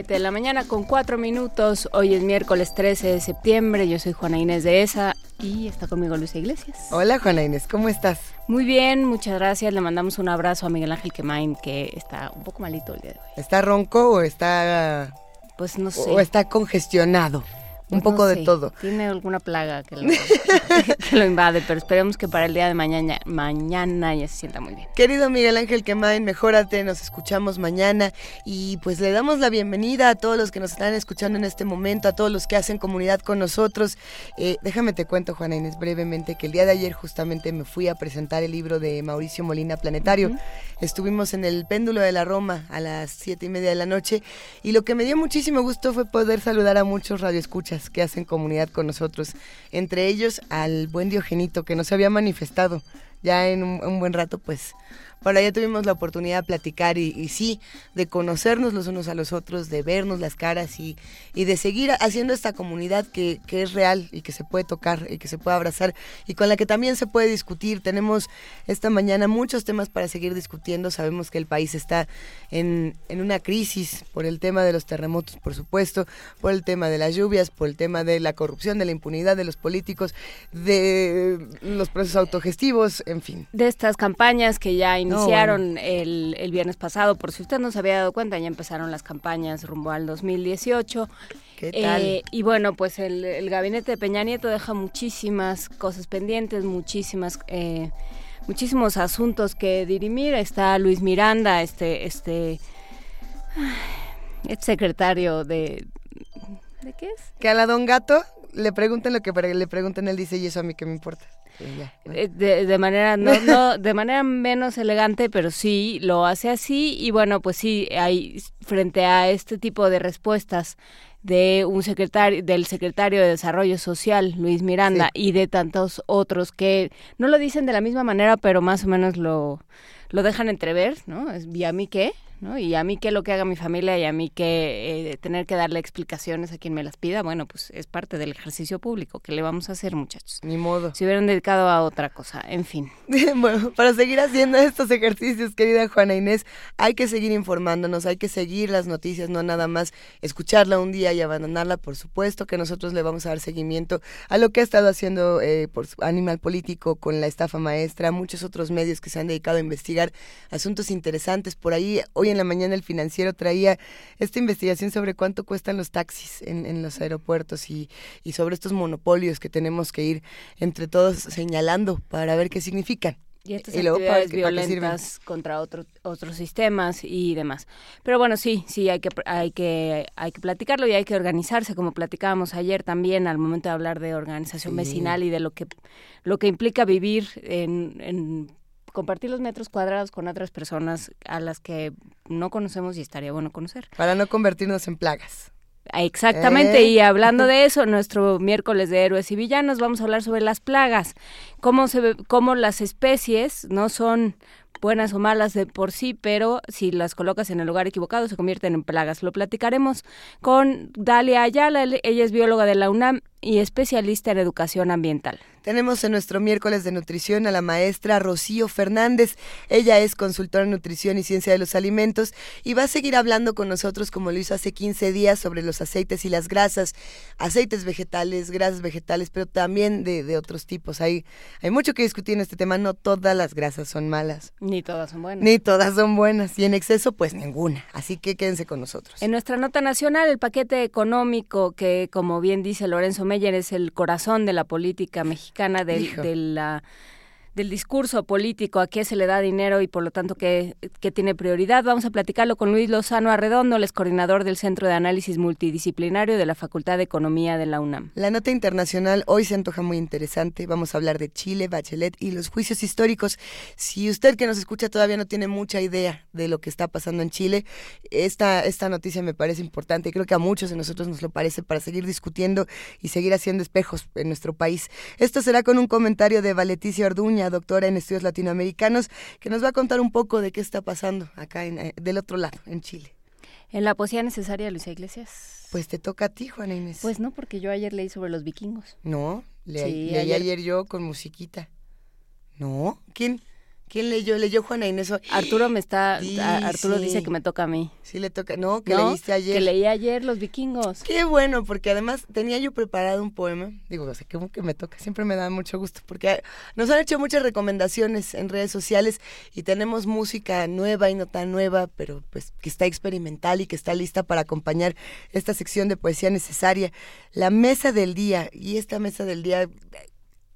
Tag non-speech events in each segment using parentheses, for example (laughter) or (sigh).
Siete de la mañana con cuatro minutos. Hoy es miércoles 13 de septiembre. Yo soy Juana Inés de ESA y está conmigo Luisa Iglesias. Hola Juana Inés, ¿cómo estás? Muy bien, muchas gracias. Le mandamos un abrazo a Miguel Ángel Quemain, que está un poco malito el día de hoy. ¿Está ronco o está Pues no sé. o está congestionado? Un poco de todo. Tiene alguna plaga que lo, (laughs) que lo invade, pero esperemos que para el día de mañana, mañana ya se sienta muy bien. Querido Miguel Ángel Quemain, mejórate, nos escuchamos mañana y pues le damos la bienvenida a todos los que nos están escuchando en este momento, a todos los que hacen comunidad con nosotros. Eh, déjame te cuento, Juana Inés, brevemente, que el día de ayer justamente me fui a presentar el libro de Mauricio Molina Planetario. Estuvimos en el péndulo de la Roma a las siete y media de la noche y lo que me dio muchísimo gusto fue poder saludar a muchos radioescuchas que hacen comunidad con nosotros, entre ellos al buen Diogenito que no se había manifestado ya en un, un buen rato, pues por allá tuvimos la oportunidad de platicar y, y sí, de conocernos los unos a los otros, de vernos las caras y, y de seguir haciendo esta comunidad que, que es real y que se puede tocar y que se puede abrazar y con la que también se puede discutir. Tenemos esta mañana muchos temas para seguir discutiendo. Sabemos que el país está en, en una crisis por el tema de los terremotos, por supuesto, por el tema de las lluvias, por el tema de la corrupción, de la impunidad de los políticos, de los procesos autogestivos, en fin. De estas campañas que ya No, iniciaron el, el viernes pasado, por si usted no se había dado cuenta, ya empezaron las campañas rumbo al 2018. ¿Qué tal? Eh, y bueno, pues el, el gabinete de Peña Nieto deja muchísimas cosas pendientes, muchísimas, eh, muchísimos asuntos que dirimir. Está Luis Miranda, este, este, (sighs) este secretario de, ¿de qué es? Que a la Don Gato le pregunten lo que le pregunten, él dice, y eso a mí que me importa. Eh, De, de manera no, no de manera menos elegante pero sí lo hace así. Y bueno pues sí hay frente a este tipo de respuestas de un secretario del secretario de desarrollo social Luis Miranda y de tantos otros que no lo dicen de la misma manera pero más o menos lo lo dejan entrever no es y a mí qué ¿no? Y a mí qué lo que haga mi familia y a mí que eh, tener que darle explicaciones a quien me las pida, bueno, pues es parte del ejercicio público. ¿Qué le vamos a hacer, muchachos? Ni modo. Se hubieran dedicado a otra cosa, en fin. (laughs) bueno, para seguir haciendo estos ejercicios, querida Juana Inés, hay que seguir informándonos, hay que seguir las noticias, no nada más escucharla un día y abandonarla. Por supuesto que nosotros le vamos a dar seguimiento a lo que ha estado haciendo eh, por Animal Político con la estafa maestra, muchos otros medios que se han dedicado a investigar asuntos interesantes. Por ahí, hoy en la mañana el financiero traía esta investigación sobre cuánto cuestan los taxis en, en los aeropuertos y, y sobre estos monopolios que tenemos que ir entre todos señalando para ver qué significan. Y estas Y luego, ¿para actividades para violentas contra otro, otros sistemas y demás. Pero bueno, sí, sí, hay que, hay, que, hay que platicarlo y hay que organizarse, como platicábamos ayer también al momento de hablar de organización Sí. vecinal y de lo que, lo que implica vivir en, en compartir los metros cuadrados con otras personas a las que no conocemos y estaría bueno conocer. Para no convertirnos en plagas. Exactamente, ¿Eh? y hablando de eso, nuestro miércoles de héroes y villanos vamos a hablar sobre las plagas, cómo se cómo las especies no son buenas o malas de por sí, pero si las colocas en el lugar equivocado se convierten en plagas. Lo platicaremos con Dalia Ayala, ella es bióloga de la UNAM y especialista en educación ambiental. Tenemos en nuestro miércoles de nutrición a la maestra Rocío Fernández. Ella es consultora en nutrición y ciencia de los alimentos y va a seguir hablando con nosotros como lo hizo hace 15 días sobre los aceites y las grasas, aceites vegetales, grasas vegetales, pero también de, de otros tipos. Hay, hay mucho que discutir en este tema. No todas las grasas son malas, Ni todas son buenas. ni todas son buenas y en exceso pues ninguna. Así que quédense con nosotros. En nuestra nota nacional, el paquete económico, que como bien dice Lorenzo Meyer, es el corazón de la política mexicana, Hijo. de, la, del discurso político, a qué se le da dinero y por lo tanto qué, qué, tiene prioridad. Vamos a platicarlo con Luis Lozano Arredondo, el es coordinador del Centro de Análisis Multidisciplinario de la Facultad de Economía de la UNAM. La nota internacional hoy se antoja muy interesante. Vamos a hablar de Chile, Bachelet y los juicios históricos. Si usted que nos escucha todavía no tiene mucha idea de lo que está pasando en Chile, esta, esta noticia me parece importante y creo que a muchos de nosotros nos lo parece para seguir discutiendo y seguir haciendo espejos en nuestro país. Esto será con un comentario de Valeticia Doctora en estudios latinoamericanos, que nos va a contar un poco de qué está pasando acá en, eh, del otro lado, en Chile. ¿En la poesía necesaria, Luisa Iglesias? Pues te toca a ti, Juana Inés. Pues no, porque yo ayer leí sobre los vikingos. No, leí ayer yo con musiquita. No, ¿quién? ¿Quién leyó? Leyó Juana Inés. Arturo me está. Arturo dice que me toca a mí. Sí, le toca. No, que leíste ayer. Que leí ayer Los Vikingos. Qué bueno, porque además tenía yo preparado un poema. Digo, o sea, que, que me toca. Siempre me da mucho gusto, porque nos han hecho muchas recomendaciones en redes sociales y tenemos música nueva y no tan nueva, pero pues que está experimental y que está lista para acompañar esta sección de poesía necesaria. La mesa del día. Y esta mesa del día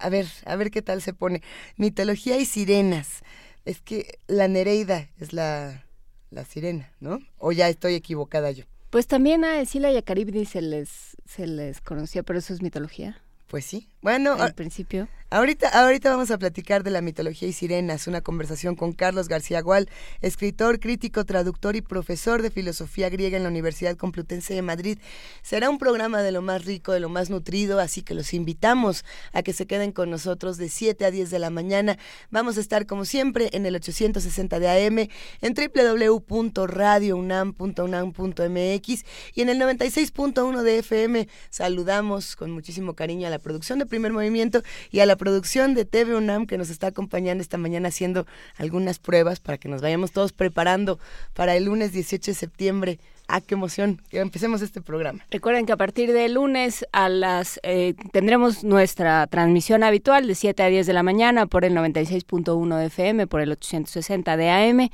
a ver, a ver qué tal se pone. Mitología y sirenas. Es que la Nereida es la, la sirena, ¿no? O ya estoy equivocada yo. Pues también a Escila y a Caribdis se les, se les conocía, pero eso es mitología. Pues sí. Bueno, al principio. Ahorita, ahorita vamos a platicar de la mitología y sirenas, una conversación con Carlos García Gual, escritor, crítico, traductor y profesor de filosofía griega en la Universidad Complutense de Madrid. Será un programa de lo más rico, de lo más nutrido, así que los invitamos a que se queden con nosotros de 7 a 10 de la mañana. Vamos a estar como siempre en el 860 de AM, en www.radiounam.unam.mx y en el 96.1 de FM. Saludamos con muchísimo cariño a la producción de Primer Movimiento y a la producción de TV UNAM que nos está acompañando esta mañana haciendo algunas pruebas para que nos vayamos todos preparando para el lunes 18 de septiembre. ¡Ah, qué emoción! Que empecemos este programa. Recuerden que a partir de lunes a las eh, tendremos nuestra transmisión habitual de 7 a 10 de la mañana por el 96.1 de FM, por el 860 de AM.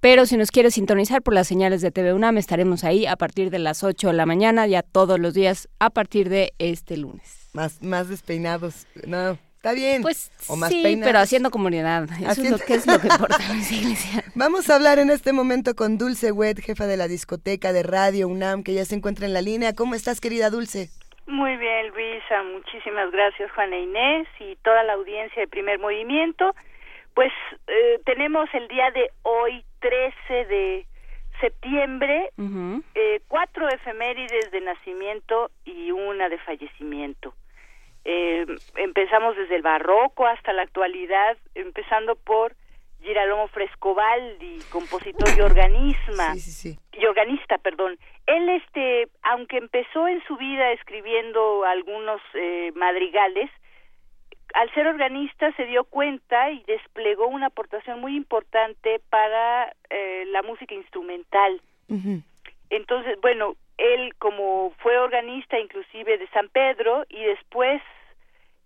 Pero si nos quiere sintonizar por las señales de TV UNAM, estaremos ahí a partir de las 8 de la mañana, ya todos los días a partir de este lunes más, más despeinados. No, está bien. Pues o más sí, pero haciendo comunidad. Eso es lo que es lo que (laughs) importa Vamos a hablar en este momento con Dulce Wet, jefa de la discoteca de Radio UNAM, que ya se encuentra en la línea. ¿Cómo estás, querida Dulce? Muy bien, Luisa. Muchísimas gracias, Juana Inés, y toda la audiencia de Primer Movimiento. Pues eh, tenemos el día de hoy, 13 de septiembre, eh, cuatro efemérides de nacimiento y una de fallecimiento. Eh, empezamos desde el barroco hasta la actualidad, empezando por Girolamo Frescobaldi, compositor y organista, y organista, perdón. Él, este, aunque empezó en su vida escribiendo algunos eh, madrigales, al ser organista se dio cuenta y desplegó una aportación muy importante para eh, la música instrumental. Entonces, bueno, él como fue organista inclusive de San Pedro y después,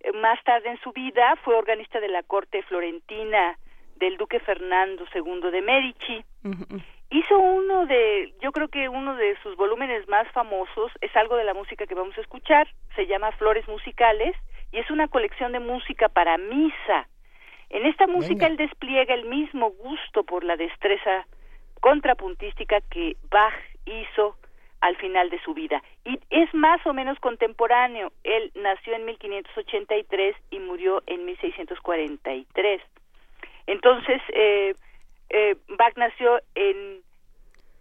eh, más tarde en su vida, fue organista de la corte florentina del duque Fernando II de Medici. Hizo uno de, yo creo que uno de sus volúmenes más famosos es algo de la música que vamos a escuchar, se llama Flores Musicales y es una colección de música para misa. En esta música él despliega el mismo gusto por la destreza contrapuntística que Bach hizo al final de su vida. Y es más o menos contemporáneo. Él nació en 1583 y murió en 1643. Entonces, eh, eh, Bach nació en,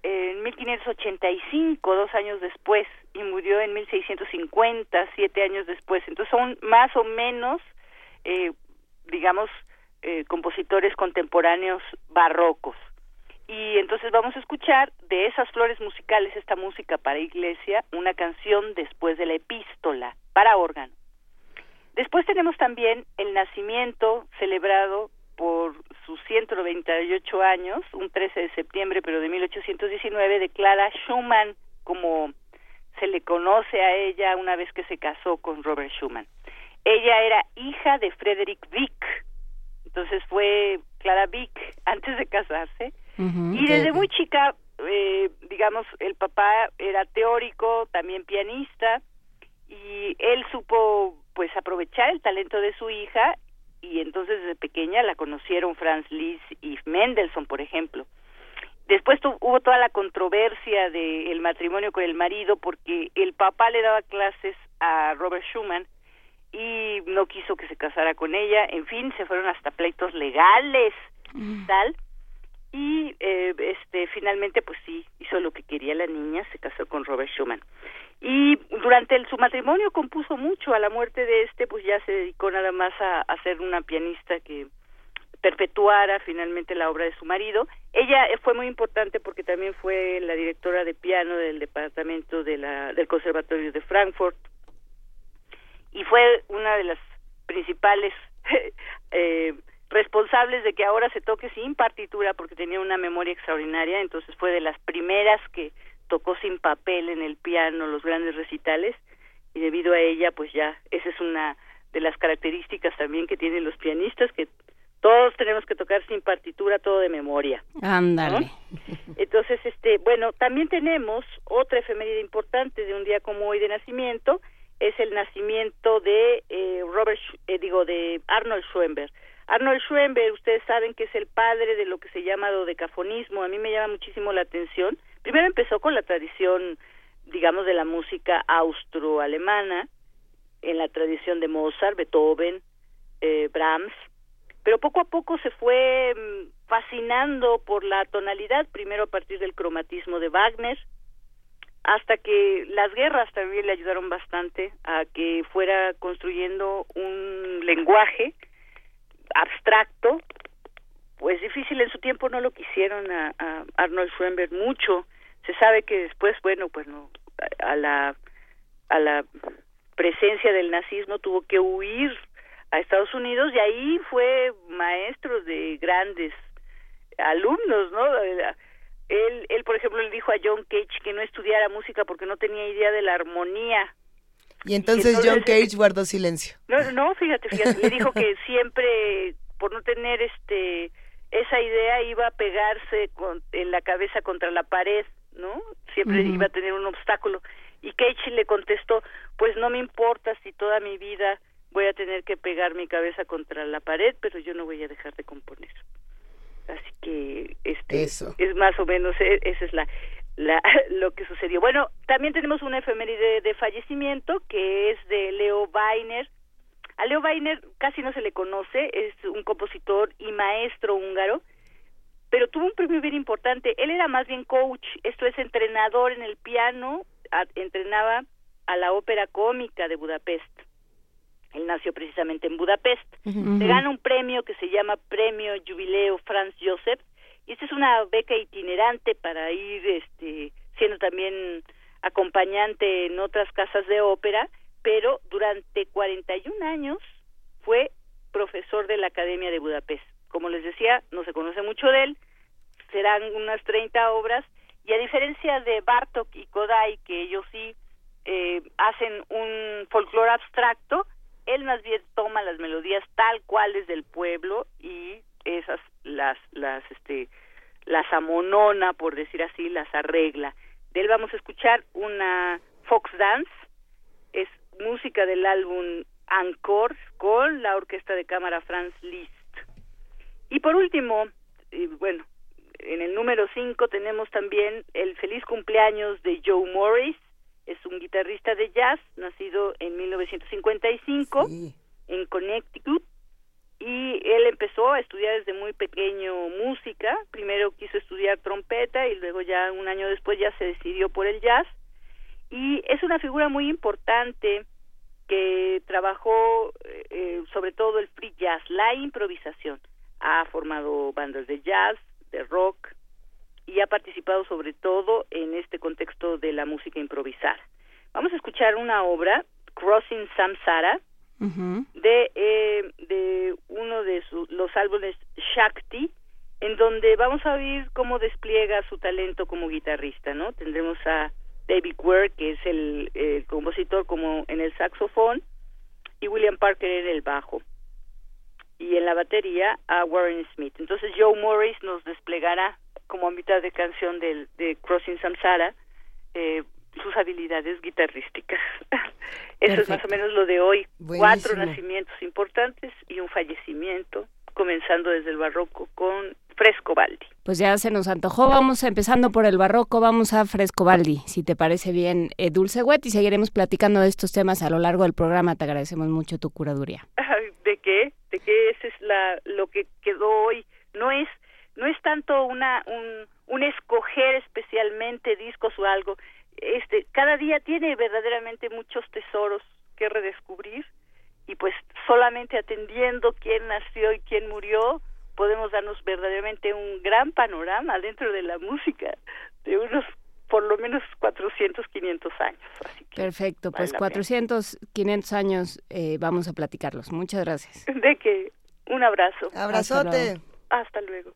en 1585, dos años después y murió en 1650, siete años después. Entonces son más o menos, eh, digamos, eh, compositores contemporáneos barrocos. Y entonces vamos a escuchar de esas flores musicales, esta música para iglesia, una canción después de la epístola para órgano. Después tenemos también el nacimiento celebrado por sus 198 años, un 13 de septiembre, pero de 1819, de Clara Schumann como se le conoce a ella una vez que se casó con Robert Schumann. Ella era hija de Frederick Wick, entonces fue Clara Wick antes de casarse, y desde muy chica, eh, digamos, el papá era teórico, también pianista, y él supo pues aprovechar el talento de su hija y entonces desde pequeña la conocieron Franz Liszt y Mendelssohn, por ejemplo. Después hubo toda la controversia del matrimonio con el marido porque el papá le daba clases a Robert Schumann y no quiso que se casara con ella. En fin, se fueron hasta pleitos legales, mm. tal. Y eh, este finalmente, pues sí, hizo lo que quería la niña, se casó con Robert Schumann. Y durante su matrimonio compuso mucho. A la muerte de este, pues ya se dedicó nada más a, a ser una pianista que perpetuara finalmente la obra de su marido. Ella fue muy importante porque también fue la directora de piano del departamento de la, del Conservatorio de Frankfurt y fue una de las principales (laughs) eh, responsables de que ahora se toque sin partitura porque tenía una memoria extraordinaria, entonces fue de las primeras que tocó sin papel en el piano los grandes recitales y debido a ella pues ya esa es una de las características también que tienen los pianistas que todos tenemos que tocar sin partitura, todo de memoria. Ándale. Entonces, este, bueno, también tenemos otra efeméride importante de un día como hoy de nacimiento, es el nacimiento de eh, Robert, eh, digo, de Arnold Schoenberg. Arnold Schoenberg, ustedes saben que es el padre de lo que se llama dodecafonismo. A mí me llama muchísimo la atención. Primero empezó con la tradición, digamos, de la música austro-alemana, en la tradición de Mozart, Beethoven, eh, Brahms, pero poco a poco se fue mm, fascinando por la tonalidad, primero a partir del cromatismo de Wagner, hasta que las guerras también le ayudaron bastante a que fuera construyendo un lenguaje abstracto, pues difícil en su tiempo no lo quisieron a, Arnold Schoenberg mucho. Se sabe que después, bueno, pues no, a la a la presencia del nazismo tuvo que huir a Estados Unidos y ahí fue maestro de grandes alumnos, ¿no? Él, él, por ejemplo, le dijo a John Cage que no estudiara música porque no tenía idea de la armonía. Y entonces, John Cage guardó silencio. No, no, fíjate, fíjate, le dijo que (laughs) siempre, por no tener este esa idea, iba a pegarse con, en la cabeza contra la pared, ¿no? Siempre iba a tener un obstáculo. Y Cage le contestó, pues no me importa si toda mi vida voy a tener que pegar mi cabeza contra la pared, pero yo no voy a dejar de componer. Así que este es más o menos e, esa es la, la (laughs) lo que sucedió. Bueno, también tenemos una efeméride de fallecimiento que es de Leo Weiner. A Leo Weiner casi no se le conoce, es un compositor y maestro húngaro, pero tuvo un premio bien importante. Él era más bien coach, esto es entrenador en el piano, entrenaba a la ópera cómica de Budapest él nació precisamente en Budapest. Se gana un premio que se llama Premio Jubileo Franz Joseph y esta es una beca itinerante para ir este siendo también acompañante en otras casas de ópera, pero durante 41 años fue profesor de la Academia de Budapest. Como les decía, no se conoce mucho de él, serán unas 30 obras y a diferencia de Bartok y Kodai, que ellos sí eh, hacen un folclore abstracto, él más bien toma las melodías tal cuales del pueblo y esas las las este las amonona por decir así las arregla. De él vamos a escuchar una fox dance. Es música del álbum Encore con la orquesta de cámara Franz Liszt. Y por último bueno en el número 5 tenemos también el feliz cumpleaños de Joe Morris. Es un guitarrista de jazz, nacido en 1955 en Connecticut y él empezó a estudiar desde muy pequeño música, primero quiso estudiar trompeta y luego ya un año después ya se decidió por el jazz y es una figura muy importante que trabajó eh, sobre todo el free jazz, la improvisación. Ha formado bandas de jazz, de rock, y ha participado sobre todo en este contexto de la música improvisada. Vamos a escuchar una obra, Crossing Samsara, de, eh, de uno de los álbumes Shakti, en donde vamos a oír cómo despliega su talento como guitarrista, ¿no? Tendremos a David Ware, que es el, el compositor como en el saxofón, y William Parker en el bajo y en la batería a Warren Smith. Entonces Joe Morris nos desplegará como mitad de canción del, de Crossing Samsara, eh, sus habilidades guitarrísticas. (laughs) Eso es más o menos lo de hoy. Cuatro nacimientos importantes y un fallecimiento, comenzando desde el barroco con Frescobaldi. Pues ya se nos antojó, vamos empezando por el barroco, vamos a Frescobaldi, si te parece bien, eh, Dulce Wet, y seguiremos platicando de estos temas a lo largo del programa. Te agradecemos mucho tu curaduría. (laughs) ¿De qué? ¿De qué ese es la, lo que quedó hoy? No es, no es tanto una, un, un escoger especialmente discos o algo. Este, cada día tiene verdaderamente muchos tesoros que redescubrir y pues solamente atendiendo quién nació y quién murió podemos darnos verdaderamente un gran panorama dentro de la música de unos por lo menos 400, 500 años. Perfecto, pues 400, 500 años eh, vamos a platicarlos. Muchas gracias. De que un abrazo. Abrazote. Hasta luego.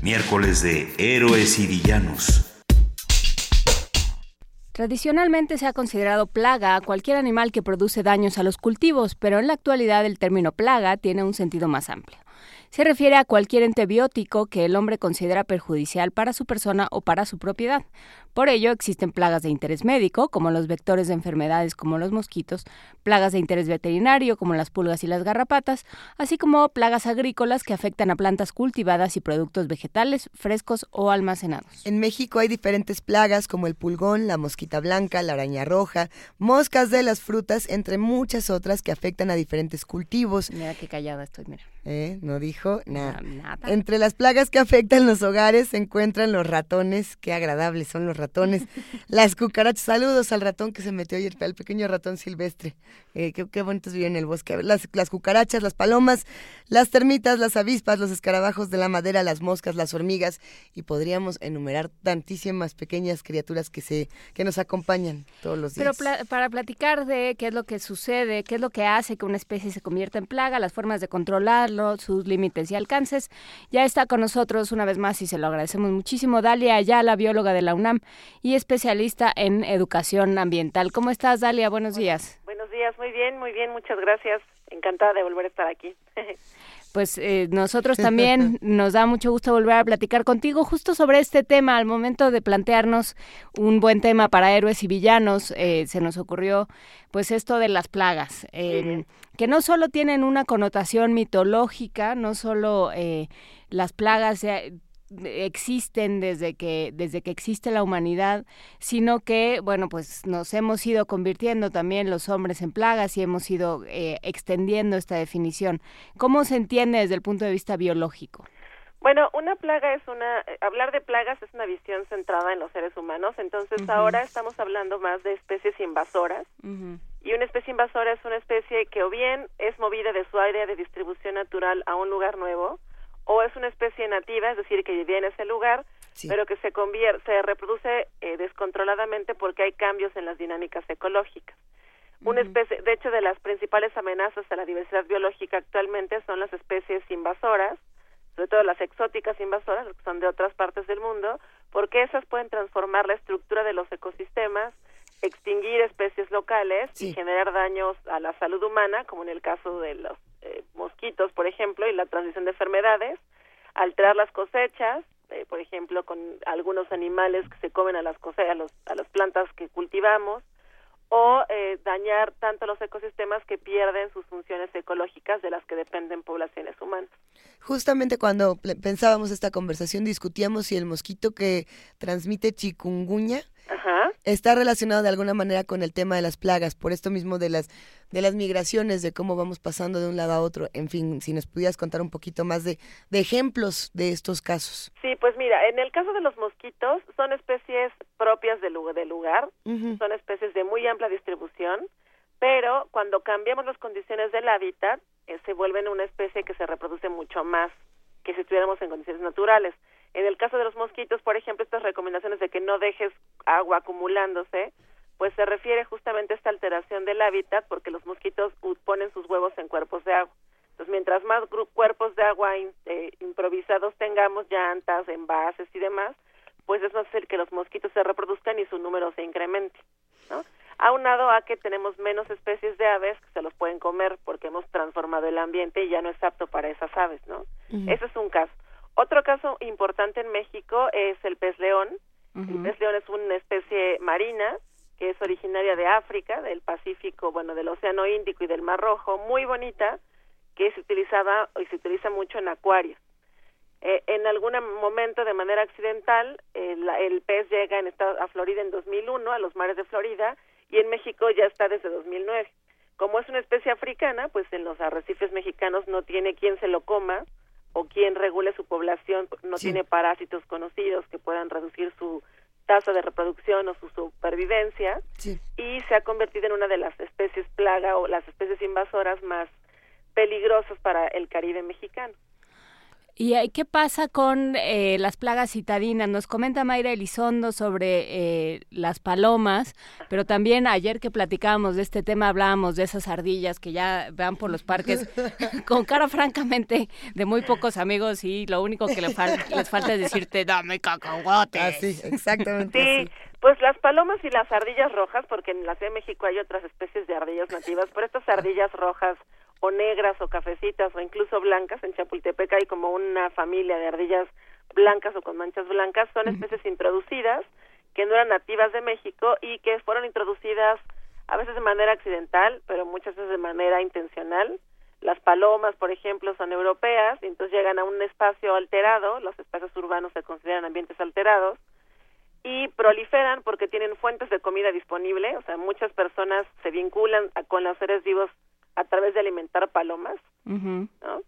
Miércoles de Héroes y Villanos. Tradicionalmente se ha considerado plaga a cualquier animal que produce daños a los cultivos, pero en la actualidad el término plaga tiene un sentido más amplio. Se refiere a cualquier ente biótico que el hombre considera perjudicial para su persona o para su propiedad. Por ello, existen plagas de interés médico, como los vectores de enfermedades como los mosquitos, plagas de interés veterinario, como las pulgas y las garrapatas, así como plagas agrícolas que afectan a plantas cultivadas y productos vegetales, frescos o almacenados. En México hay diferentes plagas como el pulgón, la mosquita blanca, la araña roja, moscas de las frutas, entre muchas otras que afectan a diferentes cultivos. Mira qué callada estoy, mira. ¿Eh? No dijo nada. Entre las plagas que afectan los hogares se encuentran los ratones, qué agradables son los ratones, las cucarachas, saludos al ratón que se metió ayer, al pequeño ratón silvestre Eh, qué, qué bonitos viven en el bosque. Las, las cucarachas, las palomas, las termitas, las avispas, los escarabajos de la madera, las moscas, las hormigas y podríamos enumerar tantísimas pequeñas criaturas que se que nos acompañan todos los días. Pero para platicar de qué es lo que sucede, qué es lo que hace que una especie se convierta en plaga, las formas de controlarlo, sus límites y alcances, ya está con nosotros una vez más y se lo agradecemos muchísimo Dalia Ayala, bióloga de la UNAM y especialista en educación ambiental. ¿Cómo estás, Dalia? Buenos días. Buenos días, muy bien, muy bien, muchas gracias. Encantada de volver a estar aquí. (laughs) pues eh, nosotros también (laughs) nos da mucho gusto volver a platicar contigo justo sobre este tema. Al momento de plantearnos un buen tema para héroes y villanos, eh, se nos ocurrió pues esto de las plagas, eh, que no solo tienen una connotación mitológica, no solo las plagas existen desde que desde que existe la humanidad, sino que bueno pues nos hemos ido convirtiendo también los hombres en plagas y hemos ido eh, extendiendo esta definición. ¿Cómo se entiende desde el punto de vista biológico? Bueno, una plaga es una, eh, hablar de plagas es una visión centrada en los seres humanos, entonces ahora estamos hablando más de especies invasoras. Y una especie invasora es una especie que o bien es movida de su área de distribución natural a un lugar nuevo, o es una especie nativa, es decir, que vivía en ese lugar, pero que se convierte, se reproduce eh, descontroladamente porque hay cambios en las dinámicas ecológicas. Una especie, de hecho, de las principales amenazas a la diversidad biológica actualmente son las especies invasoras, sobre todo las exóticas invasoras, que son de otras partes del mundo, porque esas pueden transformar la estructura de los ecosistemas, extinguir especies locales y generar daños a la salud humana, como en el caso de los eh, mosquitos, por ejemplo, y la transmisión de enfermedades, alterar las cosechas, eh, por ejemplo, con algunos animales que se comen a las cosechas, a, las plantas que cultivamos, o eh, dañar tanto los ecosistemas que pierden sus funciones ecológicas de las que dependen poblaciones humanas. Justamente cuando pensábamos esta conversación discutíamos si el mosquito que transmite chikungunya está relacionado de alguna manera con el tema de las plagas, por esto mismo de las de las migraciones, de cómo vamos pasando de un lado a otro. En fin, si nos pudieras contar un poquito más de, de ejemplos de estos casos. Sí, pues mira, en el caso de los mosquitos, son especies propias del, del lugar, son especies de muy amplia distribución, pero cuando cambiamos las condiciones del hábitat, eh, se vuelven una especie que se reproduce mucho más que si estuviéramos en condiciones naturales. En el caso de los mosquitos, por ejemplo, estas recomendaciones de que no dejes agua acumulándose, pues se refiere justamente a esta alteración del hábitat porque los mosquitos ponen sus huevos en cuerpos de agua. Entonces, mientras más cuerpos de agua eh, improvisados tengamos, llantas, envases y demás, pues es más fácil que los mosquitos se reproduzcan y su número se incremente, ¿no? Aunado a que tenemos menos especies de aves que se los pueden comer porque hemos transformado el ambiente y ya no es apto para esas aves, ¿no? Ese es un caso. Otro caso importante en México es el pez león. El pez león es una especie marina que es originaria de África, del Pacífico, bueno, del Océano Índico y del Mar Rojo, muy bonita, que se utilizaba y se utiliza mucho en acuarios. Eh, en algún momento, de manera accidental, el, pez llega en a Florida en 2001, a los mares de Florida, y en México ya está desde 2009. Como es una especie africana, pues en los arrecifes mexicanos no tiene quien se lo coma, o quien regule su población no tiene parásitos conocidos que puedan reducir su tasa de reproducción o su supervivencia y se ha convertido en una de las especies plaga o las especies invasoras más peligrosas para el Caribe mexicano. ¿Y qué pasa con eh, las plagas citadinas? Nos comenta Mayra Elizondo sobre eh, las palomas, pero también ayer que platicábamos de este tema hablábamos de esas ardillas que ya van por los parques (laughs) con cara francamente de muy pocos amigos y lo único que les, falta es decirte dame cacahuates. Así, exactamente. Sí, pues las palomas y las ardillas rojas, porque en la Ciudad de México hay otras especies de ardillas nativas, pero estas ardillas rojas o negras o cafecitas o incluso blancas. En Chapultepec hay como una familia de ardillas blancas o con manchas blancas. Son especies introducidas que no eran nativas de México y que fueron introducidas a veces de manera accidental, pero muchas veces de manera intencional. Las palomas, por ejemplo, son europeas y entonces llegan a un espacio alterado, los espacios urbanos se consideran ambientes alterados, y proliferan porque tienen fuentes de comida disponible, o sea, muchas personas se vinculan con los seres vivos a través de alimentar palomas, ¿no?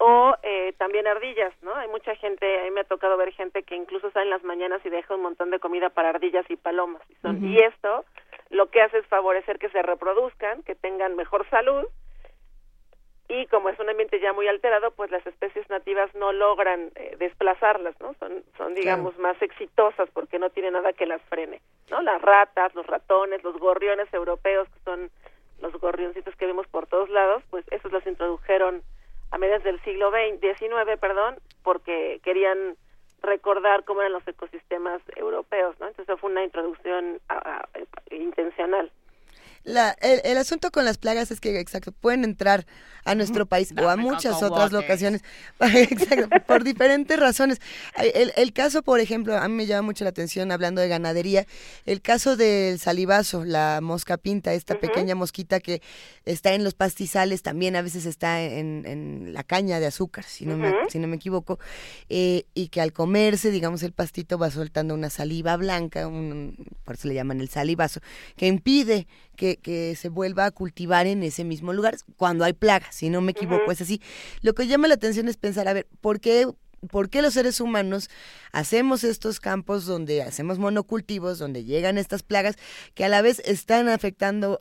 O eh, también ardillas, ¿no? Hay mucha gente, a mí me ha tocado ver gente que incluso sale en las mañanas y deja un montón de comida para ardillas y palomas. Y, son, y esto lo que hace es favorecer que se reproduzcan, que tengan mejor salud y como es un ambiente ya muy alterado, pues las especies nativas no logran eh, desplazarlas, ¿no? Son, son digamos, más exitosas porque no tiene nada que las frene, ¿no? Las ratas, los ratones, los gorriones europeos, que son los gorrioncitos que vemos por todos lados, pues esos los introdujeron a mediados del siglo XIX, perdón, porque querían recordar cómo eran los ecosistemas europeos, ¿no? Entonces fue una introducción intencional. La, el, asunto con las plagas es que, exacto, pueden entrar a nuestro país o a muchas otras locaciones, (laughs) exacto, por diferentes razones. El, el, caso, por ejemplo, a mí me llama mucho la atención, hablando de ganadería, el caso del salivazo, la mosca pinta, esta pequeña mosquita que está en los pastizales, también a veces está en, en la caña de azúcar, si no, me, si no me equivoco, eh, y que al comerse, digamos, el pastito va soltando una saliva blanca, un, por eso le llaman el salivazo, que impide que, que, se vuelva a cultivar en ese mismo lugar cuando hay plagas, si no me equivoco, es así. Lo que llama la atención es pensar, a ver, ¿por qué ¿Por qué los seres humanos hacemos estos campos donde hacemos monocultivos, donde llegan estas plagas que a la vez están afectando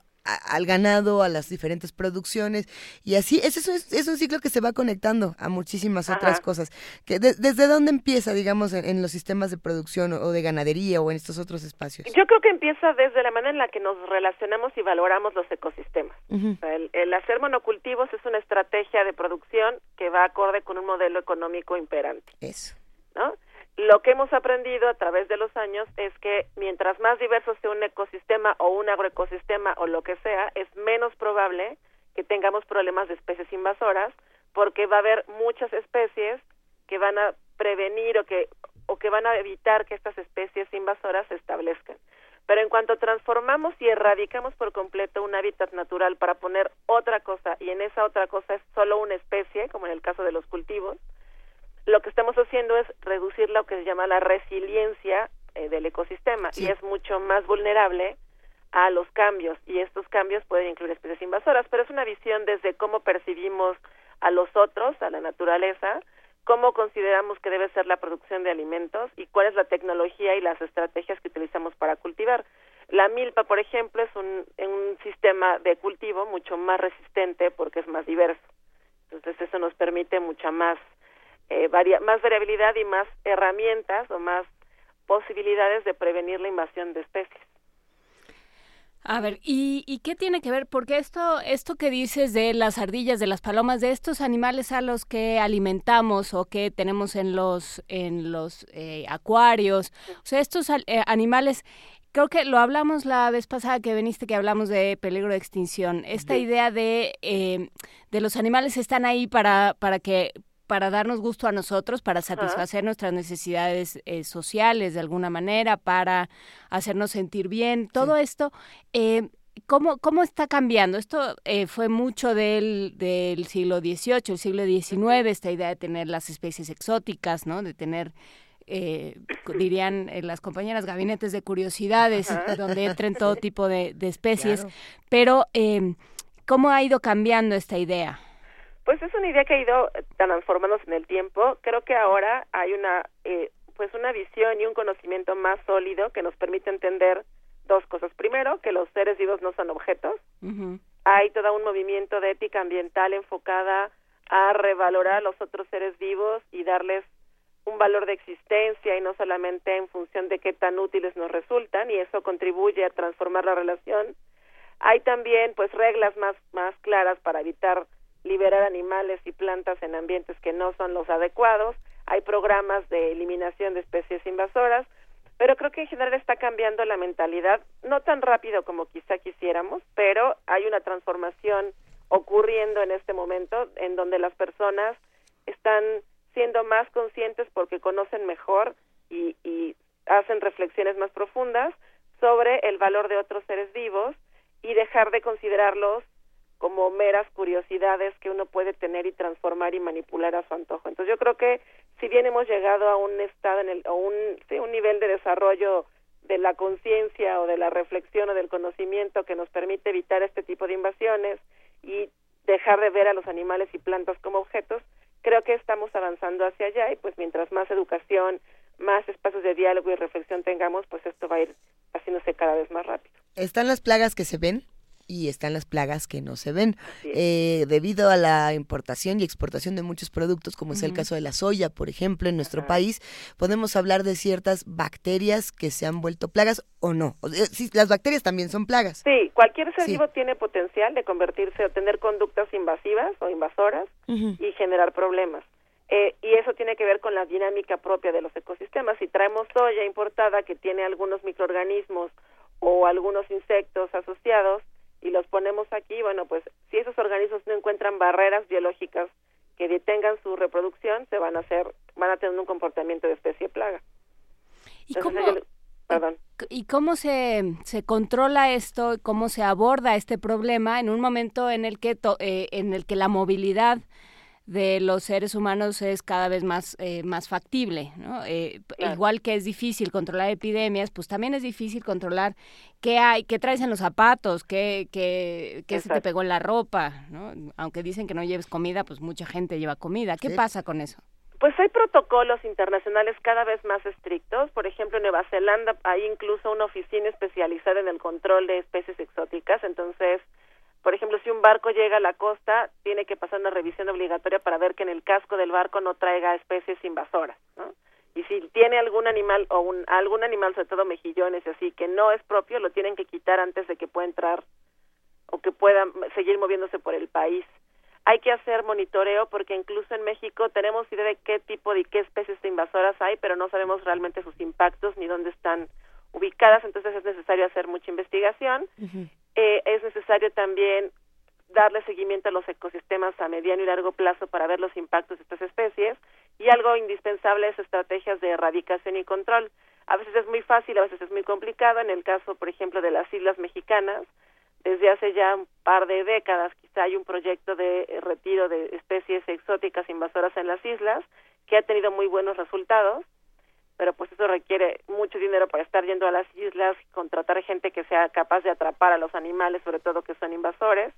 al ganado, a las diferentes producciones y así, ese es, un ciclo que se va conectando a muchísimas otras cosas. Que ¿Desde dónde empieza, digamos, en, los sistemas de producción o, de ganadería o en estos otros espacios? Yo creo que empieza desde la manera en la que nos relacionamos y valoramos los ecosistemas. el, el hacer monocultivos es una estrategia de producción que va acorde con un modelo económico imperante. Eso. ¿no? Lo que hemos aprendido a través de los años es que mientras más diverso sea un ecosistema o un agroecosistema o lo que sea, es menos probable que tengamos problemas de especies invasoras porque va a haber muchas especies que van a prevenir o que o que van a evitar que estas especies invasoras se establezcan. Pero en cuanto transformamos y erradicamos por completo un hábitat natural para poner otra cosa y en esa otra cosa es solo una especie, como en el caso de los cultivos, lo que estamos haciendo es reducir lo que se llama la resiliencia eh, del ecosistema y es mucho más vulnerable a los cambios y estos cambios pueden incluir especies invasoras, pero es una visión desde cómo percibimos a los otros, a la naturaleza, cómo consideramos que debe ser la producción de alimentos y cuál es la tecnología y las estrategias que utilizamos para cultivar. La milpa, por ejemplo, es un, un sistema de cultivo mucho más resistente porque es más diverso. Entonces eso nos permite mucha más eh, más variabilidad y más herramientas o más posibilidades de prevenir la invasión de especies. A ver, ¿y, ¿y, qué tiene que ver? Porque esto, esto que dices de las ardillas, de las palomas, de estos animales a los que alimentamos o que tenemos en los, en los eh, acuarios, o sea, estos eh, animales, creo que lo hablamos la vez pasada que viniste, que hablamos de peligro de extinción. Esta idea de, de los animales están ahí para, para que para darnos gusto a nosotros, para satisfacer nuestras necesidades eh, sociales de alguna manera, para hacernos sentir bien. Todo esto, eh, ¿cómo, ¿cómo está cambiando? Esto eh, fue mucho del, del siglo XVIII, el siglo XIX, esta idea de tener las especies exóticas, ¿no? De tener eh, dirían las compañeras gabinetes de curiosidades, donde entren todo (laughs) tipo de, especies. Pero, eh, ¿cómo ha ido cambiando esta idea? Pues es una idea que ha ido transformándose en el tiempo. Creo que ahora hay una eh, pues una visión y un conocimiento más sólido que nos permite entender dos cosas. Primero, que los seres vivos no son objetos. Hay todo un movimiento de ética ambiental enfocada a revalorar a los otros seres vivos y darles un valor de existencia y no solamente en función de qué tan útiles nos resultan y eso contribuye a transformar la relación. Hay también pues reglas más más claras para evitar liberar animales y plantas en ambientes que no son los adecuados, hay programas de eliminación de especies invasoras, pero creo que en general está cambiando la mentalidad, no tan rápido como quizá quisiéramos, pero hay una transformación ocurriendo en este momento en donde las personas están siendo más conscientes porque conocen mejor y, y hacen reflexiones más profundas sobre el valor de otros seres vivos y dejar de considerarlos como meras curiosidades que uno puede tener y transformar y manipular a su antojo. Entonces yo creo que si bien hemos llegado a un estado en el a un un nivel de desarrollo de la conciencia o de la reflexión o del conocimiento que nos permite evitar este tipo de invasiones y dejar de ver a los animales y plantas como objetos, creo que estamos avanzando hacia allá y pues mientras más educación, más espacios de diálogo y reflexión tengamos, pues esto va a ir haciéndose cada vez más rápido. Están las plagas que se ven, y están las plagas que no se ven. Eh, debido a la importación y exportación de muchos productos, como es el caso de la soya, por ejemplo, en nuestro país, podemos hablar de ciertas bacterias que se han vuelto plagas o no. sí, las bacterias también son plagas. Sí, cualquier ser vivo tiene potencial de convertirse o tener conductas invasivas o invasoras y generar problemas. Eh, y eso tiene que ver con la dinámica propia de los ecosistemas. Si traemos soya importada que tiene algunos microorganismos o algunos insectos asociados, y los ponemos aquí, bueno, pues si esos organismos no encuentran barreras biológicas que detengan su reproducción, se van a hacer, van a tener un comportamiento de especie plaga. ¿Y cómo, ¿Y cómo se, se controla esto? ¿Cómo se aborda este problema en un momento en el que, eh, en el que la movilidad de los seres humanos es cada vez más, eh, más factible. ¿no? Eh, igual que es difícil controlar epidemias, pues también es difícil controlar qué hay, qué traes en los zapatos, qué, qué, qué se te pegó en la ropa. ¿no? Aunque dicen que no lleves comida, pues mucha gente lleva comida. ¿Qué pasa con eso? Pues hay protocolos internacionales cada vez más estrictos. Por ejemplo, en Nueva Zelanda hay incluso una oficina especializada en el control de especies exóticas. Entonces, por ejemplo, si un barco llega a la costa, tiene que pasar una revisión obligatoria para ver que en el casco del barco no traiga especies invasoras, ¿no? Y si tiene algún animal o un, algún animal, sobre todo mejillones y así, que no es propio, lo tienen que quitar antes de que pueda entrar o que pueda seguir moviéndose por el país. Hay que hacer monitoreo porque incluso en México tenemos idea de qué tipo de qué especies de invasoras hay, pero no sabemos realmente sus impactos ni dónde están ubicadas, entonces es necesario hacer mucha investigación eh, es necesario también darle seguimiento a los ecosistemas a mediano y largo plazo para ver los impactos de estas especies y algo indispensable es estrategias de erradicación y control. A veces es muy fácil, a veces es muy complicado. En el caso, por ejemplo, de las islas mexicanas, desde hace ya un par de décadas quizá hay un proyecto de retiro de especies exóticas invasoras en las islas que ha tenido muy buenos resultados pero pues eso requiere mucho dinero para estar yendo a las islas, contratar gente que sea capaz de atrapar a los animales, sobre todo que son invasores.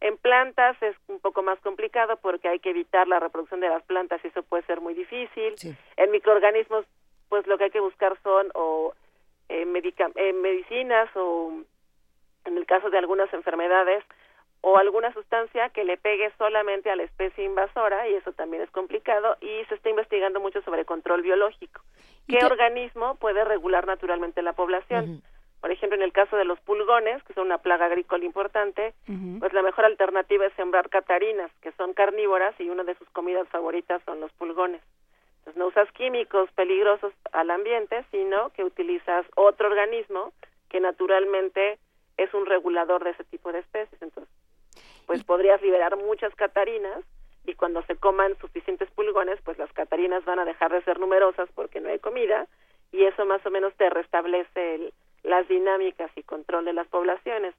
En plantas es un poco más complicado porque hay que evitar la reproducción de las plantas y eso puede ser muy difícil. En microorganismos, pues lo que hay que buscar son o eh, eh, medicinas o en el caso de algunas enfermedades o alguna sustancia que le pegue solamente a la especie invasora y eso también es complicado y se está investigando mucho sobre control biológico. ¿Qué, organismo puede regular naturalmente la población? Por ejemplo, en el caso de los pulgones, que son una plaga agrícola importante, pues la mejor alternativa es sembrar catarinas, que son carnívoras y una de sus comidas favoritas son los pulgones. Entonces no usas químicos peligrosos al ambiente, sino que utilizas otro organismo que naturalmente es un regulador de ese tipo de especies. Entonces, pues podrías liberar muchas catarinas y cuando se coman suficientes pulgones, pues las catarinas van a dejar de ser numerosas porque no hay comida y eso más o menos te restablece las dinámicas y control de las poblaciones.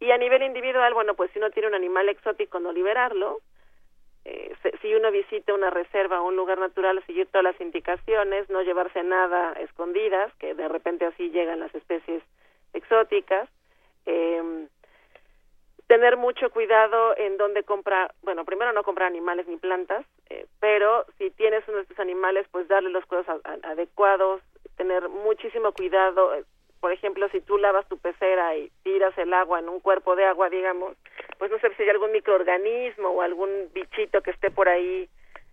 Y a nivel individual, bueno, pues si uno tiene un animal exótico, no liberarlo. Eh, si uno visita una reserva o un lugar natural, seguir todas las indicaciones, no llevarse nada escondidas, que de repente así llegan las especies exóticas. Eh, tener mucho cuidado en dónde compra, bueno, primero no comprar animales ni plantas, eh, pero si tienes uno de estos animales, pues darle los cuidados adecuados, tener muchísimo cuidado, eh, por ejemplo, si tú lavas tu pecera y tiras el agua en un cuerpo de agua, digamos, pues no sé si hay algún microorganismo o algún bichito que esté por ahí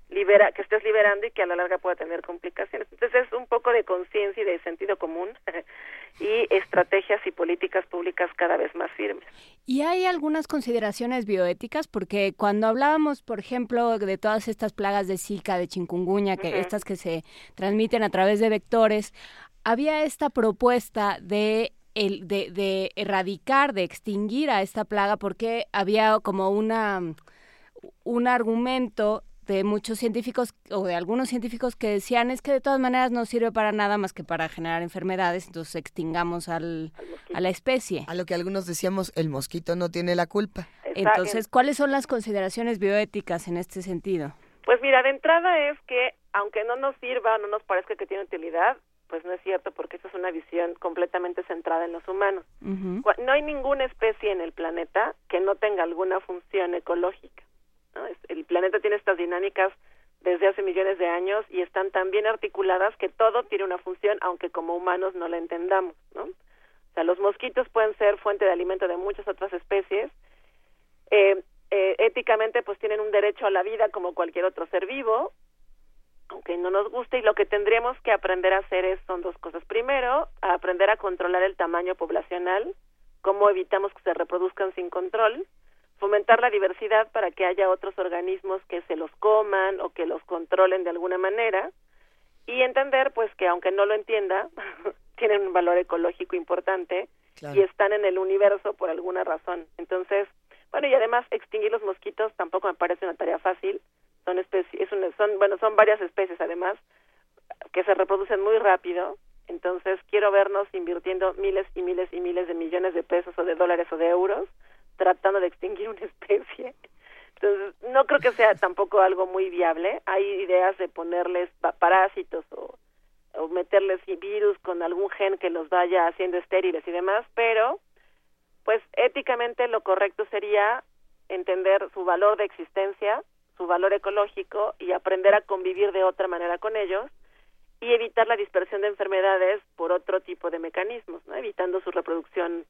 libera, que estés liberando y que a la larga pueda tener complicaciones. Entonces es un poco de conciencia y de sentido común (laughs) y estrategias y políticas públicas cada vez más firmes. ¿Y hay algunas consideraciones bioéticas? Porque cuando hablábamos, por ejemplo, de todas estas plagas de Zika, de chikungunya, que estas que se transmiten a través de vectores, había esta propuesta de el, de, de erradicar, de extinguir a esta plaga, porque había como una un argumento de muchos científicos o de algunos científicos que decían es que de todas maneras no sirve para nada más que para generar enfermedades, entonces extingamos al, a la especie. A lo que algunos decíamos, el mosquito no tiene la culpa. Entonces, ¿cuáles son las consideraciones bioéticas en este sentido? Pues mira, de entrada es que aunque no nos sirva, no nos parezca que tiene utilidad, pues no es cierto porque esta es una visión completamente centrada en los humanos. No hay ninguna especie en el planeta que no tenga alguna función ecológica. El planeta tiene estas dinámicas desde hace millones de años y están tan bien articuladas que todo tiene una función, aunque como humanos no la entendamos, ¿no? O sea, los mosquitos pueden ser fuente de alimento de muchas otras especies. Eh, eh, éticamente, pues tienen un derecho a la vida como cualquier otro ser vivo, aunque no nos guste, y lo que tendríamos que aprender a hacer es, son dos cosas. Primero, a aprender a controlar el tamaño poblacional, cómo evitamos que se reproduzcan sin control, fomentar la diversidad para que haya otros organismos que se los coman o que los controlen de alguna manera, y entender pues que aunque no lo entienda, (laughs) tienen un valor ecológico importante y están en el universo por alguna razón. Entonces, bueno, y además extinguir los mosquitos tampoco me parece una tarea fácil. Son especies, son bueno, son varias especies además que se reproducen muy rápido. Entonces, quiero vernos invirtiendo miles y miles y miles de millones de pesos o de dólares o de euros tratando de extinguir una (laughs) especie. Entonces, no creo que sea tampoco algo muy viable. Hay ideas de ponerles parásitos o, o meterles virus con algún gen que los vaya haciendo estériles y demás, pero pues éticamente lo correcto sería entender su valor de existencia, su valor ecológico y aprender a convivir de otra manera con ellos y evitar la dispersión de enfermedades por otro tipo de mecanismos, ¿no? evitando su reproducción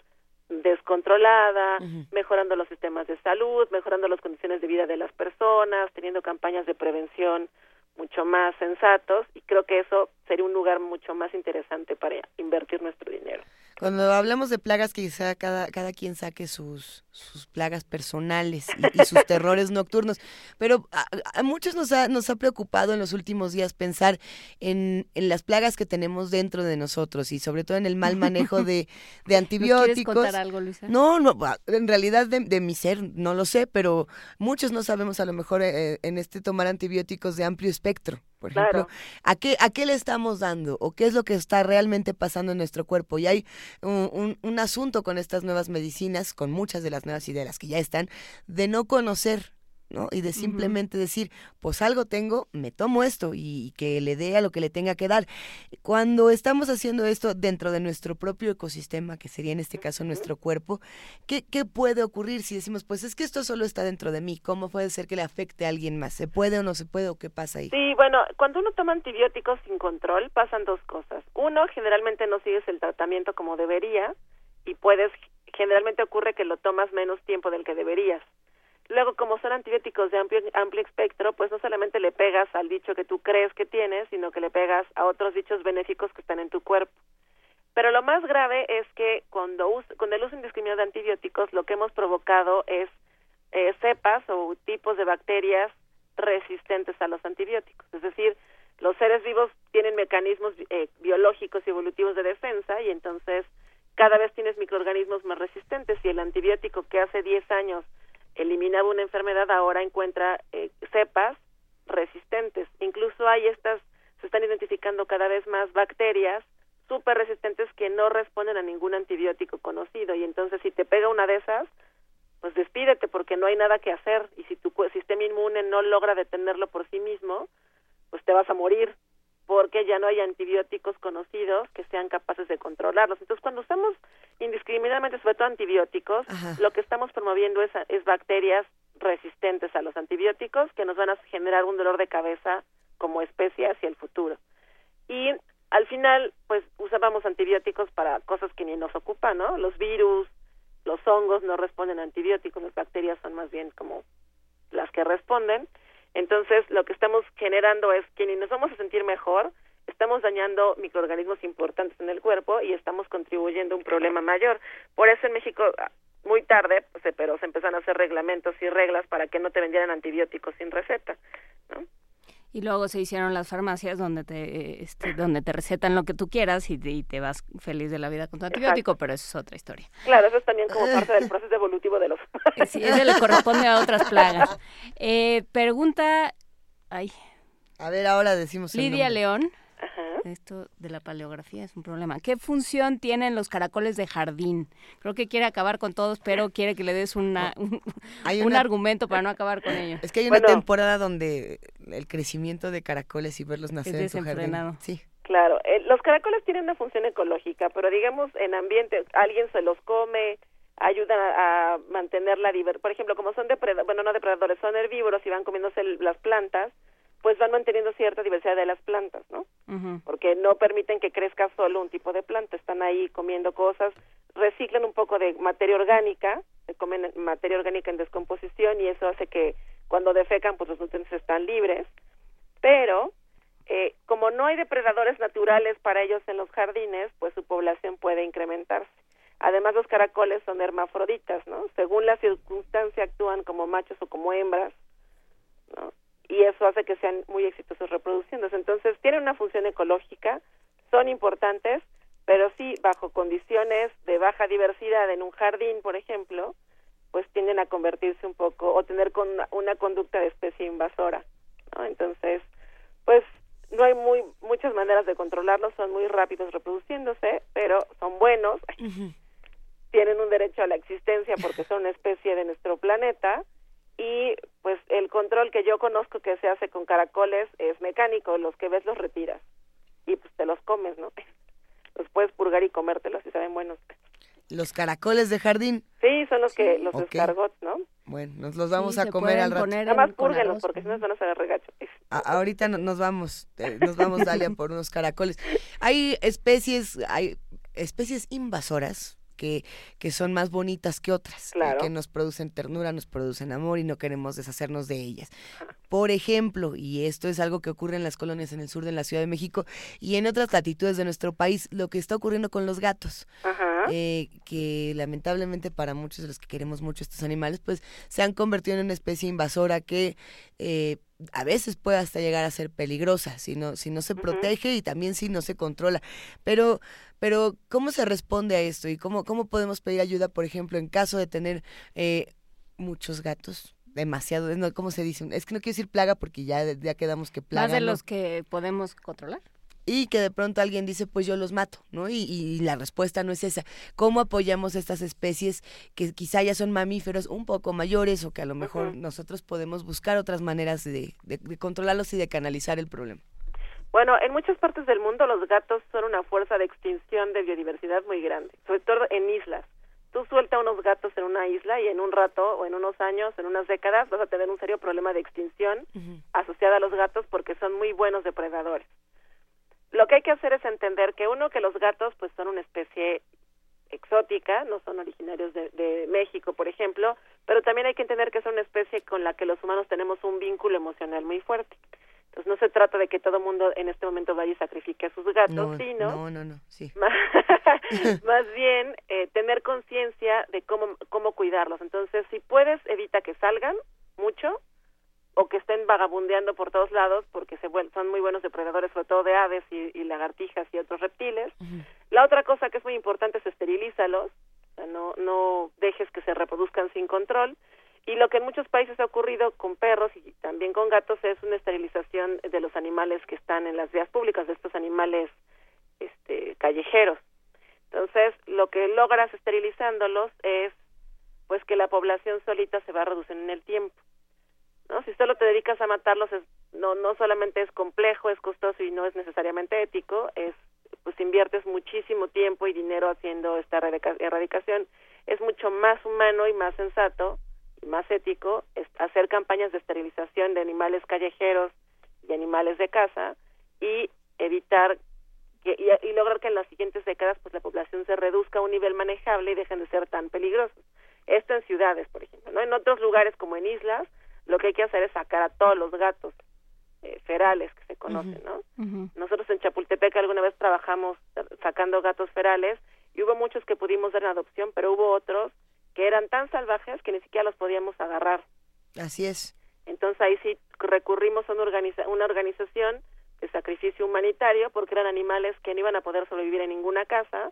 descontrolada, mejorando los sistemas de salud, mejorando las condiciones de vida de las personas, teniendo campañas de prevención mucho más sensatos y creo que eso sería un lugar mucho más interesante para invertir nuestro dinero. Cuando hablamos de plagas, quizá cada, cada quien saque sus, sus plagas personales y, sus terrores nocturnos, pero a, muchos nos ha, nos ha preocupado en los últimos días pensar en, en, las plagas que tenemos dentro de nosotros y sobre todo en el mal manejo de, de (laughs) antibióticos. ¿Quieres contar algo, Luisa? No, no, en realidad de, de, mi ser no lo sé, pero muchos no sabemos a lo mejor eh, en este tomar antibióticos de amplio espectro. Por ejemplo, ¿a, qué, ¿a qué le estamos dando o qué es lo que está realmente pasando en nuestro cuerpo? Y hay un, un, asunto con estas nuevas medicinas, con muchas de las nuevas ideas que ya están, de no conocer ¿no? Y de simplemente decir, pues algo tengo, me tomo esto y, que le dé a lo que le tenga que dar. Cuando estamos haciendo esto dentro de nuestro propio ecosistema, que sería en este caso nuestro cuerpo, ¿qué, ¿qué puede ocurrir si decimos, pues es que esto solo está dentro de mí? ¿Cómo puede ser que le afecte a alguien más? ¿Se puede o no se puede o qué pasa ahí? Sí, bueno, cuando uno toma antibióticos sin control pasan dos cosas. Uno, generalmente no sigues el tratamiento como debería y puedes, generalmente ocurre que lo tomas menos tiempo del que deberías. Luego, como son antibióticos de amplio, amplio espectro, pues no solamente le pegas al bicho que tú crees que tienes, sino que le pegas a otros bichos benéficos que están en tu cuerpo. Pero lo más grave es que cuando con el uso indiscriminado de antibióticos, lo que hemos provocado es eh, cepas o tipos de bacterias resistentes a los antibióticos. Es decir, los seres vivos tienen mecanismos eh, biológicos y evolutivos de defensa y entonces cada vez tienes microorganismos más resistentes y el antibiótico que hace 10 años eliminaba una enfermedad, ahora encuentra eh, cepas resistentes. Incluso hay estas, se están identificando cada vez más bacterias súper resistentes que no responden a ningún antibiótico conocido. Y entonces si te pega una de esas, pues despídete porque no hay nada que hacer. Y si tu sistema inmune no logra detenerlo por sí mismo, pues te vas a morir porque ya no hay antibióticos conocidos que sean capaces de controlarlos. Entonces, cuando usamos indiscriminadamente, sobre todo antibióticos, lo que estamos promoviendo es, es bacterias resistentes a los antibióticos que nos van a generar un dolor de cabeza como especie hacia el futuro. Y al final, pues usábamos antibióticos para cosas que ni nos ocupan, ¿no? Los virus, los hongos no responden a antibióticos, las bacterias son más bien como las que responden. Entonces, lo que estamos generando es que ni nos vamos a sentir mejor, estamos dañando microorganismos importantes en el cuerpo y estamos contribuyendo a un problema mayor. Por eso en México, muy tarde, pues, pero se empezaron a hacer reglamentos y reglas para que no te vendieran antibióticos sin receta, ¿no? Y luego se hicieron las farmacias donde te, este, donde te recetan lo que tú quieras y te, vas feliz de la vida con tu antibiótico, pero eso es otra historia. Claro, eso es también como (laughs) parte del proceso evolutivo de los... Eh, sí, eso le corresponde a otras plagas. Eh, pregunta... Ay. A ver, ahora decimos... Lidia León. Esto de la paleografía es un problema. ¿Qué función tienen los caracoles de jardín? Creo que quiere acabar con todos, pero quiere que le des una, un, un argumento para no acabar con ellos. Es que hay una temporada donde el crecimiento de caracoles y verlos nacer en tu jardín. Sí. Claro, eh, los caracoles tienen una función ecológica, pero digamos en ambiente, alguien se los come, ayudan a, mantener la diversidad. Por ejemplo, como son depredadores, bueno, no depredadores, son herbívoros y van comiéndose las plantas, pues van manteniendo cierta diversidad de las plantas, ¿no? Porque no permiten que crezca solo un tipo de planta, están ahí comiendo cosas, reciclan un poco de materia orgánica, se comen materia orgánica en descomposición y eso hace que cuando defecan pues los nutrientes están libres, pero eh, como no hay depredadores naturales para ellos en los jardines, pues su población puede incrementarse. Además, los caracoles son hermafroditas, ¿no? Según la circunstancia actúan como machos o como hembras, ¿no? Y eso hace que sean muy exitosos reproduciéndose. Entonces, tienen una función ecológica, son importantes, pero sí, bajo condiciones de baja diversidad en un jardín, por ejemplo, pues tienden a convertirse un poco o tener con una, conducta de especie invasora, ¿no? Entonces, pues no hay muy muchas maneras de controlarlos, son muy rápidos reproduciéndose, pero son buenos tienen un derecho a la existencia porque son una especie de nuestro planeta y pues el control que yo conozco que se hace con caracoles es mecánico, los que ves los retiras y pues te los comes, ¿no? (laughs) Los puedes purgar y comértelos y saben buenos. Los caracoles de jardín. Sí, son los que los escargots, ¿no? Bueno, nos los vamos a comer al rato. Nada más púrguenlos porque si no se van a hacer regacho. ahorita nos vamos, eh, nos vamos Dalia por unos caracoles. Hay especies, hay especies invasoras que, que son más bonitas que otras, que nos producen ternura, nos producen amor y no queremos deshacernos de ellas. Por ejemplo, y esto es algo que ocurre en las colonias en el sur de la Ciudad de México y en otras latitudes de nuestro país, lo que está ocurriendo con los gatos, eh, que lamentablemente para muchos de los que queremos mucho estos animales, pues se han convertido en una especie invasora que eh, a veces puede hasta llegar a ser peligrosa si no, si no se protege y también si no se controla. Pero, pero ¿cómo se responde a esto? ¿Y cómo, cómo podemos pedir ayuda, por ejemplo, en caso de tener eh, muchos gatos? Demasiado, no, ¿cómo se dice? Es que no quiero decir plaga porque ya, ya quedamos que plaga. Más de los que podemos controlar y que de pronto alguien dice, pues yo los mato, ¿no? Y, la respuesta no es esa. ¿Cómo apoyamos estas especies que quizá ya son mamíferos un poco mayores o que a lo mejor nosotros podemos buscar otras maneras de, controlarlos y de canalizar el problema? Bueno, en muchas partes del mundo los gatos son una fuerza de extinción de biodiversidad muy grande, sobre todo en islas. Tú suelta unos gatos en una isla y en un rato o en unos años, en unas décadas, vas a tener un serio problema de extinción asociada a los gatos porque son muy buenos depredadores lo que hay que hacer es entender que uno que los gatos pues son una especie exótica, no son originarios de, de, México, por ejemplo, pero también hay que entender que son una especie con la que los humanos tenemos un vínculo emocional muy fuerte. Entonces no se trata de que todo el mundo en este momento vaya y sacrifique a sus gatos, sino no, no, no, sí. (laughs) (laughs) más, bien eh, tener conciencia de cómo cómo cuidarlos. Entonces si puedes evita que salgan mucho, o que estén vagabundeando por todos lados porque se son muy buenos depredadores sobre todo de aves y, lagartijas y otros reptiles. La otra cosa que es muy importante es esterilízalos, o sea, no no dejes que se reproduzcan sin control. Y lo que en muchos países ha ocurrido con perros y también con gatos es una esterilización de los animales que están en las vías públicas, de estos animales este callejeros. Entonces, lo que logras esterilizándolos es pues que la población solita se va a reducir en el tiempo. ¿no? Si solo te dedicas a matarlos, es, no, no solamente es complejo, es costoso y no es necesariamente ético, es pues inviertes muchísimo tiempo y dinero haciendo esta erradicación. Es mucho más humano y más sensato más ético hacer campañas de esterilización de animales callejeros y animales de casa y evitar que, y, y, lograr que en las siguientes décadas pues la población se reduzca a un nivel manejable y dejen de ser tan peligrosos. Esto en ciudades, por ejemplo, ¿no? En otros lugares como en islas, lo que hay que hacer es sacar a todos los gatos eh, ferales que se conocen, ¿no? Nosotros en Chapultepec alguna vez trabajamos sacando gatos ferales y hubo muchos que pudimos dar en adopción, pero hubo otros que eran tan salvajes que ni siquiera los podíamos agarrar. Así es. Entonces ahí sí recurrimos a una, una organización de sacrificio humanitario porque eran animales que no iban a poder sobrevivir en ninguna casa,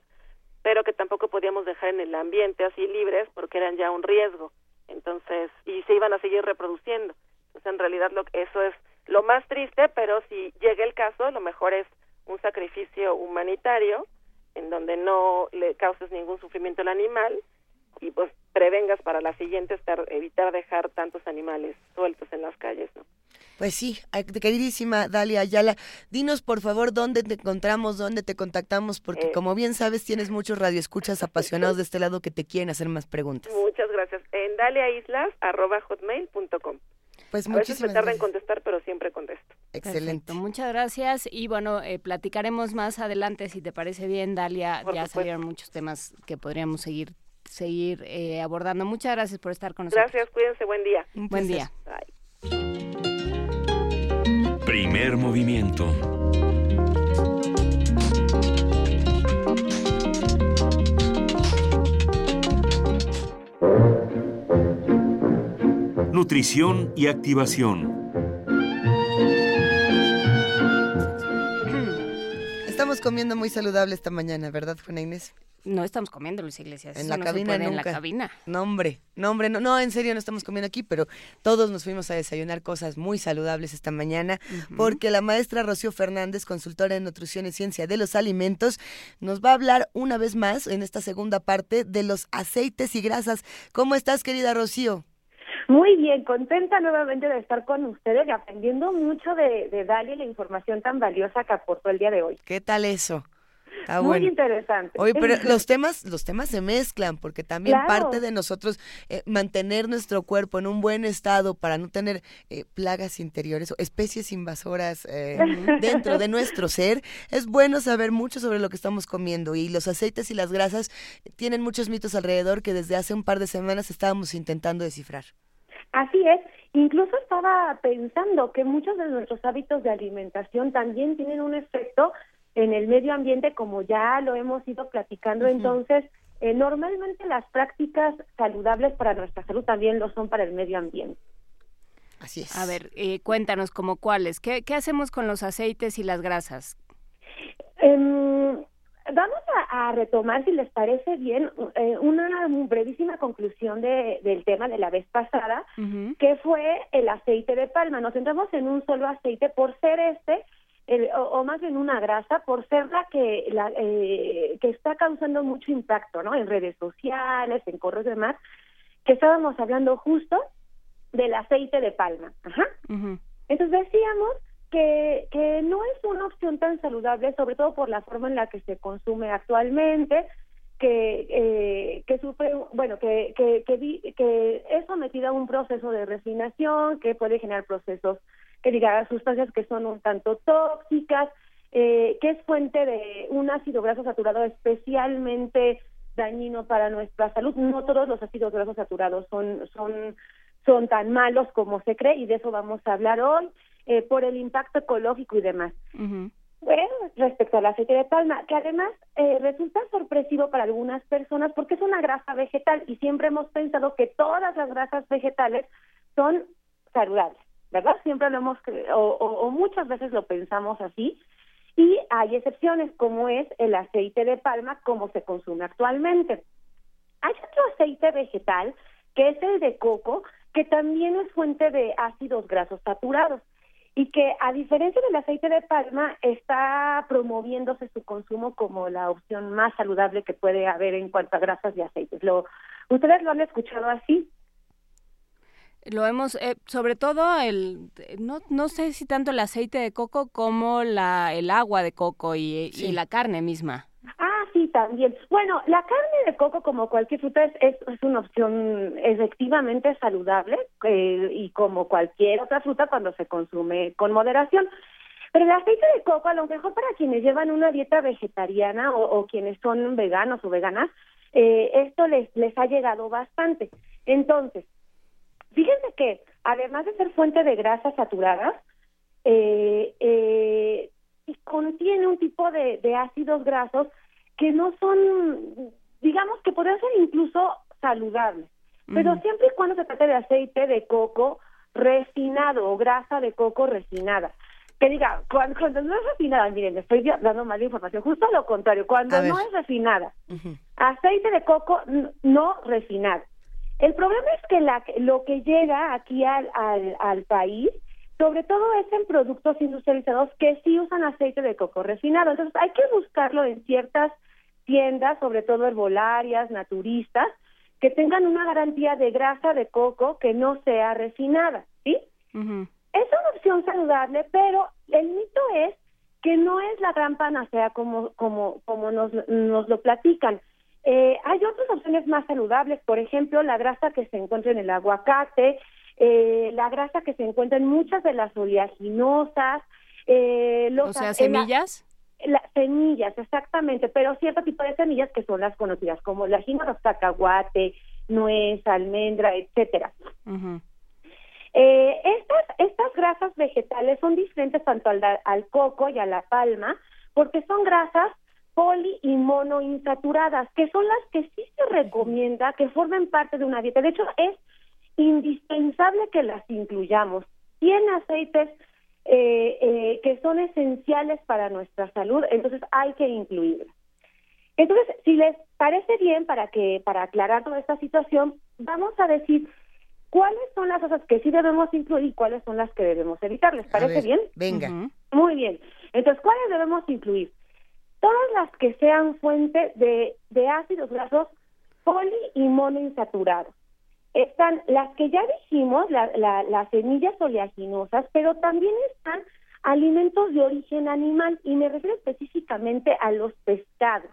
pero que tampoco podíamos dejar en el ambiente así libres porque eran ya un riesgo entonces y se iban a seguir reproduciendo entonces en realidad lo eso es lo más triste pero si llega el caso lo mejor es un sacrificio humanitario en donde no le causes ningún sufrimiento al animal y pues prevengas para la siguiente estar evitar dejar tantos animales sueltos en las calles no pues sí, queridísima Dalia Ayala, dinos por favor dónde te encontramos, dónde te contactamos, porque eh. como bien sabes tienes muchos radioescuchas (laughs) apasionados de este lado que te quieren hacer más preguntas. Muchas gracias. En daliaislas.hotmail.com Pues a veces me muchísimas tarda en contestar, pero siempre contesto. Excelente. Perfecto, muchas gracias y bueno, eh, platicaremos más adelante si te parece bien, Dalia. Por ya supuesto. salieron muchos temas que podríamos seguir seguir eh, abordando. Muchas gracias por estar con nosotros. Gracias, cuídense, buen día. Buen día. Bye. Primer movimiento. Nutrición y activación. Estamos comiendo muy saludable esta mañana, ¿verdad, Juana Inés? No estamos comiendo, Luis Iglesias. En eso la no se cabina puede en la cabina. No, hombre, no, hombre, no, no, en serio no estamos comiendo aquí, pero todos nos fuimos a desayunar cosas muy saludables esta mañana, porque la maestra Rocío Fernández, consultora en nutrición y ciencia de los alimentos, nos va a hablar una vez más en esta segunda parte de los aceites y grasas. ¿Cómo estás, querida Rocío? Muy bien, contenta nuevamente de estar con ustedes y aprendiendo mucho de, de Dalia y la información tan valiosa que aportó el día de hoy. ¿Qué tal eso? Ah, Muy bueno. interesante. Oye, pero los temas, los temas se mezclan, porque también Claro. parte de nosotros eh, mantener nuestro cuerpo en un buen estado para no tener eh, plagas interiores o especies invasoras eh, (laughs) dentro de nuestro ser, es bueno saber mucho sobre lo que estamos comiendo y los aceites y las grasas tienen muchos mitos alrededor que desde hace un par de semanas estábamos intentando descifrar. Así es. Incluso estaba pensando que muchos de nuestros hábitos de alimentación también tienen un efecto en el medio ambiente, como ya lo hemos ido platicando. Entonces, eh, normalmente las prácticas saludables para nuestra salud también lo son para el medio ambiente. Así es. A ver, eh, cuéntanos como cuáles. ¿Qué, ¿Qué hacemos con los aceites y las grasas? Em, vamos a, a retomar, si les parece bien, eh, una brevísima conclusión de- del tema de la vez pasada, que fue el aceite de palma. Nos centramos en un solo aceite por ser este, el- o, o más bien una grasa, por ser la que la, eh, que está causando mucho impacto, ¿no? En redes sociales, en correos y demás, que estábamos hablando justo del aceite de palma. Ajá. Entonces decíamos que, que no es una opción tan saludable, sobre todo por la forma en la que se consume actualmente, que, eh, que sufre, bueno, que, que, que, vi- que es sometida a un proceso de refinación, que puede generar procesos que diga sustancias que son un tanto tóxicas, eh, que es fuente de un ácido graso saturado especialmente dañino para nuestra salud. No todos los ácidos grasos saturados son, son, son tan malos como se cree y de eso vamos a hablar hoy eh, por el impacto ecológico y demás. Bueno, respecto al aceite de palma, que además eh, resulta sorpresivo para algunas personas porque es una grasa vegetal y siempre hemos pensado que todas las grasas vegetales son saludables, ¿verdad? Siempre lo hemos, o- o muchas veces lo pensamos así. Y hay excepciones, como es el aceite de palma, como se consume actualmente. Hay otro aceite vegetal, que es el de coco, que también es fuente de ácidos grasos saturados y que a diferencia del aceite de palma está promoviéndose su consumo como la opción más saludable que puede haber en cuanto a grasas y aceites. Lo, ¿Ustedes lo han escuchado así? Lo hemos, eh, sobre todo el, no, no sé si tanto el aceite de coco como la, el agua de coco y, y la carne misma. Ah, sí, también. Bueno, la carne de coco, como cualquier fruta, es, es, es una opción efectivamente saludable eh, y como cualquier otra fruta cuando se consume con moderación. Pero el aceite de coco, a lo mejor para quienes llevan una dieta vegetariana o, o quienes son veganos o veganas, eh, esto les, les ha llegado bastante. Entonces, fíjense que además de ser fuente de grasas saturadas, eh, eh, contiene un tipo de, de ácidos grasos que no son, digamos que podrían ser incluso saludables, pero siempre y cuando se trate de aceite de coco refinado o grasa de coco refinada. Que diga, cuando, cuando no es refinada, miren, le estoy dando mal información, justo lo contrario, cuando no es refinada, aceite de coco no refinado. El problema es que la, lo que llega aquí al, al, al país, sobre todo es en productos industrializados que sí usan aceite de coco refinado. Entonces hay que buscarlo en ciertas tiendas, sobre todo herbolarias, naturistas, que tengan una garantía de grasa de coco que no sea refinada, ¿sí? Es una opción saludable, pero el mito es que no es la gran panacea como, como, como nos, nos lo platican. Eh, hay otras opciones más saludables, por ejemplo, la grasa que se encuentra en el aguacate, eh, la grasa que se encuentra en muchas de las oleaginosas, eh, los, o sea, semillas. las semillas, exactamente, pero cierto tipo de semillas que son las conocidas como la los cacahuate, nuez, almendra, etcétera. eh, estas, estas grasas vegetales son diferentes tanto al, al coco y a la palma, porque son grasas poli y monoinsaturadas, que son las que sí se recomienda que formen parte de una dieta. De hecho, es indispensable que las incluyamos. Tiene aceites eh, eh, que son esenciales para nuestra salud, entonces hay que incluirlas. Entonces, si les parece bien, para que para aclarar toda esta situación, vamos a decir cuáles son las cosas que sí debemos incluir y cuáles son las que debemos evitar. ¿Les parece bien? Venga. Muy bien. Entonces, ¿cuáles debemos incluir? Todas las que sean fuente de, de ácidos grasos poli y monoinsaturados están las que ya dijimos, las semillas oleaginosas, pero también están alimentos de origen animal y me refiero específicamente a los pescados,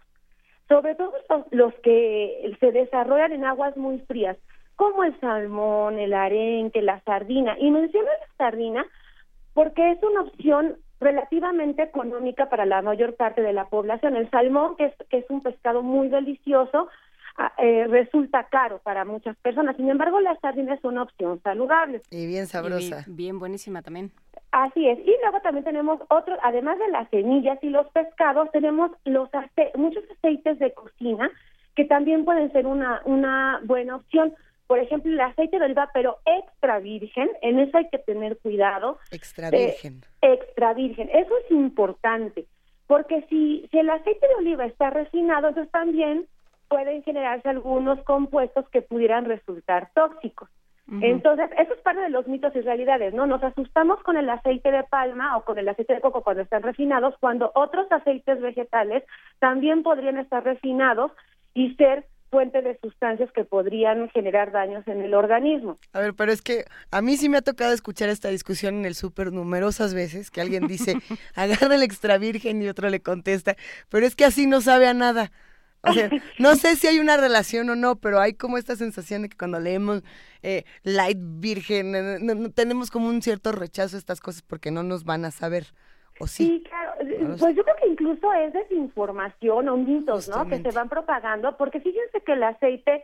sobre todo los, que se desarrollan en aguas muy frías, como el salmón, el arenque, la sardina. Y menciono la sardina porque es una opción relativamente económica para la mayor parte de la población. El salmón, que es, que es un pescado muy delicioso, Ah, eh, resulta caro para muchas personas. Sin embargo, las sardinas son una opción saludable. Y bien sabrosa. bien, buenísima también. Así es. Y luego también tenemos otros, además de las semillas y los pescados, tenemos los muchos aceites de cocina que también pueden ser una, una buena opción. Por ejemplo, el aceite de oliva, pero extra virgen, en eso hay que tener cuidado. Extra virgen. Eh, extra virgen. Eso es importante, porque si, si el aceite de oliva está refinado, entonces también pueden generarse algunos compuestos que pudieran resultar tóxicos. Entonces, eso es parte de los mitos y realidades, ¿no? Nos asustamos con el aceite de palma o con el aceite de coco cuando están refinados, cuando otros aceites vegetales también podrían estar refinados y ser fuente de sustancias que podrían generar daños en el organismo. A ver, pero es que a mí sí me ha tocado escuchar esta discusión en el súper numerosas veces, que alguien dice, (laughs) agarra el extra virgen y otro le contesta, pero es que así no sabe a nada. O sea, (laughs) no sé si hay una relación o no, pero hay como esta sensación de que cuando leemos eh, Light Virgen, eh, no, tenemos como un cierto rechazo a estas cosas porque no nos van a saber. ¿O sí? sí claro. Pues yo creo que incluso es desinformación o mitos, ¿no? Que se van propagando, porque fíjense que el aceite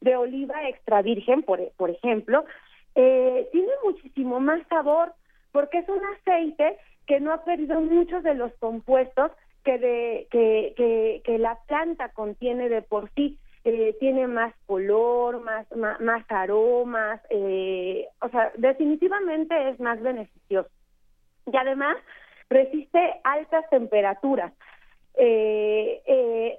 de oliva extra virgen, por, por ejemplo, eh, tiene muchísimo más sabor, porque es un aceite que no ha perdido muchos de los compuestos que, de, que, que, la planta contiene de por sí. Eh, tiene más color, más, más, aromas, eh, o sea, definitivamente es más beneficioso. Y además resiste altas temperaturas. Eh, eh,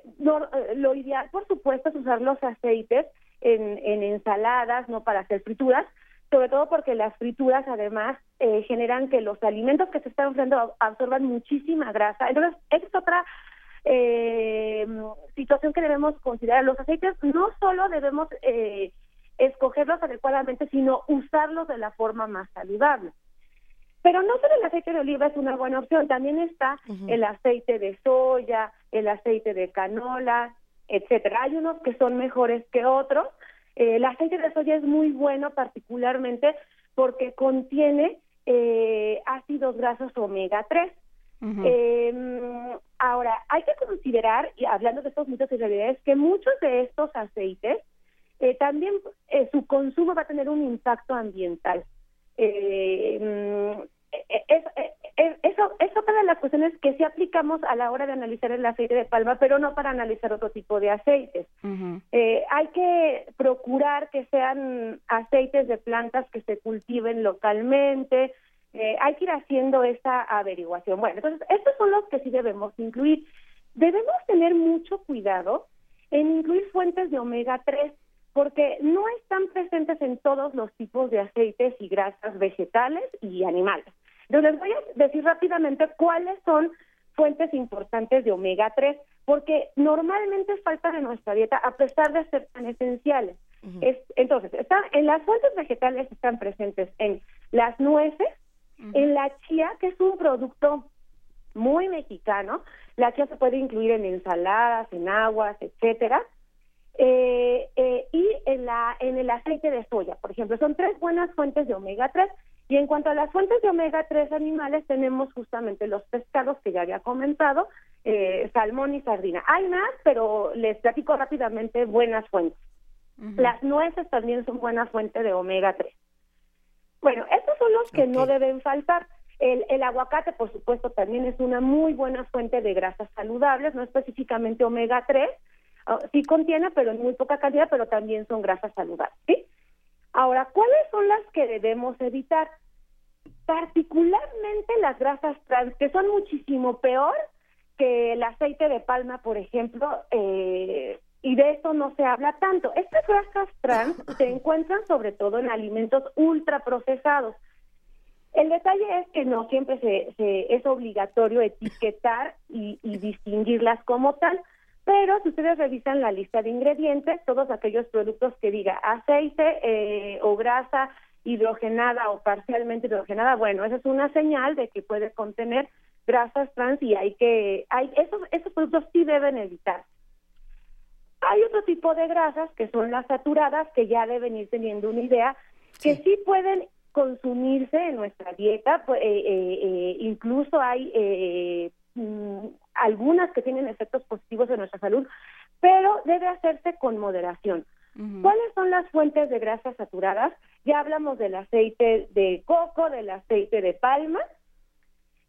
lo ideal, por supuesto, es usar los aceites en, en ensaladas, no para hacer frituras, sobre todo porque las frituras además eh, generan que los alimentos que se están ofreciendo absorban muchísima grasa. Entonces, es otra eh, situación que debemos considerar. Los aceites no solo debemos eh, escogerlos adecuadamente, sino usarlos de la forma más saludable. Pero no solo el aceite de oliva es una buena opción, también está el aceite de soya, el aceite de canola, etcétera. Hay unos que son mejores que otros, eh, el aceite de soya es muy bueno particularmente porque contiene eh, ácidos grasos omega 3. Em, ahora, hay que considerar, y hablando de estos mitos y realidades, que muchos de estos aceites eh, también su consumo va a tener un impacto ambiental. Em, es, eso es otra de las cuestiones que sí aplicamos a la hora de analizar el aceite de palma, pero no para analizar otro tipo de aceites. Eh, hay que procurar que sean aceites de plantas que se cultiven localmente. Eh, hay que ir haciendo esa averiguación. Bueno, entonces, estos son los que sí debemos incluir. Debemos tener mucho cuidado en incluir fuentes de omega 3 porque no están presentes en todos los tipos de aceites y grasas vegetales y animales. Entonces les voy a decir rápidamente cuáles son fuentes importantes de omega 3, porque normalmente falta de nuestra dieta a pesar de ser tan esenciales. entonces, en las fuentes vegetales están presentes en las nueces, en la chía, que es un producto muy mexicano, la chía se puede incluir en ensaladas, en aguas, etcétera, eh, eh, y en, la, en el aceite de soya, por ejemplo. Son tres buenas fuentes de omega 3. Y en cuanto a las fuentes de omega 3 animales, tenemos justamente los pescados que ya había comentado, eh, salmón y sardina. Hay más, pero les platico rápidamente buenas fuentes. Las nueces también son buena fuente de omega 3. Bueno, estos son los que no deben faltar. El, el, aguacate, por supuesto, también es una muy buena fuente de grasas saludables, no específicamente omega 3, ah, sí contiene, pero en muy poca cantidad, pero también son grasas saludables, ¿sí? Ahora, ¿cuáles son las que debemos evitar? Particularmente las grasas trans, que son muchísimo peor que el aceite de palma, por ejemplo, eh, y de eso no se habla tanto. Estas grasas trans (laughs) se encuentran sobre todo en alimentos ultraprocesados. El detalle es que no siempre se, es obligatorio etiquetar y, distinguirlas como tal, pero si ustedes revisan la lista de ingredientes, todos aquellos productos que diga aceite eh, o grasa hidrogenada o parcialmente hidrogenada, bueno, esa es una señal de que puede contener grasas trans y hay que, hay esos, esos productos sí deben evitar. Hay otro tipo de grasas que son las saturadas que ya deben ir teniendo una idea que sí, pueden consumirse en nuestra dieta, pues, eh, eh, eh, incluso hay mm, algunas que tienen efectos positivos en nuestra salud, pero debe hacerse con moderación. ¿Cuáles son las fuentes de grasas saturadas? Ya hablamos del aceite de coco, del aceite de palma,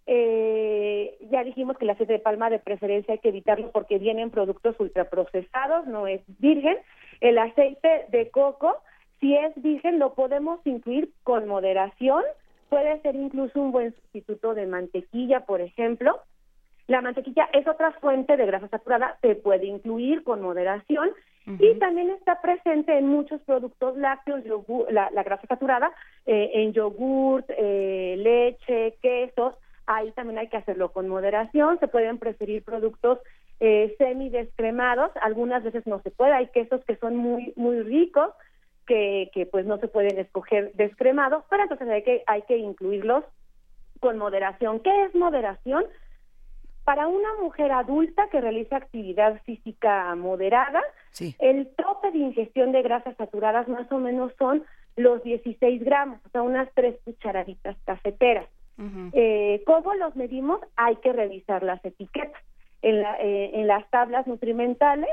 eh, ya dijimos que el aceite de palma de preferencia hay que evitarlo porque vienen productos ultraprocesados, no es virgen. El aceite de coco, si es virgen, lo podemos incluir con moderación. Puede ser incluso un buen sustituto de mantequilla, por ejemplo. La mantequilla es otra fuente de grasa saturada, se puede incluir con moderación y también está presente en muchos productos lácteos, la, grasa saturada, eh, en yogurt, eh, leche, quesos, ahí también hay que hacerlo con moderación, se pueden preferir productos eh, semi descremados, algunas veces no se puede, hay quesos que son muy muy ricos que, que pues no se pueden escoger descremados, pero entonces hay que hay que incluirlos con moderación. ¿Qué es moderación? Para una mujer adulta que realiza actividad física moderada, el tope de ingestión de grasas saturadas más o menos son los 16 gramos, o sea, unas tres cucharaditas cafeteras eh, ¿Cómo los medimos? Hay que revisar las etiquetas. En, la, eh, en las tablas nutrimentales,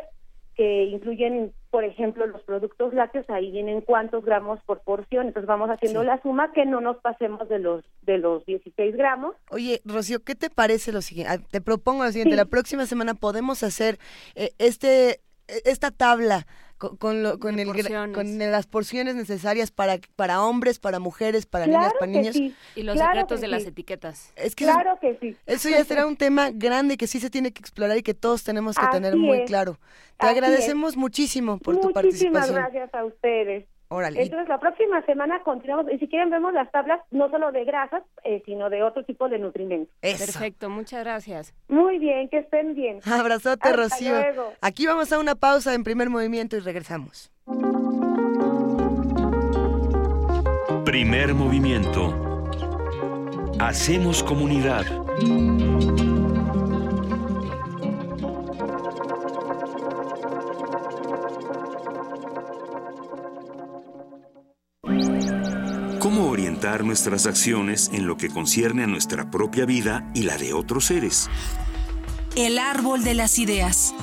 que incluyen, por ejemplo, los productos lácteos, ahí vienen cuántos gramos por porción. Entonces vamos haciendo la suma que no nos pasemos de los de los 16 gramos. Oye, Rocío, ¿qué te parece lo siguiente? Ah, te propongo lo siguiente. La próxima semana podemos hacer eh, este e, esta tabla con, lo, con, el, con las porciones necesarias para, para hombres, para mujeres, para niñas, para niños. Y los secretos de las etiquetas. Es que claro que sí. Eso ya será un tema grande que sí se tiene que explorar y que todos tenemos que tener muy claro. Te agradecemos muchísimo por tu participación. Muchísimas gracias a ustedes. Entonces, la próxima semana continuamos, y si quieren vemos las tablas no solo de grasas, eh, sino de otro tipo de nutrimentos. Perfecto, muchas gracias. Muy bien, que estén bien. Abrazote, Rocío. Aquí vamos a una pausa en primer movimiento y regresamos. Primer movimiento. Hacemos comunidad. Orientar nuestras acciones en lo que concierne a nuestra propia vida y la de otros seres? El árbol de las ideas.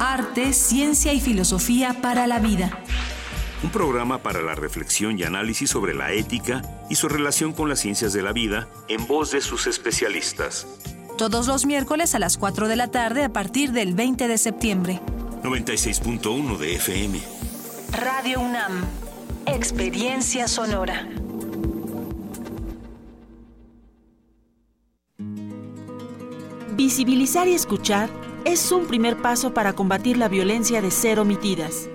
Arte, ciencia y filosofía para la vida. Un programa para la reflexión y análisis sobre la ética y su relación con las ciencias de la vida en voz de sus especialistas. Todos los miércoles a las 4 de la tarde a partir del 20 de septiembre. 96.1 de FM. Radio UNAM. Experiencia sonora. Visibilizar y escuchar es un primer paso para combatir la violencia de ser omitidas.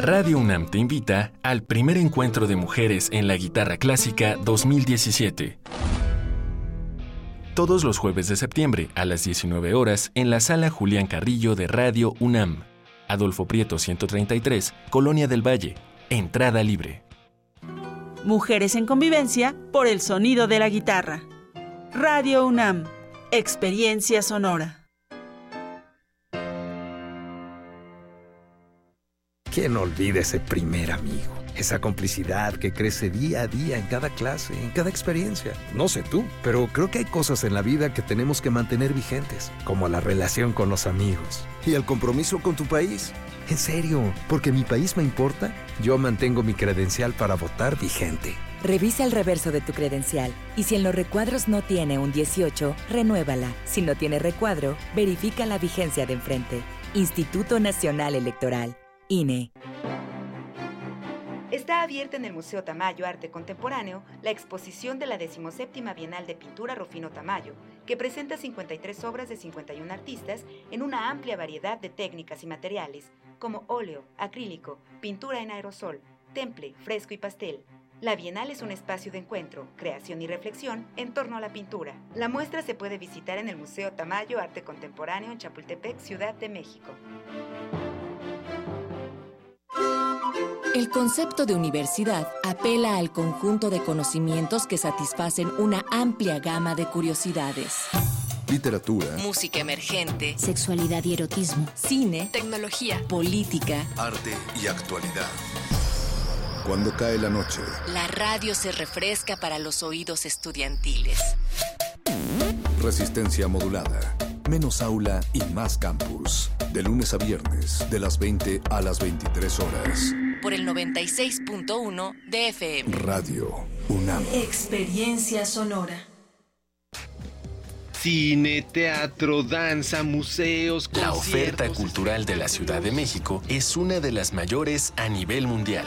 Radio UNAM te invita al primer encuentro de mujeres en la guitarra clásica 2017. Todos los jueves de septiembre a las 19 horas en la sala Julián Carrillo de Radio UNAM. Adolfo Prieto 133, Colonia del Valle. Entrada libre. Mujeres en convivencia por el sonido de la guitarra. Radio UNAM. Experiencia sonora. ¿Quién olvida ese primer amigo? Esa complicidad que crece día a día en cada clase, en cada experiencia. No sé tú, pero creo que hay cosas en la vida que tenemos que mantener vigentes, como la relación con los amigos y el compromiso con tu país. En serio, porque mi país me importa, yo mantengo mi credencial para votar vigente. Revisa el reverso de tu credencial y si en los recuadros no tiene un 18, renuévala. Si no tiene recuadro, verifica la vigencia de enfrente. Instituto Nacional Electoral, INE. Está abierta en el Museo Tamayo Arte Contemporáneo la exposición de la 17 Bienal de Pintura Rufino Tamayo, que presenta 53 obras de 51 artistas en una amplia variedad de técnicas y materiales, como óleo, acrílico, pintura en aerosol, temple, fresco y pastel. La Bienal es un espacio de encuentro, creación y reflexión en torno a la pintura. La muestra se puede visitar en el Museo Tamayo Arte Contemporáneo en Chapultepec, Ciudad de México. El concepto de universidad apela al conjunto de conocimientos que satisfacen una amplia gama de curiosidades. Literatura, música emergente, sexualidad y erotismo, cine, tecnología, política, arte y actualidad. Cuando cae la noche, la radio se refresca para los oídos estudiantiles. Resistencia modulada. Menos aula y más campus. De lunes a viernes, de las 20 a las 23 horas por el 96.1 de FM. Radio UNAM. Experiencia sonora. Cine, teatro, danza, museos, La oferta cultural de la Ciudad de México es una de las mayores a nivel mundial.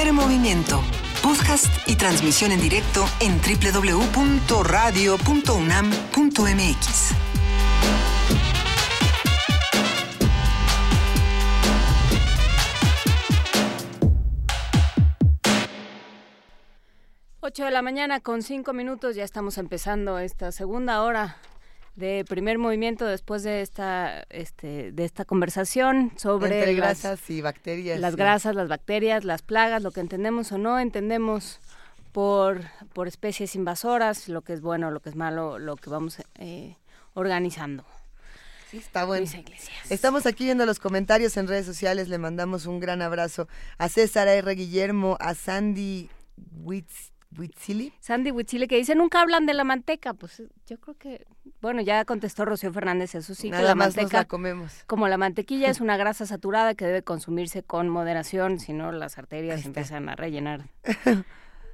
Primer movimiento. Podcast y transmisión en directo en www.radio.unam.mx. 8 de la mañana con 5 minutos ya estamos empezando esta segunda hora de primer movimiento después de esta este de esta conversación sobre las, grasas y bacterias. Las grasas, las bacterias, las plagas, lo que entendemos o no entendemos por por especies invasoras, lo que es bueno, lo que es malo, lo que vamos eh, organizando. Sí, está bueno. Estamos aquí viendo los comentarios en redes sociales. Le mandamos un gran abrazo a César R. Guillermo, a Sandy Witz Huitzili. Sandy Huitzili que dice, nunca hablan de la manteca. Pues yo creo que, bueno, ya contestó Rocío Fernández, eso sí, Nada que la más manteca, la comemos. como la mantequilla, es (laughs) una grasa saturada que debe consumirse con moderación, si no las arterias empiezan a rellenar. (laughs)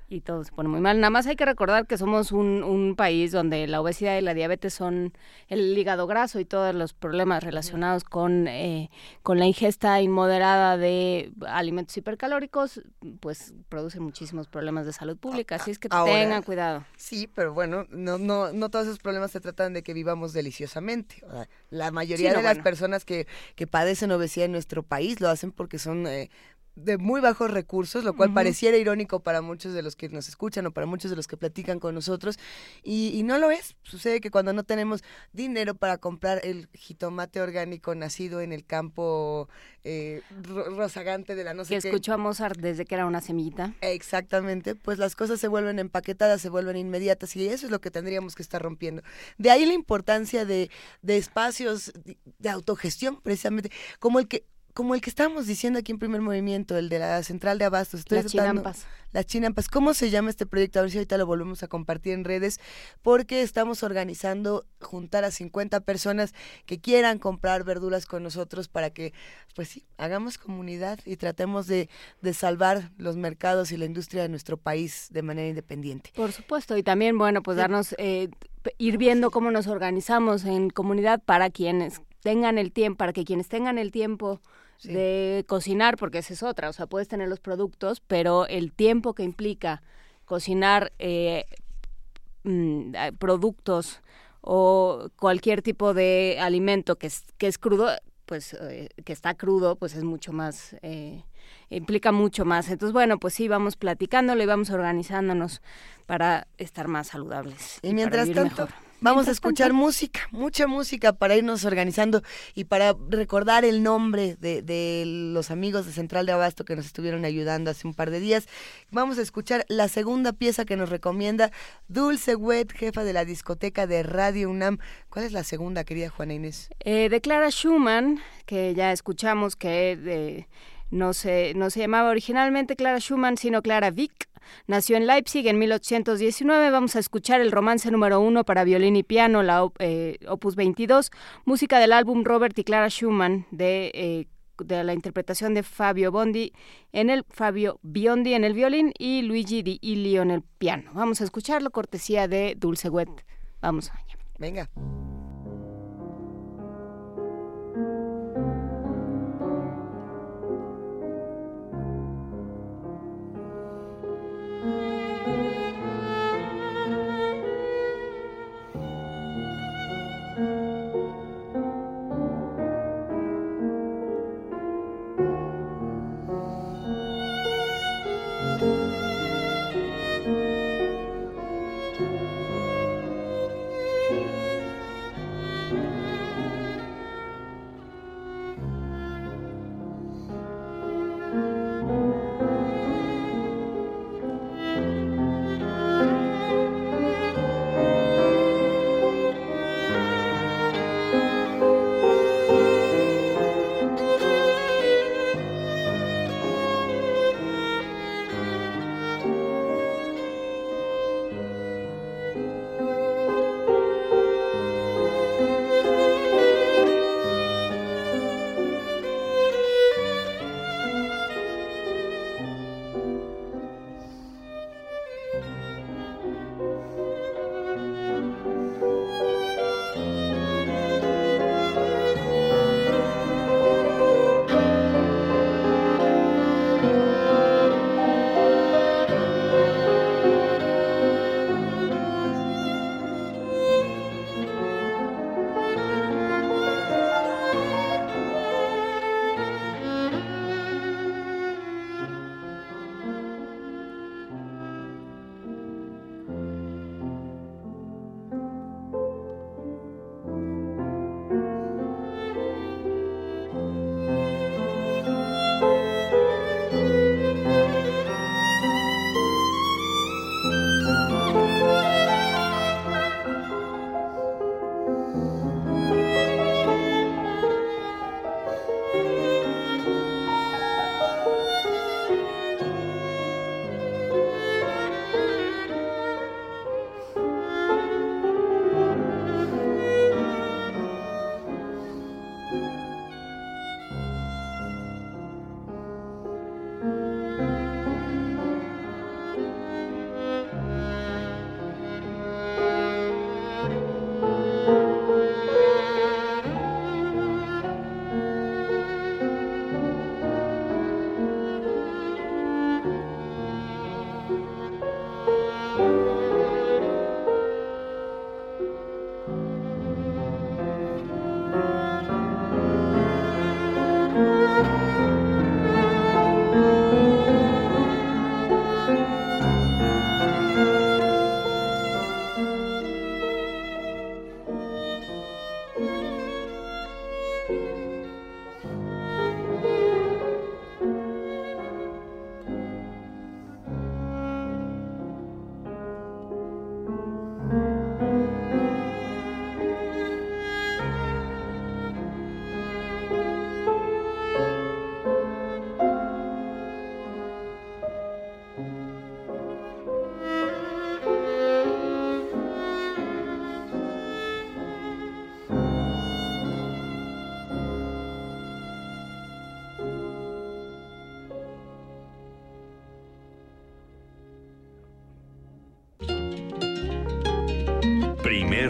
y todo se pone muy mal. Nada más hay que recordar que somos un, un, país donde la obesidad y la diabetes son el hígado graso y todos los problemas relacionados con, eh, con la ingesta inmoderada de alimentos hipercalóricos, pues producen muchísimos problemas de salud pública. Así es que tengan cuidado. Sí, pero bueno, no, no, no todos esos problemas se tratan de que vivamos deliciosamente. La mayoría de las personas que, que padecen obesidad en nuestro país lo hacen porque son eh, de muy bajos recursos, lo cual pareciera irónico para muchos de los que nos escuchan o para muchos de los que platican con nosotros, y, no lo es. Sucede que cuando no tenemos dinero para comprar el jitomate orgánico nacido en el campo eh, rozagante de la no sé que escuchó a Mozart desde que era una semillita. Exactamente, pues las cosas se vuelven empaquetadas, se vuelven inmediatas, y eso es lo que tendríamos que estar rompiendo. De ahí la importancia de, de espacios de autogestión, precisamente, como el que como el que estábamos diciendo aquí en primer movimiento, el de la central de abastos. las chinampas. Las chinampas. ¿Cómo se llama este proyecto? A ver si ahorita lo volvemos a compartir en redes, porque estamos organizando juntar a 50 personas que quieran comprar verduras con nosotros para que, pues sí, hagamos comunidad y tratemos de, de salvar los mercados y la industria de nuestro país de manera independiente. Por supuesto, y también, bueno, pues darnos, eh, ir viendo cómo nos organizamos en comunidad para quienes tengan el tiempo, para que quienes tengan el tiempo de cocinar, porque esa es otra, o sea, puedes tener los productos, pero el tiempo que implica cocinar eh, mm, productos o cualquier tipo de alimento que es, que es crudo, pues eh, que está crudo, pues es mucho más, eh, implica mucho más. Entonces, bueno, pues sí, vamos platicándolo y vamos organizándonos para estar más saludables. Y, mientras tanto, vamos a escuchar música, mucha música para irnos organizando y para recordar el nombre de, de, los amigos de Central de Abasto que nos estuvieron ayudando hace un par de días. Vamos a escuchar la segunda pieza que nos recomienda Dulce Wet, jefa de la discoteca de Radio UNAM. ¿Cuál es la segunda, querida Juana Inés? Eh, de Clara Schumann, que ya escuchamos que eh, no, se, no se llamaba originalmente Clara Schumann, sino Clara Vick. Nació en Leipzig en 1819. Vamos a escuchar el romance número uno para violín y piano, la eh, Opus 22, música del álbum Robert y Clara Schumann de eh, de la interpretación de Fabio Bondi en el Fabio Biondi en el violín y Luigi Di Ilio en el piano. Vamos a escucharlo, cortesía de Dulce Wet. Vamos. Venga.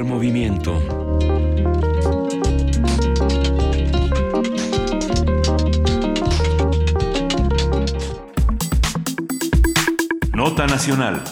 Movimiento. Nota Nacional.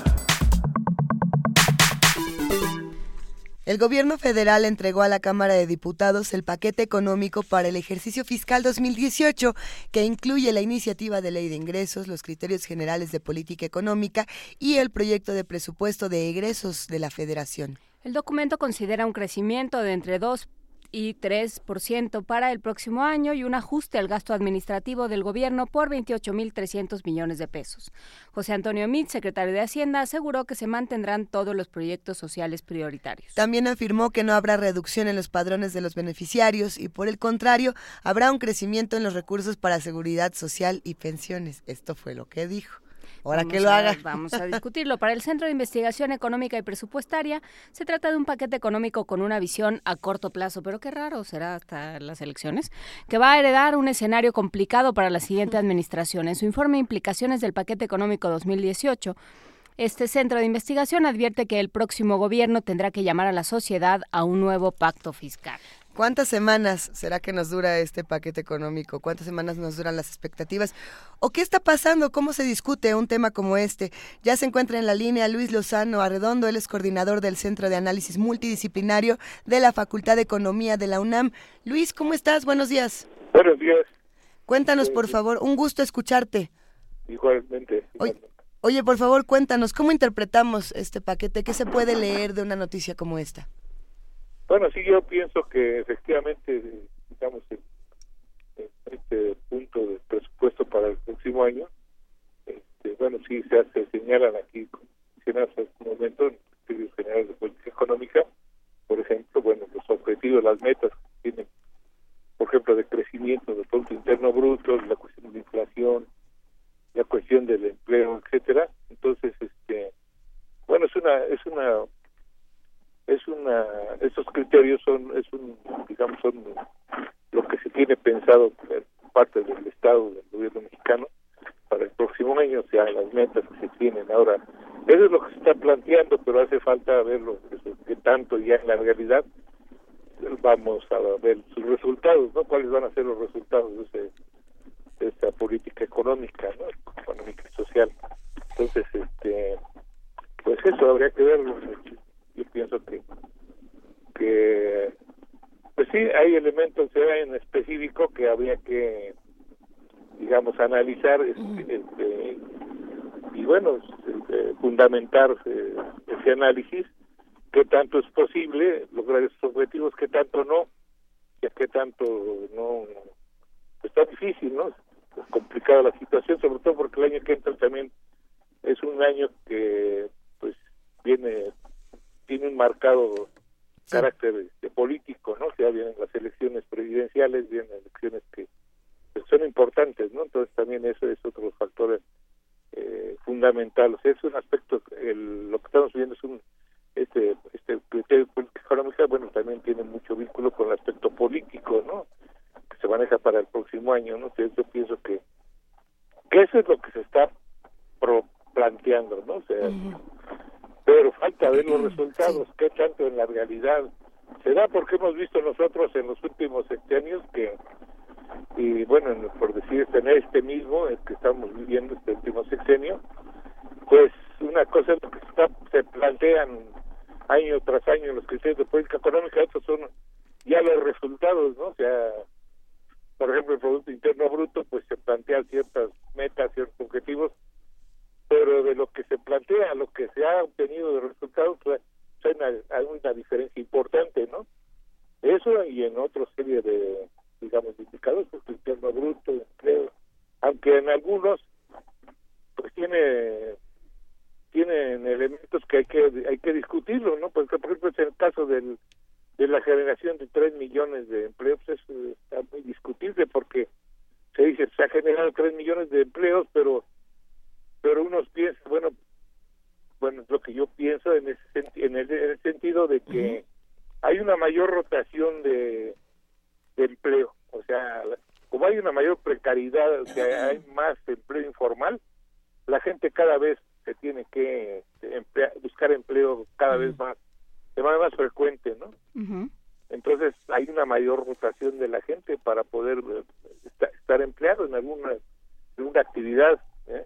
El gobierno federal entregó a la Cámara de Diputados el paquete económico para el ejercicio fiscal 2018, que incluye la iniciativa de ley de ingresos, los criterios generales de política económica y el proyecto de presupuesto de egresos de la federación. El documento considera un crecimiento de entre 2 y 3% para el próximo año y un ajuste al gasto administrativo del gobierno por 28.300 millones de pesos. José Antonio Mit, secretario de Hacienda, aseguró que se mantendrán todos los proyectos sociales prioritarios. También afirmó que no habrá reducción en los padrones de los beneficiarios y, por el contrario, habrá un crecimiento en los recursos para seguridad social y pensiones. Esto fue lo que dijo. Ahora que lo haga. Vamos a discutirlo. Para el Centro de Investigación Económica y Presupuestaria, se trata de un paquete económico con una visión a corto plazo, pero qué raro será hasta las elecciones, que va a heredar un escenario complicado para la siguiente administración. En su informe Implicaciones del Paquete Económico 2018, este centro de investigación advierte que el próximo gobierno tendrá que llamar a la sociedad a un nuevo pacto fiscal. ¿Cuántas semanas será que nos dura este paquete económico? ¿Cuántas semanas nos duran las expectativas? ¿O qué está pasando? ¿Cómo se discute un tema como este? Ya se encuentra en la línea Luis Lozano Arredondo, él es coordinador del Centro de Análisis Multidisciplinario de la Facultad de Economía de la UNAM. Luis, ¿cómo estás? Buenos días. Buenos días. Cuéntanos, por favor, un gusto escucharte. Igualmente. Oye, oye, por favor, cuéntanos, ¿cómo interpretamos este paquete? ¿Qué se puede leer de una noticia como esta? Bueno, sí, yo pienso que efectivamente, digamos, en, este punto del presupuesto para el próximo año, este, bueno, sí se hace, señalan aquí, mencionas hace un momento, en criterios generales de política económica, por ejemplo, bueno, los objetivos, las metas que tienen, por ejemplo, de crecimiento del Producto Interno Bruto, la cuestión de inflación, la cuestión del empleo, etcétera. Entonces, este, bueno, es una, es una es una esos criterios son es un digamos son lo que se tiene pensado por parte del Estado del gobierno mexicano para el próximo año o sea las metas que se tienen ahora. Eso es lo que se está planteando pero hace falta verlo que tanto ya en la realidad vamos a ver sus resultados no cuáles van a ser los resultados de, ese, de esta política económica no económica y social entonces este pues eso habría que verlo yo pienso que que pues sí hay elementos en específico que habría que digamos analizar este, este y bueno este, fundamentar eh, ese análisis qué tanto es posible lograr esos objetivos qué tanto no y a qué tanto no está difícil no es complicada la situación sobre todo porque el año que entra también es un año que pues viene tiene un marcado carácter este, político, ¿no? Sea, vienen las elecciones presidenciales, vienen elecciones que, son importantes, ¿no? Entonces también eso es otro factor eh, fundamental. O sea, es un aspecto, el, lo que estamos viendo es un, este, este criterio político económico, bueno, también tiene mucho vínculo con el aspecto político, ¿no? Que se maneja para el próximo año, ¿no? Entonces yo pienso que, que eso es lo que se está pro planteando, ¿no? O sea, pero falta ver los resultados, qué tanto en la realidad se da, porque hemos visto nosotros en los últimos sexenios que, y bueno, por decir, tener este mismo, el que estamos viviendo este último sexenio, pues una cosa es lo que se plantean año tras año los criterios de política económica, estos son ya los resultados, ¿no? O sea, por ejemplo, el Producto Interno Bruto, pues se plantean ciertas metas, ciertos objetivos, pero de lo que se plantea, lo que se ha obtenido de resultados, pues, hay una, diferencia importante, ¿no? Eso y en otra serie de, digamos, indicadores, el interno bruto, empleo, aunque en algunos, pues tiene tienen elementos que hay que hay que discutirlo, ¿no? Porque, por ejemplo, en el caso del, de la generación de 3 millones de empleos, eso está muy discutible porque se dice, se ha generado 3 millones de empleos, pero pero unos piensan, bueno, bueno, es lo que yo pienso en ese en el, sentido de que hay una mayor rotación de, empleo, o sea, como hay una mayor precariedad, o sea, hay más empleo informal, la gente cada vez se tiene que buscar empleo cada vez más, de manera más frecuente, ¿no? Entonces hay una mayor rotación de la gente para poder eh, estar, empleado en alguna, en una actividad. ¿eh?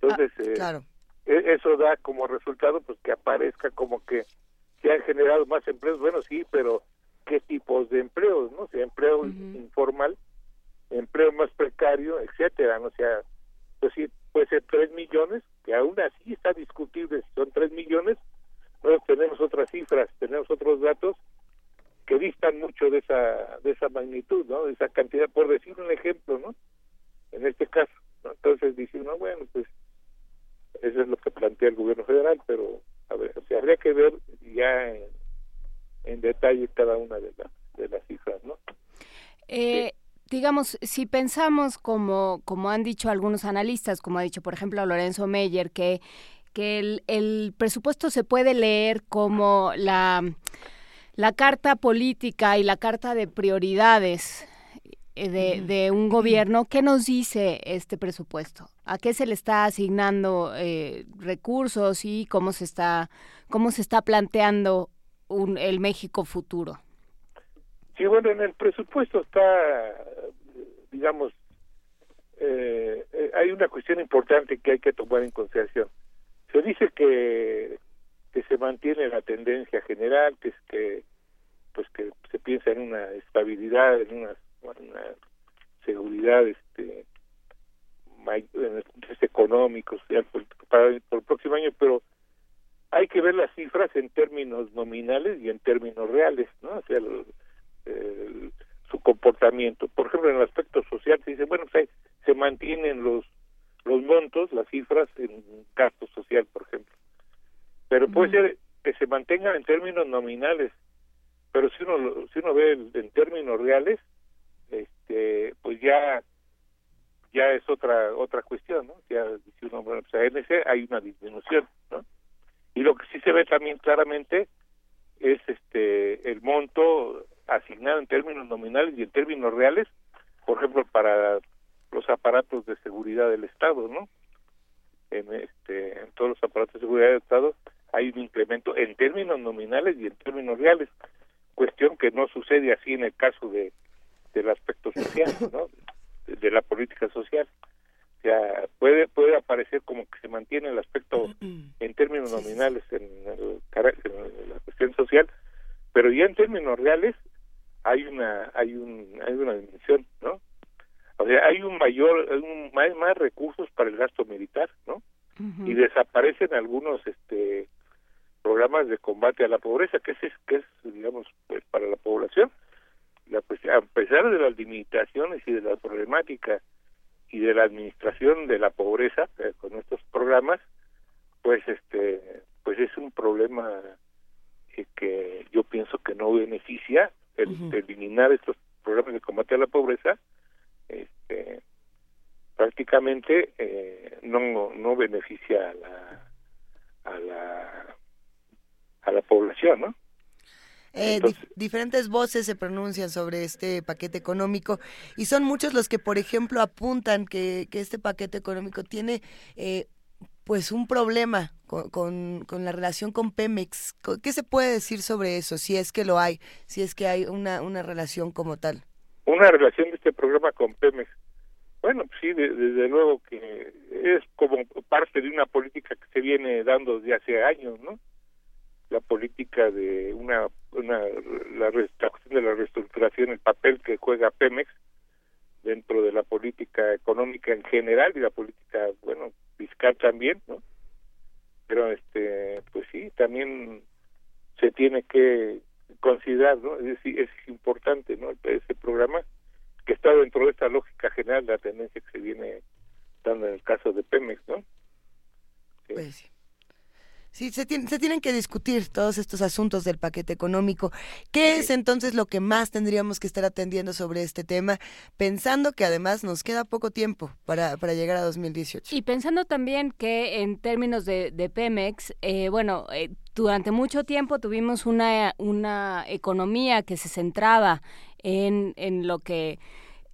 Entonces, ah, eh, e-, eso da como resultado pues que aparezca como que se han generado más empleos, bueno, sí, pero ¿qué tipos de empleos, no? O sea, empleo informal, empleo más precario, etcétera, ¿no? O sea, pues sí, puede ser tres millones, que aún así está discutible si son tres millones, pero tenemos otras cifras, tenemos otros datos que distan mucho de esa de esa magnitud, ¿no? De esa cantidad, por decir un ejemplo, ¿no? En este caso, entonces dice uno, bueno, pues eso es lo que plantea el gobierno federal, pero a ver, o sea, habría que ver ya en, detalle cada una de, las de las cifras, ¿no? Eh, digamos, si pensamos como, como han dicho algunos analistas, como ha dicho por ejemplo Lorenzo Meyer, que, que el, el presupuesto se puede leer como la, la carta política y la carta de prioridades eh, de, de, un gobierno, ¿qué nos dice este presupuesto? ¿A qué se le está asignando eh, recursos y cómo se está, cómo se está planteando un, el México futuro? Sí, bueno, en el presupuesto está, digamos, eh, eh, hay una cuestión importante que hay que tomar en consideración. Se dice que, que se mantiene la tendencia general, que es que, pues que se piensa en una estabilidad, en una, seguridad, este, en el punto económico, social, para, el próximo año, pero hay que ver las cifras en términos nominales y en términos reales, ¿no? O sea, su comportamiento. Por ejemplo, en el aspecto social se dice, bueno, se, se mantienen los los montos, las cifras en gasto social, por ejemplo. Pero puede ser que se mantengan en términos nominales, pero si uno si uno ve en términos reales, este, pues ya ya es otra otra cuestión, ¿no? Ya si uno bueno, pues ese hay una disminución, ¿no? Y lo que sí se ve también claramente es este el monto asignado en términos nominales y en términos reales, por ejemplo, para los aparatos de seguridad del Estado, ¿no? En, este, en todos los aparatos de seguridad del Estado hay un incremento en términos nominales y en términos reales, cuestión que no sucede así en el caso de del aspecto social, ¿no? De, la política social. O sea, puede puede aparecer como que se mantiene el aspecto en términos nominales en, el, en la cuestión social, pero ya en términos reales hay una hay un hay una dimensión no o sea hay un mayor un, más más recursos para el gasto militar no y desaparecen algunos este programas de combate a la pobreza que es que es digamos pues para la población la pues, a pesar de las limitaciones y de la problemática y de la administración de la pobreza eh, con estos programas pues este pues es un problema eh, que yo pienso que no beneficia el, eliminar estos programas de combate a la pobreza, este, prácticamente eh, no no beneficia a la a la a la población, ¿no? Eh, diferentes voces se pronuncian sobre este paquete económico y son muchos los que, por ejemplo, apuntan que, que este paquete económico tiene eh, pues un problema con, con, la relación con Pemex. ¿Qué se puede decir sobre eso, si es que lo hay, si es que hay una, una relación como tal? Una relación de este programa con Pemex. Bueno, sí, desde luego que es como parte de una política que se viene dando desde hace años, ¿no? La política de una, una la, cuestión de la reestructuración, el papel que juega Pemex dentro de la política económica en general y la política, bueno, fiscal también, ¿no? Pero este, pues sí, también se tiene que considerar, ¿no? Es es importante, ¿no? Ese programa que está dentro de esta lógica general la tendencia que se viene dando en el caso de Pemex, ¿no? Pues sí. Sí, se, se, tienen que discutir todos estos asuntos del paquete económico. ¿Qué es entonces lo que más tendríamos que estar atendiendo sobre este tema, pensando que además nos queda poco tiempo para, para llegar a 2018? Y pensando también que en términos de, de Pemex, eh, bueno, eh, durante mucho tiempo tuvimos una, una economía que se centraba en, en lo que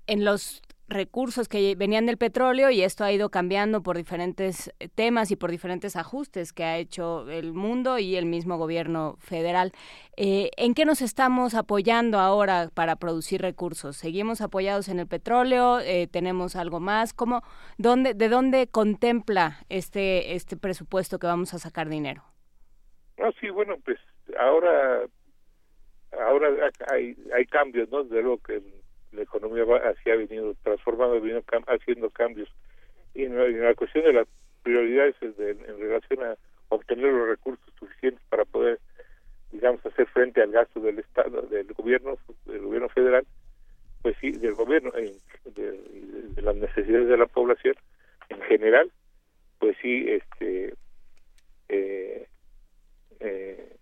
en los recursos que venían del petróleo y esto ha ido cambiando por diferentes eh, temas y por diferentes ajustes que ha hecho el mundo y el mismo gobierno federal. Eh, ¿En qué nos estamos apoyando ahora para producir recursos? ¿Seguimos apoyados en el petróleo? Eh, ¿Tenemos algo más? ¿Cómo, dónde, ¿De dónde contempla este, este presupuesto que vamos a sacar dinero? Ah, sí, bueno, pues ahora ahora hay, hay cambios, ¿no? De lo que la economía así ha venido transformando, ha venido haciendo cambios. Y en la, cuestión de las prioridades en relación a obtener los recursos suficientes para poder, digamos, hacer frente al gasto del Estado, del gobierno, del gobierno federal, pues sí, del gobierno, de, de las necesidades de la población en general, pues sí, este, eh, eh,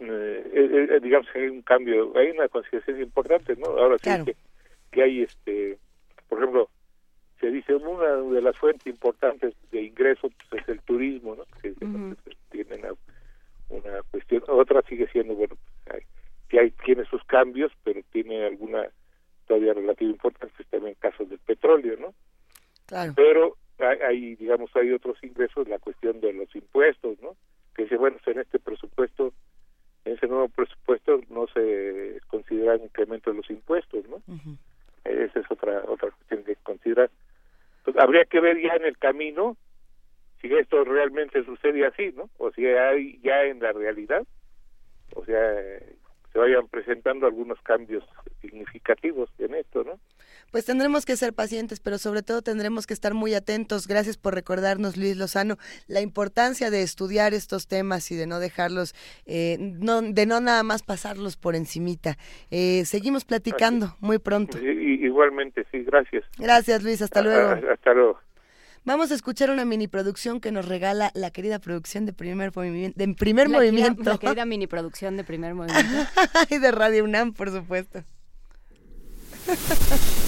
eh, digamos que hay un cambio, hay una consideración importante, ¿no? Ahora sí que, hay, este, por ejemplo, se dice una de las fuentes importantes de ingreso pues, es el turismo, ¿no? Que tiene una, cuestión, otra sigue siendo, bueno, que hay, tiene sus cambios, pero tiene alguna todavía relativa importancia también casos del petróleo, ¿no? Claro. Pero hay, digamos, hay otros ingresos, la cuestión de los impuestos, ¿no? Que dice, bueno, en este presupuesto, en ese nuevo presupuesto no se considera un incremento de los impuestos, ¿no? Esa es otra otra cuestión que considerar. Entonces, habría que ver ya en el camino si esto realmente sucede así, ¿no? O si hay ya en la realidad, o sea, se vayan presentando algunos cambios significativos en esto, ¿no? Pues tendremos que ser pacientes, pero sobre todo tendremos que estar muy atentos. Gracias por recordarnos, Luis Lozano, la importancia de estudiar estos temas y de no dejarlos, eh, no, de no nada más pasarlos por encimita. Eh, seguimos platicando muy pronto. igualmente, sí, gracias. Gracias, Luis, hasta luego. hasta luego. Vamos a escuchar una mini producción que nos regala la querida producción de primer movimiento, de primer movimiento. la querida (laughs) mini producción de primer movimiento. y de Radio UNAM, por supuesto. (laughs)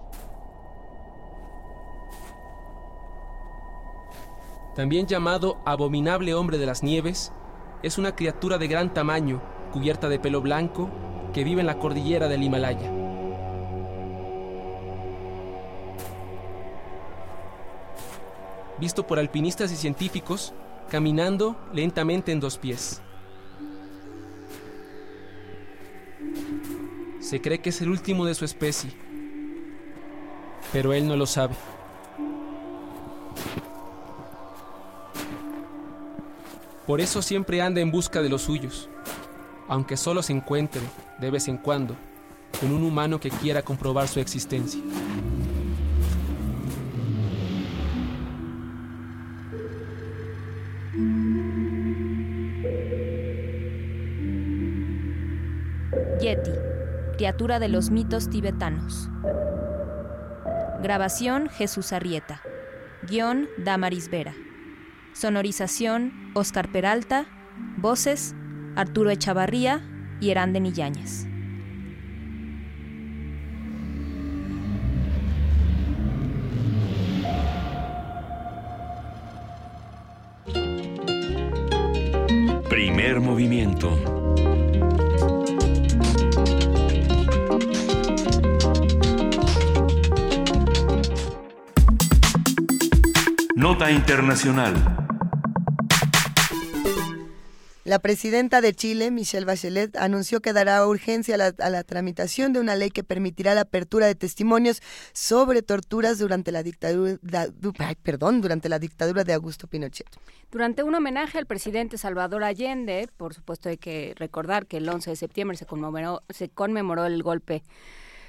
también llamado abominable hombre de las nieves, es una criatura de gran tamaño, cubierta de pelo blanco, que vive en la cordillera del Himalaya. Visto por alpinistas y científicos, caminando lentamente en dos pies. Se cree que es el último de su especie, pero él no lo sabe. Por eso siempre anda en busca de los suyos, aunque solo se encuentre, de vez en cuando, con un humano que quiera comprobar su existencia. Yeti, criatura de los mitos tibetanos. Grabación Jesús Arrieta. Guión Damaris Vera. Sonorización, Oscar Peralta. Voces, Arturo Echavarría y Eranden Yáñez. Primer movimiento. Nota Internacional. La presidenta de Chile, Michelle Bachelet, anunció que dará urgencia a la, tramitación de una ley que permitirá la apertura de testimonios sobre torturas durante la dictadura, perdón, durante la dictadura de Augusto Pinochet. Durante un homenaje al presidente Salvador Allende, por supuesto hay que recordar que el 11 de septiembre se conmemoró, se conmemoró el golpe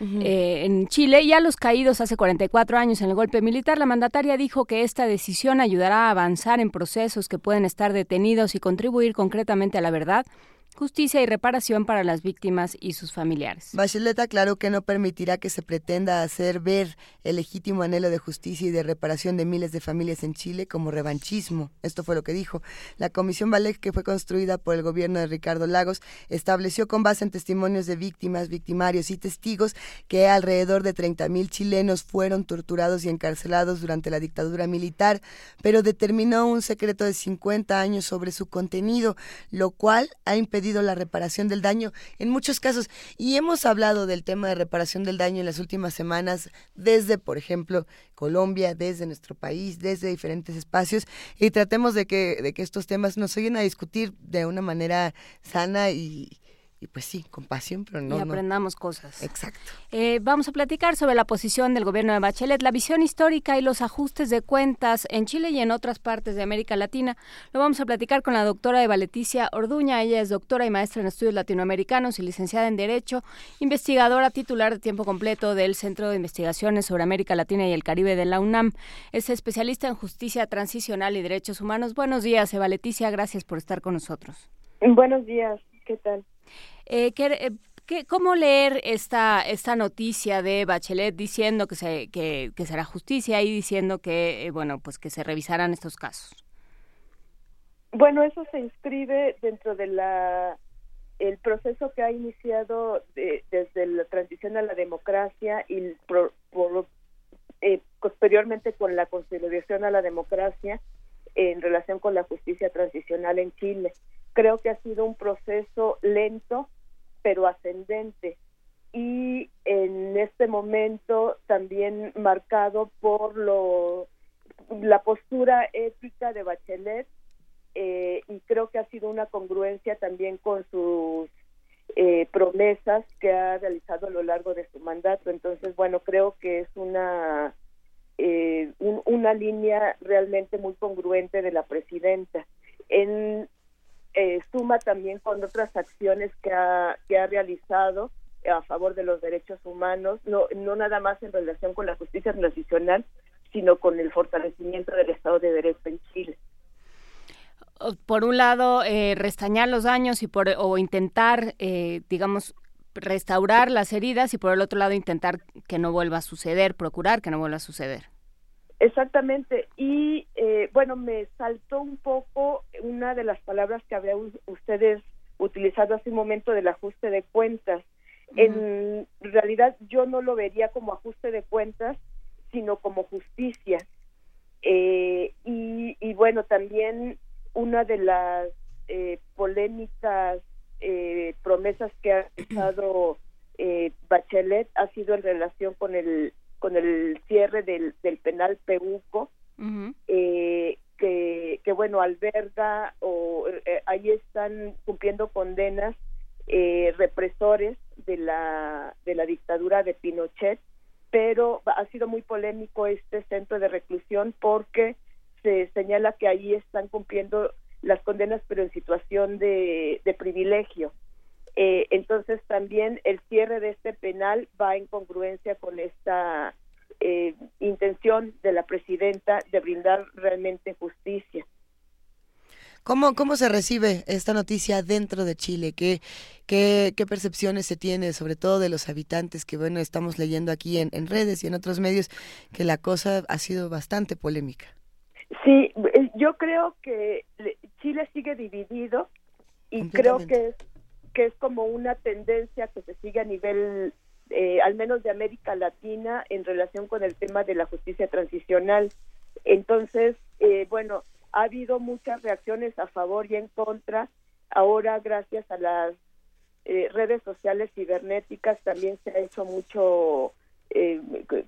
eh, en Chile y a los caídos hace 44 años en el golpe militar, la mandataria dijo que esta decisión ayudará a avanzar en procesos que pueden estar detenidos y contribuir concretamente a la verdad justicia y reparación para las víctimas y sus familiares. Bachelet aclaró que no permitirá que se pretenda hacer ver el legítimo anhelo de justicia y de reparación de miles de familias en Chile como revanchismo. Esto fue lo que dijo. La Comisión Valec, que fue construida por el gobierno de Ricardo Lagos, estableció con base en testimonios de víctimas, victimarios y testigos que alrededor de 30.000 chilenos fueron torturados y encarcelados durante la dictadura militar, pero determinó un secreto de 50 años sobre su contenido, lo cual ha impedido la reparación del daño en muchos casos. Y hemos hablado del tema de reparación del daño en las últimas semanas, desde, por ejemplo, Colombia, desde nuestro país, desde diferentes espacios, y tratemos de que, de que estos temas nos oyen a discutir de una manera sana y, y pues sí, con pasión, pero no. Y aprendamos cosas. Exacto. Eh, vamos a platicar sobre la posición del gobierno de Bachelet, la visión histórica y los ajustes de cuentas en Chile y en otras partes de América Latina. Lo vamos a platicar con la doctora Eva Leticia Orduña. Ella es doctora y maestra en estudios latinoamericanos y licenciada en Derecho, investigadora titular de tiempo completo del Centro de Investigaciones sobre América Latina y el Caribe de la UNAM. Es especialista en justicia transicional y derechos humanos. Buenos días, Eva Leticia. Gracias por estar con nosotros. Buenos días. ¿Qué tal? Eh, eh, ¿qué, ¿Cómo leer esta, esta noticia de Bachelet diciendo que, se, que, será justicia y diciendo que, eh, bueno, pues que se revisarán estos casos? Bueno, eso se inscribe dentro de la el proceso que ha iniciado desde la transición a la democracia y posteriormente con la consolidación a la democracia en relación con la justicia transicional en Chile. Creo que ha sido un proceso lento, pero ascendente y en este momento también marcado por lo la postura ética de Bachelet eh, y creo que ha sido una congruencia también con sus eh, promesas que ha realizado a lo largo de su mandato. Entonces, bueno, creo que es una eh, una línea realmente muy congruente de la presidenta. En eh, suma también con otras acciones que ha, que ha realizado a favor de los derechos humanos, no, no nada más en relación con la justicia transicional, sino con el fortalecimiento del Estado de Derecho en Chile. Por un lado, eh, restañar los daños y por, o intentar, eh, digamos, restaurar las heridas y por el otro lado intentar que no vuelva a suceder, procurar que no vuelva a suceder. Exactamente. Y eh, bueno, me saltó un poco una de las palabras que había ustedes utilizado hace un momento del ajuste de cuentas. En realidad yo no lo vería como ajuste de cuentas, sino como justicia. Eh, y, bueno, también una de las eh, polémicas promesas que ha estado Bachelet ha sido en relación con el con el cierre del, del penal Peuco, eh, que, que, bueno, alberga o eh, ahí están cumpliendo condenas eh, represores de la, de la dictadura de Pinochet, pero ha sido muy polémico este centro de reclusión porque se señala que ahí están cumpliendo las condenas pero en situación de, de privilegio. Eh, entonces también el cierre de este penal va en congruencia con esta eh, intención de la presidenta de brindar realmente justicia. ¿Cómo, ¿Cómo se recibe esta noticia dentro de Chile? ¿Qué, qué, qué percepciones se tiene, sobre todo de los habitantes que, bueno, estamos leyendo aquí en, en redes y en otros medios, que la cosa ha sido bastante polémica? Sí, eh, yo creo que Chile sigue dividido y creo que es que es como una tendencia que se sigue a nivel, eh, al menos de América Latina, en relación con el tema de la justicia transicional. Entonces, eh, bueno, ha habido muchas reacciones a favor y en contra. Ahora, gracias a las eh, redes sociales cibernéticas, también se ha hecho mucho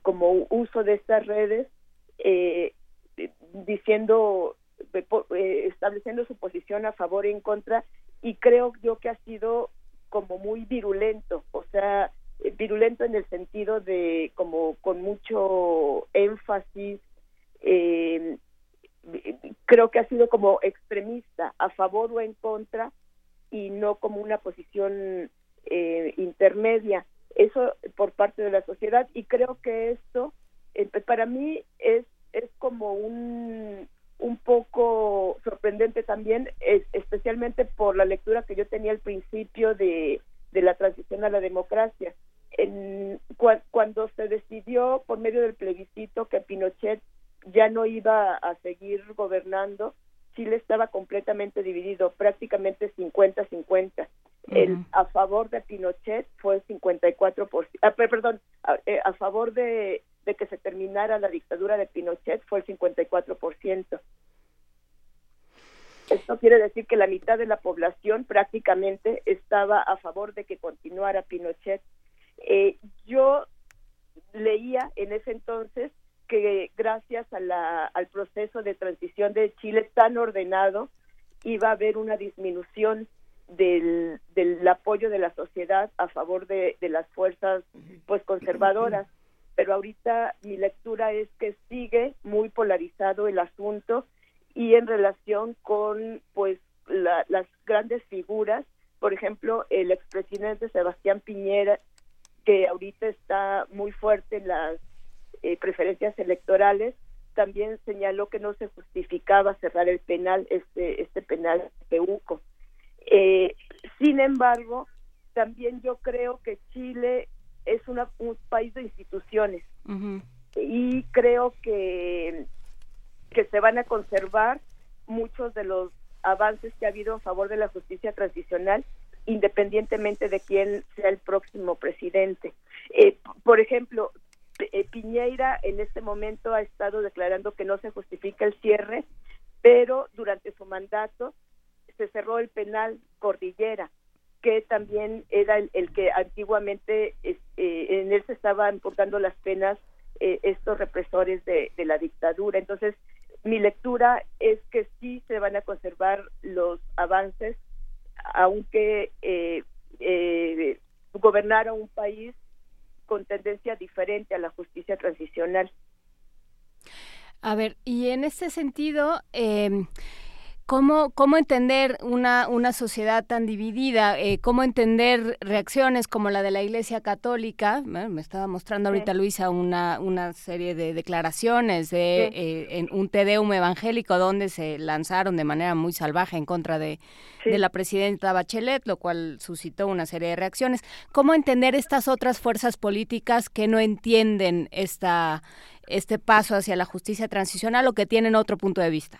como uso de estas redes, diciendo, estableciendo su posición a favor y en contra y creo yo que ha sido como muy virulento, o sea, virulento en el sentido de como con mucho énfasis, eh, creo que ha sido como extremista, a favor o en contra, y no como una posición eh, intermedia. Eso por parte de la sociedad, y creo que esto, eh, para mí, es, es como un, un poco sorprendente también, especialmente por la lectura que yo tenía al principio de, la transición a la democracia. En, cuando se decidió por medio del plebiscito que Pinochet ya no iba a seguir gobernando, Chile estaba completamente dividido, prácticamente 50-50. El a favor de Pinochet fue 54%, ah, perdón, a, eh, a favor de, de, que se terminara la dictadura de Pinochet fue el 54%. Esto quiere decir que la mitad de la población prácticamente estaba a favor de que continuara Pinochet. Eh, yo leía en ese entonces que gracias a la, al proceso de transición de Chile tan ordenado iba a haber una disminución del, apoyo de la sociedad a favor de, de las fuerzas pues conservadoras pero ahorita mi lectura es que sigue muy polarizado el asunto y en relación con pues las grandes figuras por ejemplo el expresidente Sebastián Piñera que ahorita está muy fuerte en las eh, preferencias electorales también señaló que no se justificaba cerrar el penal este este penal de UCO. Eh, sin embargo, también yo creo que Chile es un país de instituciones. Y creo que, que se van a conservar muchos de los avances que ha habido en favor de la justicia transicional independientemente de quién sea el próximo presidente. Eh, por ejemplo, eh, Piñeira en este momento ha estado declarando que no se justifica el cierre, pero durante su mandato se cerró el penal Cordillera, que también era el, que antiguamente eh, en él se estaban importando las penas eh, estos represores de, la dictadura. Entonces, mi lectura es que sí se van a conservar los avances, aunque eh, eh, gobernara un país con tendencia diferente a la justicia transicional. A ver, y en este sentido, eh, ¿Cómo, ¿Cómo entender una, una sociedad tan dividida? Eh, ¿Cómo entender reacciones como la de la Iglesia Católica? me estaba mostrando ahorita Luisa una, una serie de declaraciones de eh, en un Tedeum evangélico donde se lanzaron de manera muy salvaje en contra de, de la presidenta Bachelet, lo cual suscitó una serie de reacciones. ¿Cómo entender estas otras fuerzas políticas que no entienden esta, este paso hacia la justicia transicional o que tienen otro punto de vista?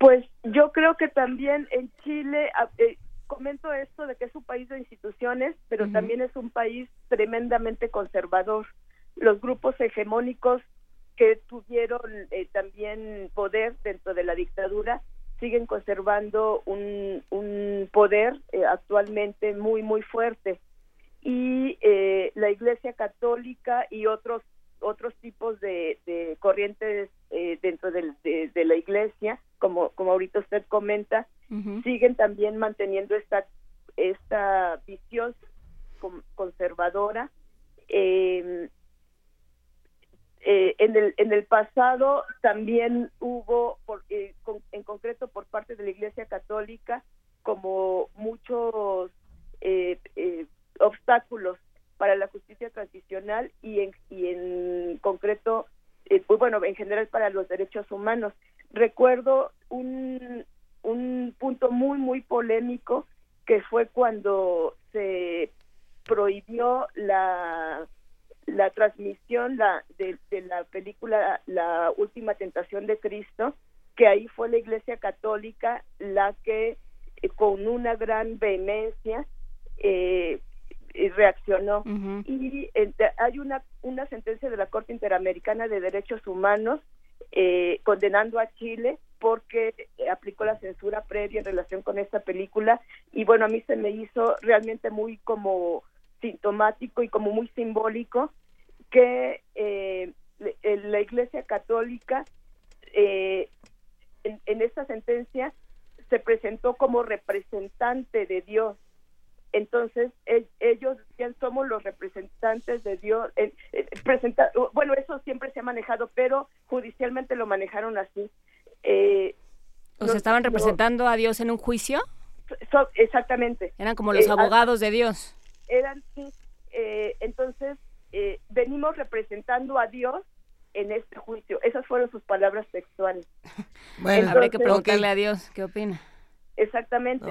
Pues yo creo que también en Chile, eh, comento esto de que es un país de instituciones, pero también es un país tremendamente conservador. Los grupos hegemónicos que tuvieron eh, también poder dentro de la dictadura siguen conservando un, un poder eh, actualmente muy, muy fuerte. Y la Iglesia Católica y otros otros tipos de, corrientes dentro de, de, la Iglesia como, como ahorita usted comenta, siguen también manteniendo esta, esta visión conservadora. Em, eh, en, el, en el pasado también hubo, eh, en concreto por parte de la Iglesia Católica, como muchos eh, obstáculos para la justicia transicional y en, y en concreto, pues bueno, en general para los derechos humanos. Recuerdo un, un punto muy, muy polémico que fue cuando se prohibió la, la transmisión la, de, la película La Última Tentación de Cristo, que ahí fue la Iglesia Católica la que eh, con una gran vehemencia eh, reaccionó. Y eh, hay una, una sentencia de la Corte Interamericana de Derechos Humanos eh, condenando a Chile porque aplicó la censura previa en relación con esta película. Y bueno, a mí se me hizo realmente muy como sintomático y como muy simbólico que eh, la Iglesia Católica eh, en, en esta sentencia se presentó como representante de Dios entonces ellos decían somos los representantes de Dios eh, eh, bueno eso siempre se ha manejado pero judicialmente lo manejaron así eh, o sea estaban representando a Dios en un juicio exactamente eran como los abogados de Dios eran sí entonces venimos representando a Dios en este juicio. Esas fueron sus palabras textuales. Bueno, habrá que preguntarle a Dios qué opina. Exactamente.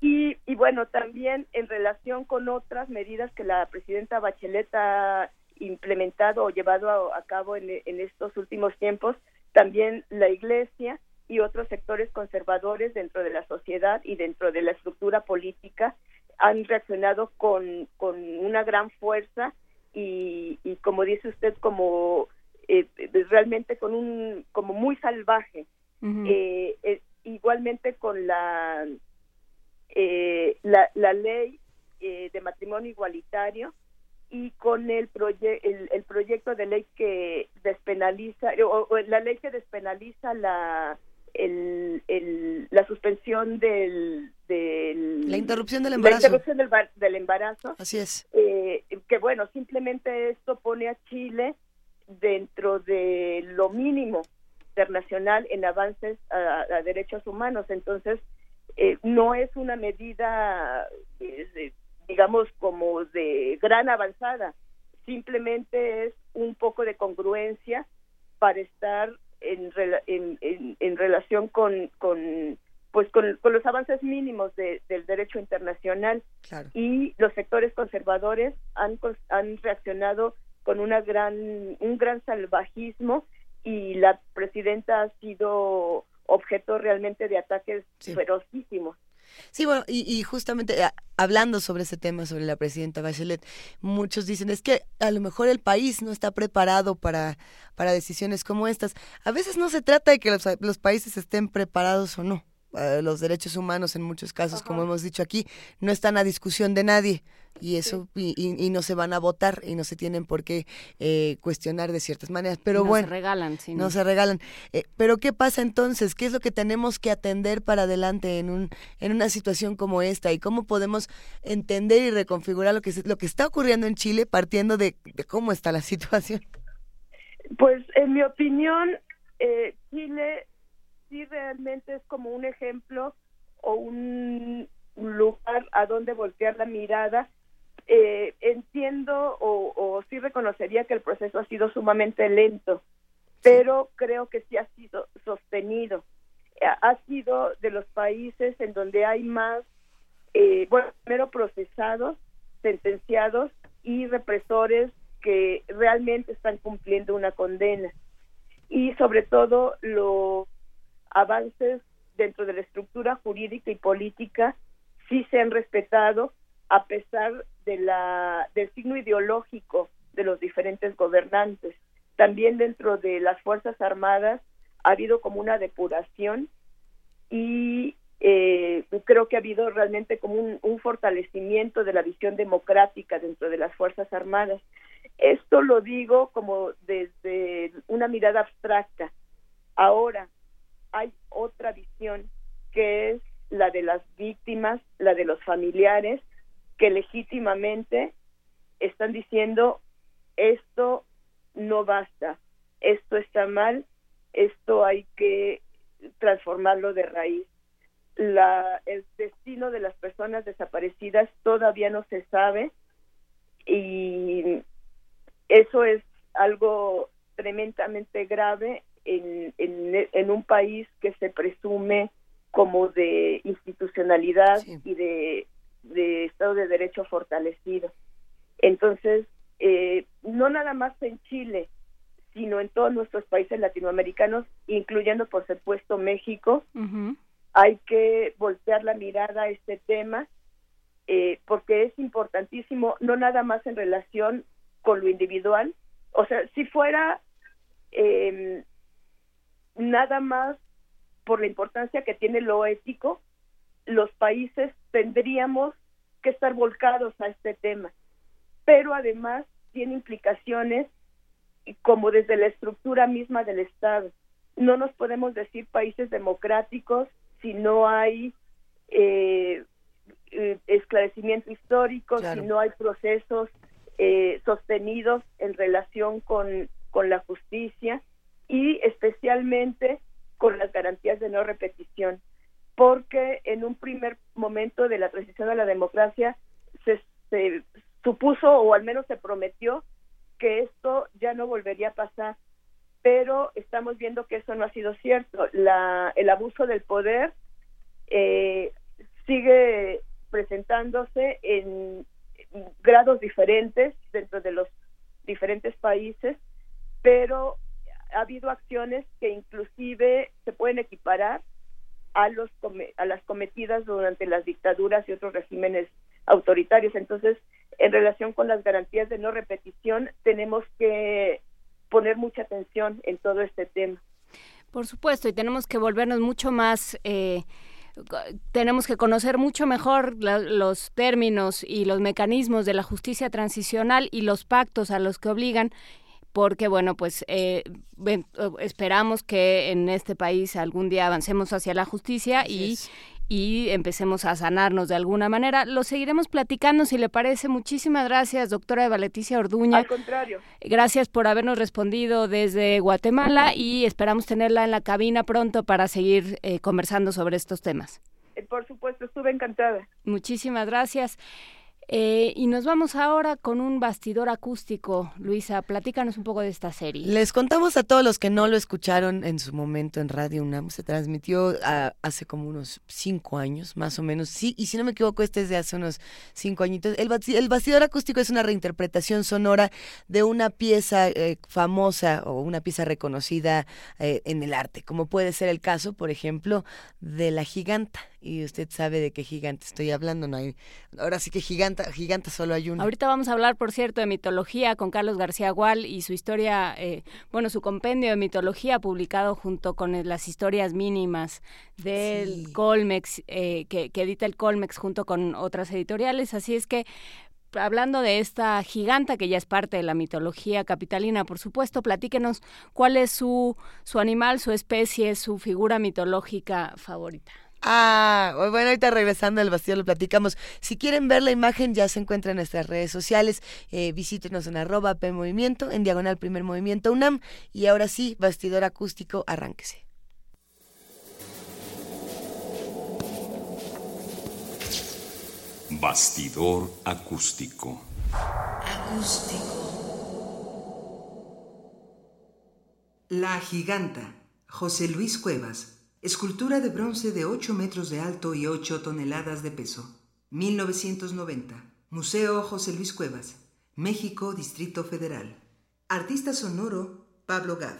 y, y bueno, también en relación con otras medidas que la presidenta Bachelet ha implementado o llevado a, cabo en, en estos últimos tiempos, también la Iglesia y otros sectores conservadores dentro de la sociedad y dentro de la estructura política han reaccionado con, con una gran fuerza y, y como dice usted, como eh, realmente con un, como muy salvaje. eh, eh, igualmente con la, eh, la, la ley eh, de matrimonio igualitario y con el, el, el, proyecto de ley que despenaliza, o, la ley que despenaliza la, el, el, la suspensión del, del, la interrupción del embarazo. La interrupción del, del embarazo. Así es. Eh, que bueno, simplemente esto pone a Chile dentro de lo mínimo internacional en avances a, derechos humanos. Entonces, eh, no es una medida, eh, digamos, como de gran avanzada, simplemente es un poco de congruencia para estar en, en, en, relación con, con pues con, los avances mínimos del derecho internacional. Y los sectores conservadores han, han reaccionado con una gran un gran salvajismo y la presidenta ha sido objeto realmente de ataques ferocísimos. Sí, bueno, y, justamente eh, hablando sobre ese tema, sobre la presidenta Bachelet, muchos dicen, es que a lo mejor el país no está preparado para, para decisiones como estas. A veces no se trata de que los, los países estén preparados o no. Eh, los derechos humanos en muchos casos, como hemos dicho aquí, no están a discusión de nadie y eso y, y, no se van a votar y no se tienen por qué eh, cuestionar de ciertas maneras pero no bueno se regalan sí, no, se regalan. Eh, pero qué pasa entonces qué es lo que tenemos que atender para adelante en un en una situación como esta y cómo podemos entender y reconfigurar lo que lo que está ocurriendo en Chile partiendo de, de cómo está la (laughs) situación pues en mi opinión eh, Chile sí realmente es como un ejemplo o un lugar a donde voltear la mirada. Eh, entiendo o, o sí reconocería que el proceso ha sido sumamente lento, pero creo que sí ha sido sostenido. Ha sido de los países en donde hay más, eh, bueno, primero procesados, sentenciados y represores que realmente están cumpliendo una condena. Y sobre todo lo avances dentro de la estructura jurídica y política sí se han respetado a pesar de la del signo ideológico de los diferentes gobernantes. También dentro de las Fuerzas Armadas ha habido como una depuración y eh, creo que ha habido realmente como un, un, fortalecimiento de la visión democrática dentro de las Fuerzas Armadas. Esto lo digo como desde una mirada abstracta. Ahora, hay otra visión que es la de las víctimas, la de los familiares, que legítimamente están diciendo esto no basta, esto está mal, esto hay que transformarlo de raíz. La, el destino de las personas desaparecidas todavía no se sabe y eso es algo tremendamente grave en, en, un país que se presume como de institucionalidad y de, de, Estado de Derecho fortalecido. Entonces, eh, no nada más en Chile, sino en todos nuestros países latinoamericanos, incluyendo por supuesto México, hay que voltear la mirada a este tema eh, porque es importantísimo, no nada más en relación con lo individual, o sea, si fuera eh, nada más por la importancia que tiene lo ético, los países tendríamos que estar volcados a este tema. Pero además tiene implicaciones como desde la estructura misma del Estado. No nos podemos decir países democráticos si no hay eh, eh, esclarecimiento histórico, si no hay procesos eh, sostenidos en relación con, con la justicia y especialmente con las garantías de no repetición, porque en un primer momento de la transición a la democracia se, supuso o al menos se prometió que esto ya no volvería a pasar, pero estamos viendo que eso no ha sido cierto. La, el abuso del poder eh, sigue presentándose en grados diferentes dentro de los diferentes países, pero ha habido acciones que inclusive se pueden equiparar a los a las cometidas durante las dictaduras y otros regímenes autoritarios. Entonces, en relación con las garantías de no repetición, tenemos que poner mucha atención en todo este tema. Por supuesto, y tenemos que volvernos mucho más eh, tenemos que conocer mucho mejor los términos y los mecanismos de la justicia transicional y los pactos a los que obligan porque bueno, pues eh, esperamos que en este país algún día avancemos hacia la justicia y, y empecemos a sanarnos de alguna manera. Lo seguiremos platicando si le parece. Muchísimas gracias, doctora Eva Leticia Orduña. Al contrario. Gracias por habernos respondido desde Guatemala y esperamos tenerla en la cabina pronto para seguir eh, conversando sobre estos temas. Eh, por supuesto, estuve encantada. Muchísimas gracias. Eh, y nos vamos ahora con un bastidor acústico. Luisa, platícanos un poco de esta serie. Les contamos a todos los que no lo escucharon en su momento en Radio UNAM. Se transmitió ah, hace como unos cinco años, más o menos. Sí, y si no me equivoco, este es de hace unos cinco añitos. El, bastidor acústico es una reinterpretación sonora de una pieza eh, famosa o una pieza reconocida eh, en el arte, como puede ser el caso, por ejemplo, de La Giganta y usted sabe de qué gigante estoy hablando, no hay ahora sí que giganta, giganta solo hay uno. Ahorita vamos a hablar, por cierto, de mitología con Carlos García Gual y su historia, eh, bueno, su compendio de mitología publicado junto con las historias mínimas del Colmex, eh, que, que edita el Colmex junto con otras editoriales, así es que hablando de esta giganta que ya es parte de la mitología capitalina, por supuesto, platíquenos cuál es su, su animal, su especie, su figura mitológica favorita. Ah, bueno, ahorita regresando al bastidor lo platicamos. Si quieren ver la imagen, ya se encuentra en nuestras redes sociales. Eh, visítenos en arroba P Movimiento, en diagonal Primer Movimiento UNAM. Y ahora sí, bastidor acústico, arránquese. Bastidor acústico. Acústico. La giganta, José Luis Cuevas. Escultura de bronce de 8 metros de alto y 8 toneladas de peso. 1990. Museo José Luis Cuevas. México, Distrito Federal. Artista sonoro Pablo Gad.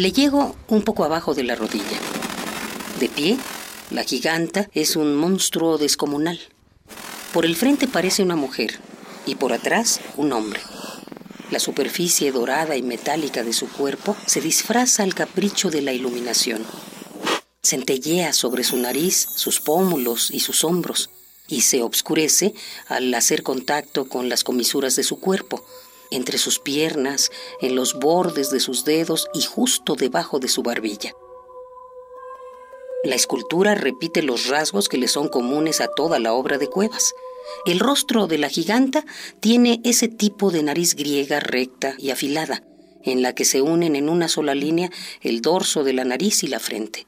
Le llego un poco abajo de la rodilla. De pie, la giganta es un monstruo descomunal. Por el frente parece una mujer y por atrás un hombre. La superficie dorada y metálica de su cuerpo se disfraza al capricho de la iluminación. Centellea sobre su nariz, sus pómulos y sus hombros, y se obscurece al hacer contacto con las comisuras de su cuerpo, entre sus piernas, en los bordes de sus dedos y justo debajo de su barbilla. La escultura repite los rasgos que le son comunes a toda la obra de Cuevas. El rostro de la giganta tiene ese tipo de nariz griega recta y afilada, en la que se unen en una sola línea el dorso de la nariz y la frente.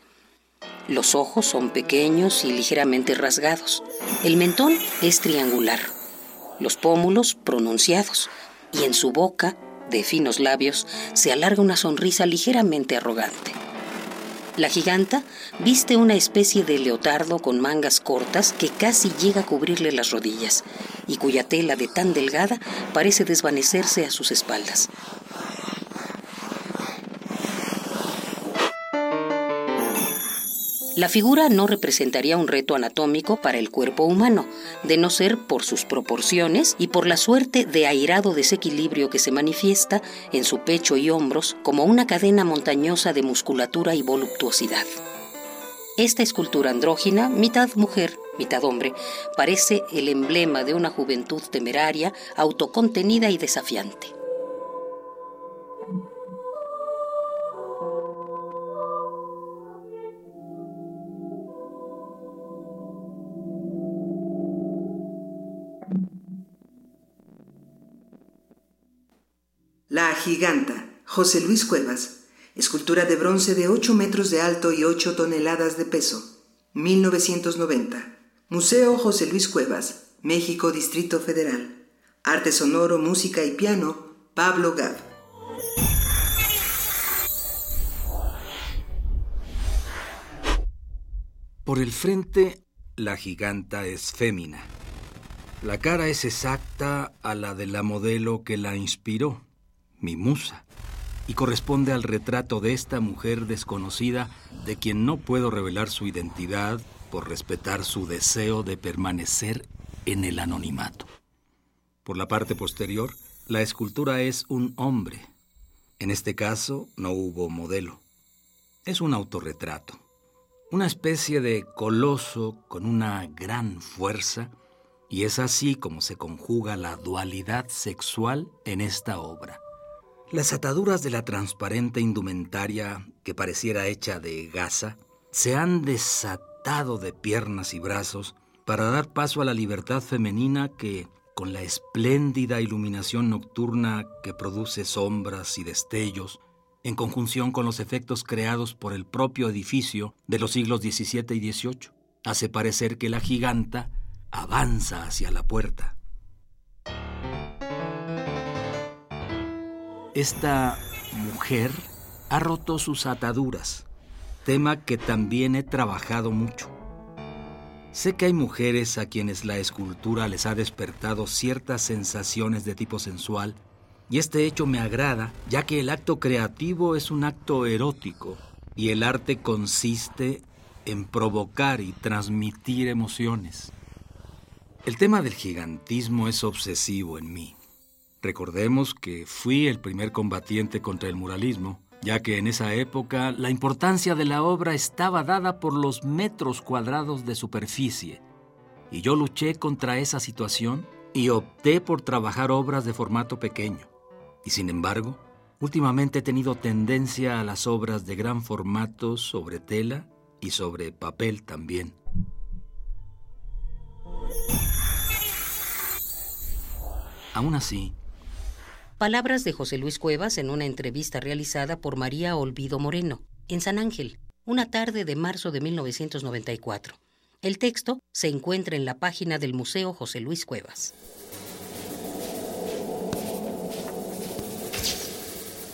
Los ojos son pequeños y ligeramente rasgados. El mentón es triangular. Los pómulos pronunciados y en su boca, de finos labios, se alarga una sonrisa ligeramente arrogante. La giganta viste una especie de leotardo con mangas cortas que casi llega a cubrirle las rodillas y cuya tela de tan delgada parece desvanecerse a sus espaldas. La figura no representaría un reto anatómico para el cuerpo humano, de no ser por sus proporciones y por la suerte de airado desequilibrio que se manifiesta en su pecho y hombros como una cadena montañosa de musculatura y voluptuosidad. Esta escultura andrógina, mitad mujer, mitad hombre, parece el emblema de una juventud temeraria, autocontenida y desafiante. La Giganta, José Luis Cuevas. Escultura de bronce de 8 metros de alto y 8 toneladas de peso. 1990. Museo José Luis Cuevas, México, Distrito Federal. Arte sonoro, música y piano, Pablo Gab. Por el frente, la giganta es fémina. La cara es exacta a la de la modelo que la inspiró mi musa, y corresponde al retrato de esta mujer desconocida de quien no puedo revelar su identidad por respetar su deseo de permanecer en el anonimato. Por la parte posterior, la escultura es un hombre. En este caso no hubo modelo. Es un autorretrato, una especie de coloso con una gran fuerza, y es así como se conjuga la dualidad sexual en esta obra. Las ataduras de la transparente indumentaria, que pareciera hecha de gasa, se han desatado de piernas y brazos para dar paso a la libertad femenina que, con la espléndida iluminación nocturna que produce sombras y destellos, en conjunción con los efectos creados por el propio edificio de los siglos XVII y XVIII, hace parecer que la giganta avanza hacia la puerta. Esta mujer ha roto sus ataduras, tema que también he trabajado mucho. Sé que hay mujeres a quienes la escultura les ha despertado ciertas sensaciones de tipo sensual, y este hecho me agrada, ya que el acto creativo es un acto erótico, y el arte consiste en provocar y transmitir emociones. El tema del gigantismo es obsesivo en mí. Recordemos que fui el primer combatiente contra el muralismo, ya que en esa época la importancia de la obra estaba dada por los metros cuadrados de superficie. Y yo luché contra esa situación y opté por trabajar obras de formato pequeño. Y sin embargo, últimamente he tenido tendencia a las obras de gran formato sobre tela y sobre papel también. Aún así, Palabras de José Luis Cuevas en una entrevista realizada por María Olvido Moreno, en San Ángel, una tarde de marzo de 1994. El texto se encuentra en la página del Museo José Luis Cuevas.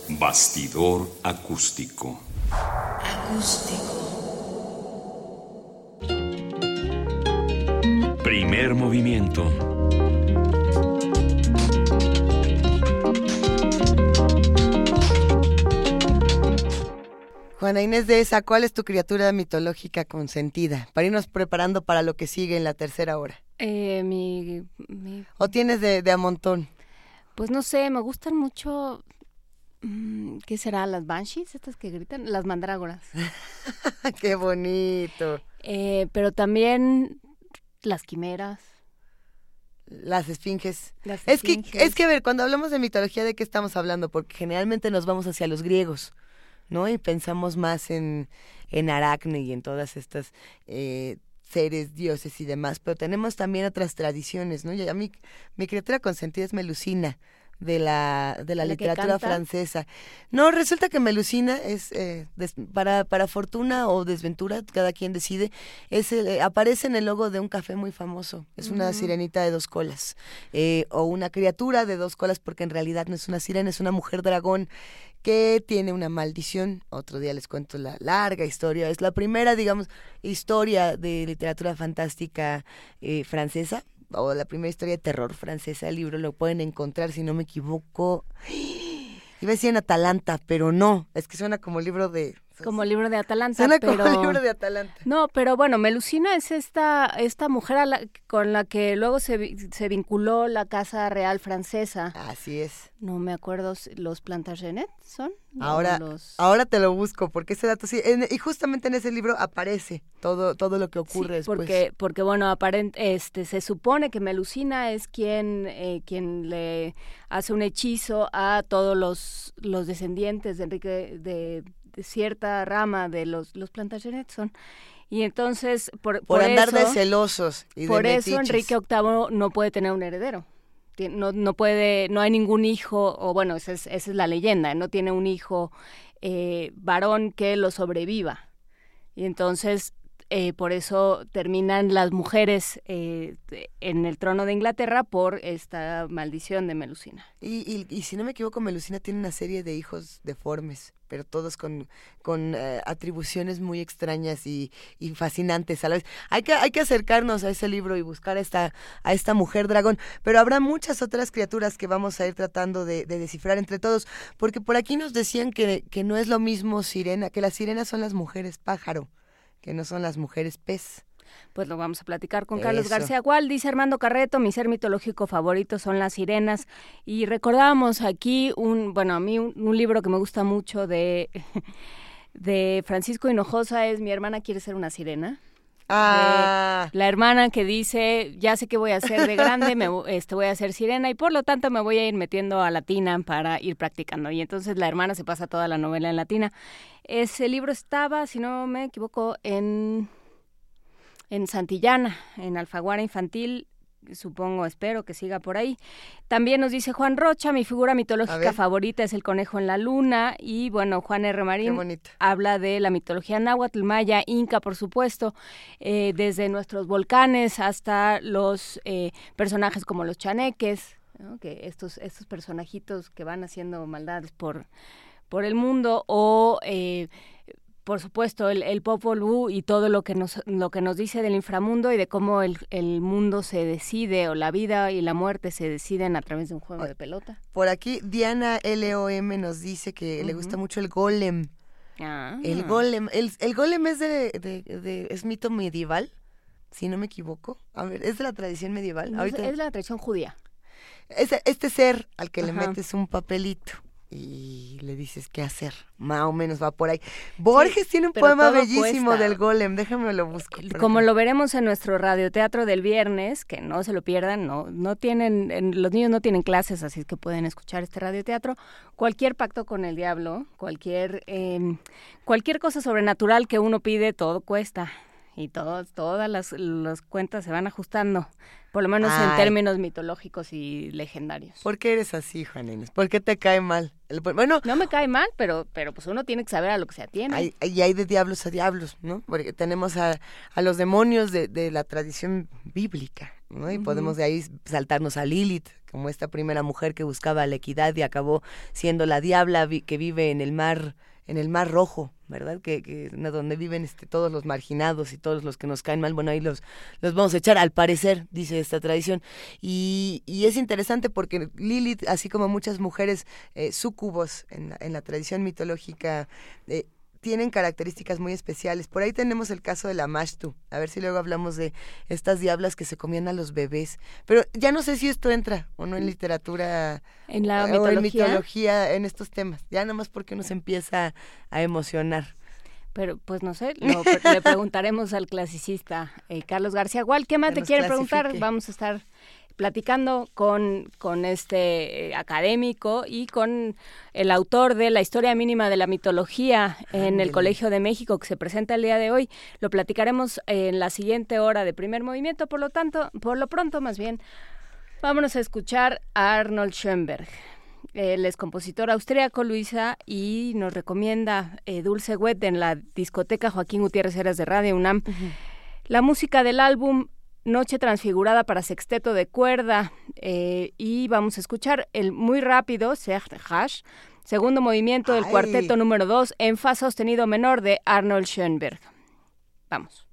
Bastidor acústico. Acústico. Primer movimiento. Juana Inés de esa, ¿cuál es tu criatura mitológica consentida? Para irnos preparando para lo que sigue en la tercera hora. Eh, mi, ¿O tienes de, de a montón? Pues no sé, me gustan mucho. mm, ¿Qué será? ¿Las banshees? Estas que gritan. Las mandrágoras. (laughs) ¡Qué bonito! Eh, pero también las quimeras. Las esfinges. Las Es que, es que, a ver, cuando hablamos de mitología, ¿de qué estamos hablando? Porque generalmente nos vamos hacia los griegos, ¿no? Y pensamos más en, en Aracne y en todas estas eh, seres, dioses y demás. Pero tenemos también otras tradiciones, ¿no? Y a mí, mi criatura consentida es Melusina, de la, de la ¿La que literatura francesa. No, resulta que Melusina es, eh, des- para, para fortuna o desventura, cada quien decide, es el- eh, aparece en el logo de un café muy famoso. Es una sirenita de dos colas. eh, o una criatura de dos colas, porque en realidad no es una sirena, es una mujer dragón que tiene una maldición. Otro día les cuento la larga historia. Es la primera, digamos, historia de literatura fantástica eh, francesa, o la primera historia de terror francesa. El libro lo pueden encontrar, si no me equivoco. (gasps) Iba a decir en Atalanta, pero no, es que suena como libro de Como el libro de Atalanta. Suena pero... como el libro de Atalanta. No, pero bueno, Melusina es esta, esta mujer con la que luego se, se, vinculó la Casa Real Francesa. Así es. No me acuerdo, ¿los Plantagenet son? Ahora, ahora te lo busco, porque ese dato sí, y justamente en ese libro aparece todo, todo lo que ocurre sí, Porque, porque bueno, aparente, este, se supone que Melusina es quien, eh, quien le hace un hechizo a todos los, los descendientes de Enrique de, cierta rama de los, los Plantagenet son. Y entonces, por, por, andar de celosos y Por eso Enrique VIII no puede tener un heredero no, no puede, no hay ningún hijo, o bueno, esa es, esa es la leyenda, no tiene un hijo eh, varón que lo sobreviva. Y entonces, eh, por eso terminan las mujeres eh, en el trono de Inglaterra por esta maldición de Melusina. Y, y, y, si no me equivoco, Melusina tiene una serie de hijos deformes pero todos con, con eh, atribuciones muy extrañas y, y, fascinantes a la vez. Hay que, hay que acercarnos a ese libro y buscar a esta, a esta mujer dragón, pero habrá muchas otras criaturas que vamos a ir tratando de, de descifrar entre todos, porque por aquí nos decían que, que no es lo mismo sirena, que las sirenas son las mujeres pájaro, que no son las mujeres pez pues lo vamos a platicar con Carlos García Gual. Dice Armando Carreto, mi ser mitológico favorito son las sirenas. Y recordábamos aquí un, bueno, a mí un, libro que me gusta mucho de, (laughs) de Francisco Hinojosa es Mi hermana quiere ser una sirena. Ah. la hermana que dice, ya sé qué voy a hacer de grande, me este, voy a hacer sirena y por lo tanto me voy a ir metiendo a latina para ir practicando. Y entonces la hermana se pasa toda la novela en latina. Ese libro estaba, si no me equivoco, en en Santillana, en Alfaguara Infantil, supongo, espero que siga por ahí. También nos dice Juan Rocha, mi figura mitológica favorita es el conejo en la luna. Y bueno, Juan R. Marín habla de la mitología náhuatl, maya, inca, por supuesto, eh, desde nuestros volcanes hasta los eh, personajes como los chaneques, que estos, estos personajitos que van haciendo maldades por, por el mundo, o eh, por supuesto, el, el Popol Vuh y todo lo que nos lo que nos dice del inframundo y de cómo el, el, mundo se decide o la vida y la muerte se deciden a través de un juego de pelota. Por aquí Diana LOM nos dice que le gusta mucho el golem. Ah. El golem, el, el golem es de, de, es mito medieval, si no me equivoco. A ver, es de la tradición medieval. es, de la tradición judía. Este, este ser al que le metes un papelito y le dices qué hacer. Más o menos va por ahí. Borges tiene un poema bellísimo del golem, déjame lo busco. Como lo veremos en nuestro radioteatro del viernes, que no se lo pierdan, no, no tienen, los niños no tienen clases, así que pueden escuchar este radioteatro. Cualquier pacto con el diablo, cualquier, eh, cualquier cosa sobrenatural que uno pide, todo cuesta y todas las, las cuentas se van ajustando, por lo menos en términos mitológicos y legendarios. ¿Por qué eres así, Juan Inés? ¿Por qué te cae mal? bueno, no me cae mal, pero, pero pues uno tiene que saber a lo que se atiene. y hay de diablos a diablos, ¿no? Porque tenemos a, a los demonios de, de, la tradición bíblica, ¿no? Y podemos de ahí saltarnos a Lilith, como esta primera mujer que buscaba la equidad y acabó siendo la diabla que vive en el mar en el Mar Rojo, ¿verdad? Que, que donde viven este, todos los marginados y todos los que nos caen mal, bueno, ahí los, los vamos a echar, al parecer, dice esta tradición. Y, es interesante porque Lilith, así como muchas mujeres eh, sucubos en, en la tradición mitológica, eh, tienen características muy especiales. Por ahí tenemos el caso de la Mashtu. A ver si luego hablamos de estas diablas que se comían a los bebés. Pero ya no sé si esto entra o no en literatura en la mitología, en, mitología, en estos temas. Ya nada más porque uno se empieza a emocionar. Pero pues no sé, (laughs) le preguntaremos al clasicista eh, Carlos García Gual. ¿Qué más te quiere preguntar? Vamos a estar platicando con, con este eh, académico y con el autor de la historia mínima de la mitología en el Colegio de México que se presenta el día de hoy. Lo platicaremos en la siguiente hora de primer movimiento, por lo tanto, por lo pronto más bien, vámonos a escuchar a Arnold Schoenberg. Él es compositor austríaco, Luisa, y nos recomienda eh, Dulce Wet en la discoteca Joaquín Gutiérrez Heras de Radio UNAM. La música del álbum Noche Transfigurada para Sexteto de Cuerda. Eh, y vamos a escuchar el muy rápido, Serge Hash, segundo movimiento del cuarteto número 2 en fa sostenido menor de Arnold Schoenberg. Vamos.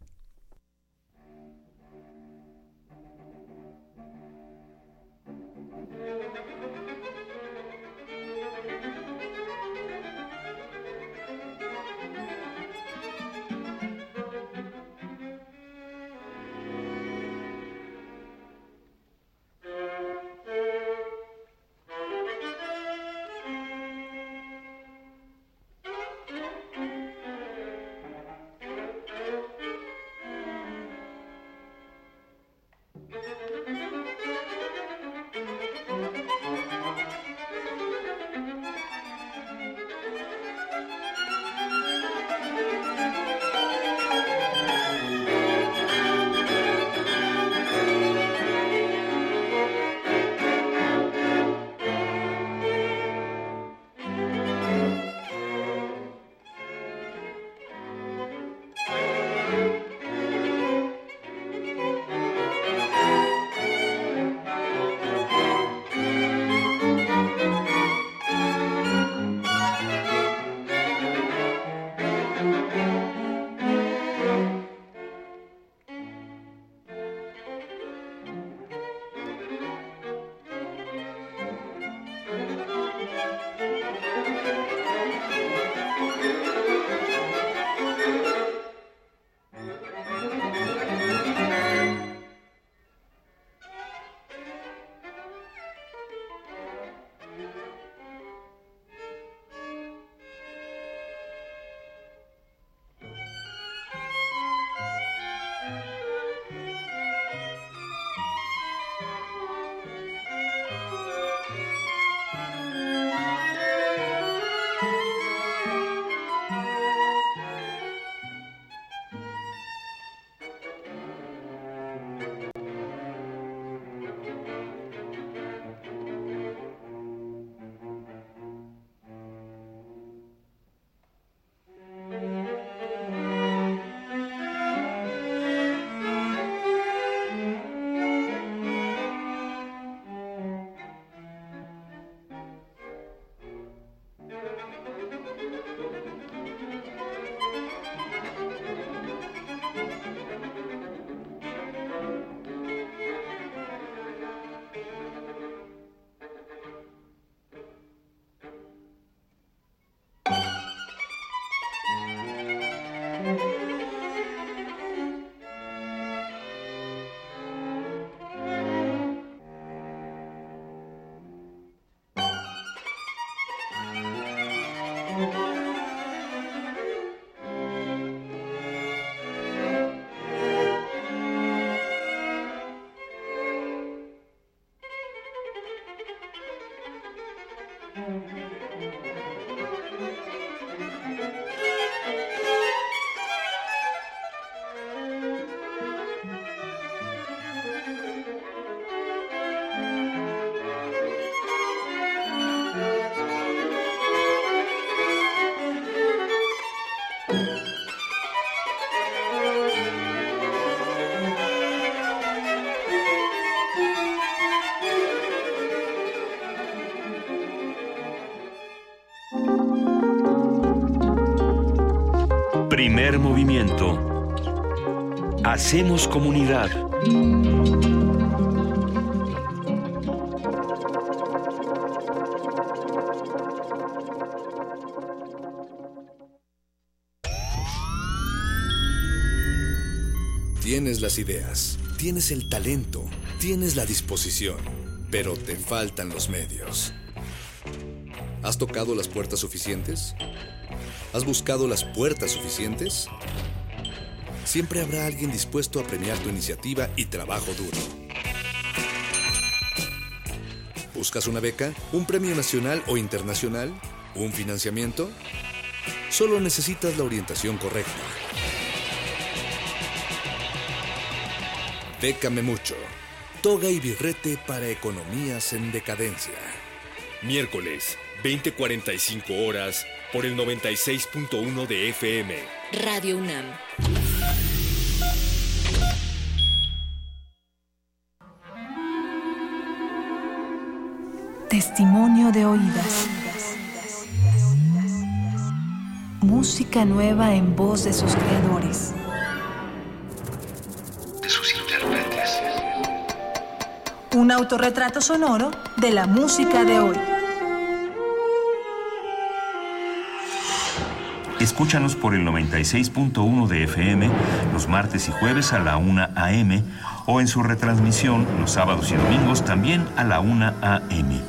Primer movimiento. Hacemos comunidad. Tienes las ideas, tienes el talento, tienes la disposición, pero te faltan los medios. ¿Has tocado las puertas suficientes? ¿Has buscado las puertas suficientes? Siempre habrá alguien dispuesto a premiar tu iniciativa y trabajo duro. ¿Buscas una beca? ¿Un premio nacional o internacional? ¿Un financiamiento? Solo necesitas la orientación correcta. Bécame mucho. Toga y birrete para economías en decadencia. Miércoles, 20:45 horas, por el 96.1 de FM. Radio UNAM. Testimonio de oídas. Música nueva en voz de sus creadores. De sus intérpretes. Un autorretrato sonoro de la música de hoy. Escúchanos por el 96.1 de FM los martes y jueves a la 1 a.m. o en su retransmisión los sábados y domingos también a la 1 a.m.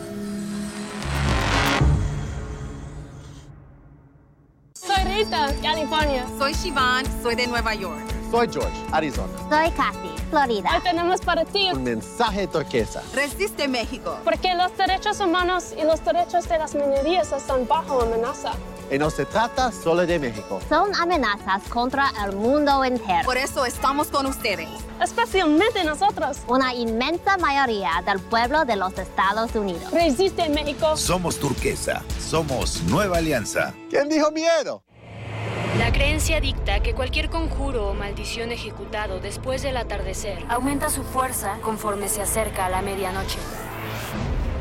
Soy Rita, California. Soy Shivan, soy de Nueva York. Soy George, Arizona. Soy Kathy, Florida. Hoy tenemos para ti Un mensaje turquesa. Resiste México. Porque los derechos humanos y los derechos de las minorías están bajo amenaza. Y no se trata solo de México. Son amenazas contra el mundo entero. Por eso estamos con ustedes. Especialmente nosotros. Una inmensa mayoría del pueblo de los Estados Unidos. Resiste México. Somos turquesa. Somos Nueva Alianza. ¿Quién dijo miedo? La creencia dicta que cualquier conjuro o maldición ejecutado después del atardecer aumenta su fuerza conforme se acerca a la medianoche.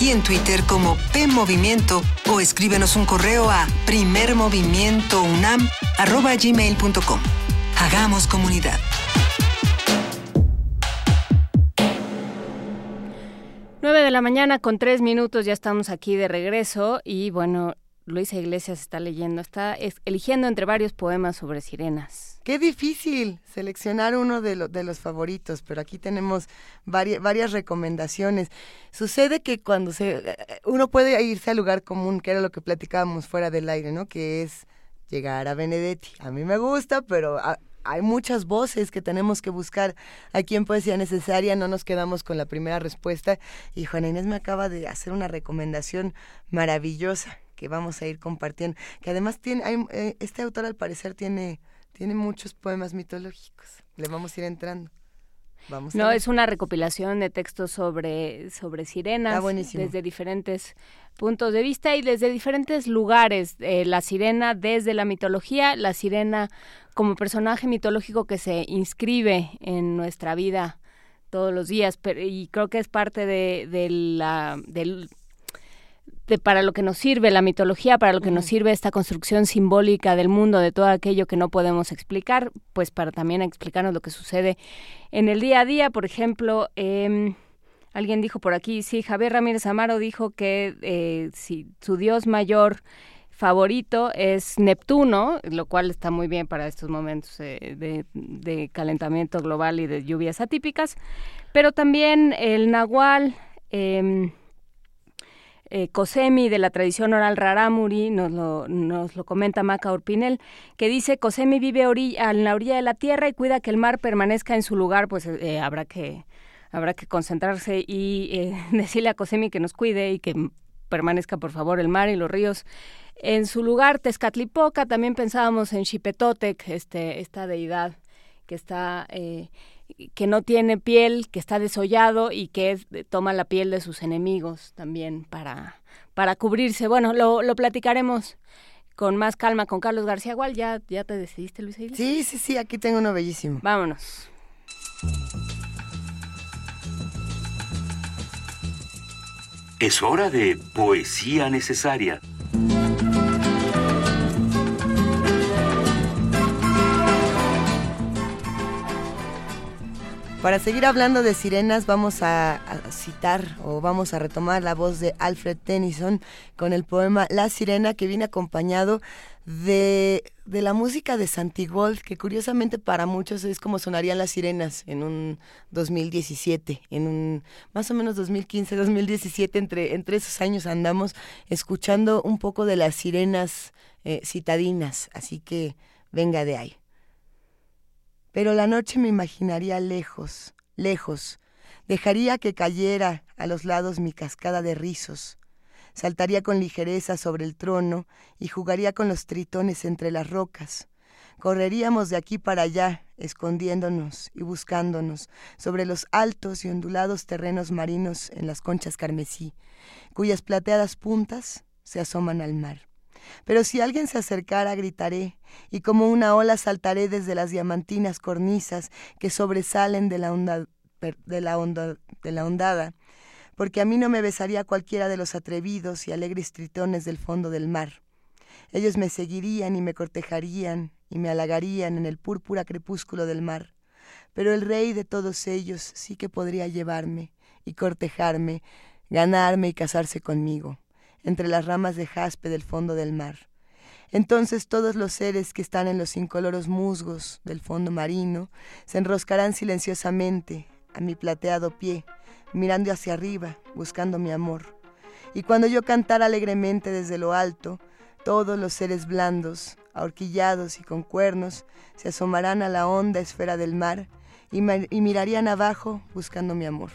y en Twitter como P Movimiento o escríbenos un correo a primermovimientounam@gmail.com. Hagamos comunidad. Nueve de la mañana con tres minutos ya estamos aquí de regreso y bueno, Luisa Iglesias está leyendo, está eligiendo entre varios poemas sobre sirenas. Qué difícil seleccionar uno de, de los favoritos, pero aquí tenemos varias, recomendaciones. Sucede que cuando se uno puede irse al lugar común, que era lo que platicábamos fuera del aire, ¿no? Que es llegar a Benedetti. A mí me gusta, pero hay muchas voces que tenemos que buscar aquí en Poesía Necesaria, no nos quedamos con la primera respuesta y Juana Inés me acaba de hacer una recomendación maravillosa que vamos a ir compartiendo, que además tiene, hay, eh, este autor al parecer tiene tiene muchos poemas mitológicos. Le vamos a ir entrando. Vamos no, es una recopilación de textos sobre, sobre sirenas desde diferentes puntos de vista y desde diferentes lugares. Eh, la sirena desde la mitología, la sirena como personaje mitológico que se inscribe en nuestra vida todos los días, pero, y creo que es parte de, de la, del para lo que nos sirve la mitología, para lo que nos sirve esta construcción simbólica del mundo, de todo aquello que no podemos explicar, pues para también explicarnos lo que sucede en el día a día. Por ejemplo, eh, alguien dijo por aquí, sí, Javier Ramírez Amaro dijo que eh, si su dios mayor favorito es Neptuno, lo cual está muy bien para estos momentos eh, de, de, calentamiento global y de lluvias atípicas, pero también el nahual... Eh, eh, Cosemi de la tradición oral Raramuri, nos lo, nos lo comenta Maca Urpinel, que dice Cosemi vive en la orilla de la tierra y cuida que el mar permanezca en su lugar, pues eh, habrá que habrá que concentrarse y eh, (laughs) decirle a Cosemi que nos cuide y que permanezca por favor el mar y los ríos en su lugar. Tezcatlipoca, también pensábamos en Xipetotec, este, esta deidad que está que no tiene piel, que está desollado y que toma la piel de sus enemigos también para, para cubrirse. Bueno, lo, lo platicaremos con más calma con Carlos García Gual. ¿Ya, ya te decidiste, Luis Sí, sí, sí, aquí tengo uno bellísimo. Vámonos. Es hora de poesía necesaria. Para seguir hablando de sirenas, vamos a, citar o vamos a retomar la voz de Alfred Tennyson con el poema La Sirena, que viene acompañado de, de la música de Santigold, que curiosamente para muchos es como sonarían las sirenas en un 2017, en un más o menos 2015, 2017, entre, entre esos años andamos escuchando un poco de las sirenas eh, citadinas, así que venga de ahí. Pero la noche me imaginaría lejos, lejos. Dejaría que cayera a los lados mi cascada de rizos. Saltaría con ligereza sobre el trono y jugaría con los tritones entre las rocas. Correríamos de aquí para allá, escondiéndonos y buscándonos sobre los altos y ondulados terrenos marinos en las conchas carmesí, cuyas plateadas puntas se asoman al mar. Pero si alguien se acercara, gritaré, y como una ola saltaré desde las diamantinas cornisas que sobresalen de la, onda, de la, onda, de la ondada, porque a mí no me besaría cualquiera de los atrevidos y alegres tritones del fondo del mar. Ellos me seguirían y me cortejarían y me halagarían en el púrpura crepúsculo del mar. Pero el rey de todos ellos sí que podría llevarme y cortejarme, ganarme y casarse conmigo entre las ramas de jaspe del fondo del mar. Entonces todos los seres que están en los incoloros musgos del fondo marino se enroscarán silenciosamente a mi plateado pie, mirando hacia arriba, buscando mi amor. Y cuando yo cantara alegremente desde lo alto, todos los seres blandos, ahorquillados y con cuernos, se asomarán a la honda esfera del mar y, y mirarían abajo buscando mi amor.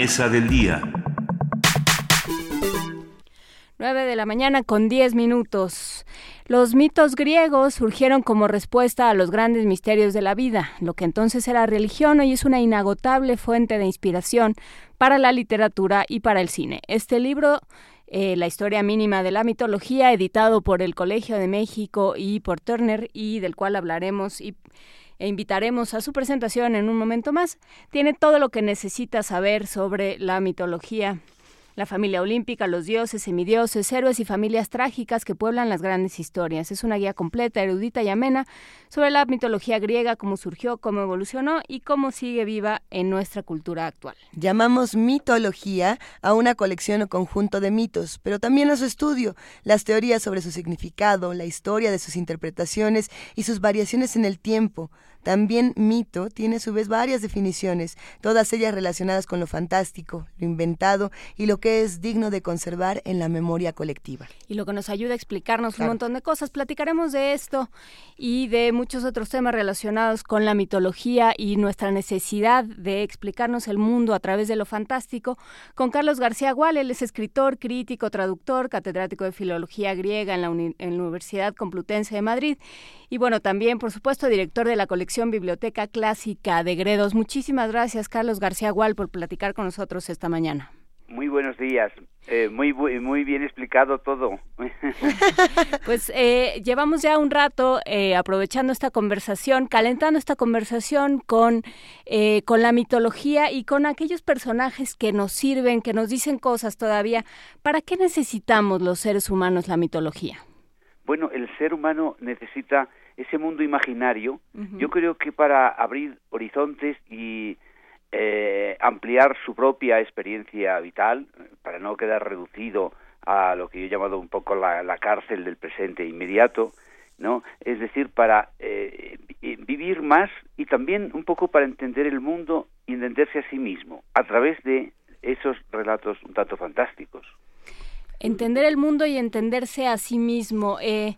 Mesa del día. 9 de la mañana con 10 minutos. Los mitos griegos surgieron como respuesta a los grandes misterios de la vida. Lo que entonces era religión hoy es una inagotable fuente de inspiración para la literatura y para el cine. Este libro eh, La historia mínima de la mitología, editado por el Colegio de México y por Turner, y del cual hablaremos y, e invitaremos a su presentación en un momento más, tiene todo lo que necesita saber sobre la mitología la familia olímpica, los dioses, semidioses, héroes y familias trágicas que pueblan las grandes historias. Es una guía completa, erudita y amena sobre la mitología griega, cómo surgió, cómo evolucionó y cómo sigue viva en nuestra cultura actual. Llamamos mitología a una colección o conjunto de mitos, pero también a su estudio, las teorías sobre su significado, la historia de sus interpretaciones y sus variaciones en el tiempo. También mito tiene a su vez varias definiciones, todas ellas relacionadas con lo fantástico, lo inventado y lo que es digno de conservar en la memoria colectiva. Y lo que nos ayuda a explicarnos un montón de cosas. Platicaremos de esto y de muchos otros temas relacionados con la mitología y nuestra necesidad de explicarnos el mundo a través de lo fantástico con Carlos García Gual. Él es escritor, crítico, traductor, catedrático de filología griega en la, en la Universidad Complutense de Madrid y bueno, también, por supuesto, director de la colección Biblioteca Clásica de Gredos. Muchísimas gracias, Carlos García Gual, por platicar con nosotros esta mañana. Muy buenos días. Eh, muy, muy bien explicado todo. (laughs) pues eh, llevamos ya un rato eh, aprovechando esta conversación, calentando esta conversación con, con la mitología y con aquellos personajes que nos sirven, que nos dicen cosas todavía. ¿Para qué necesitamos los seres humanos la mitología? Bueno, el ser humano necesita ese mundo imaginario, yo creo que para abrir horizontes y eh, ampliar su propia experiencia vital, para no quedar reducido a lo que yo he llamado un poco la, cárcel del presente inmediato, ¿no? Es decir, para eh, vivir más y también un poco para entender el mundo y entenderse a sí mismo a través de esos relatos un tanto fantásticos. Entender el mundo y entenderse a sí mismo. Eh,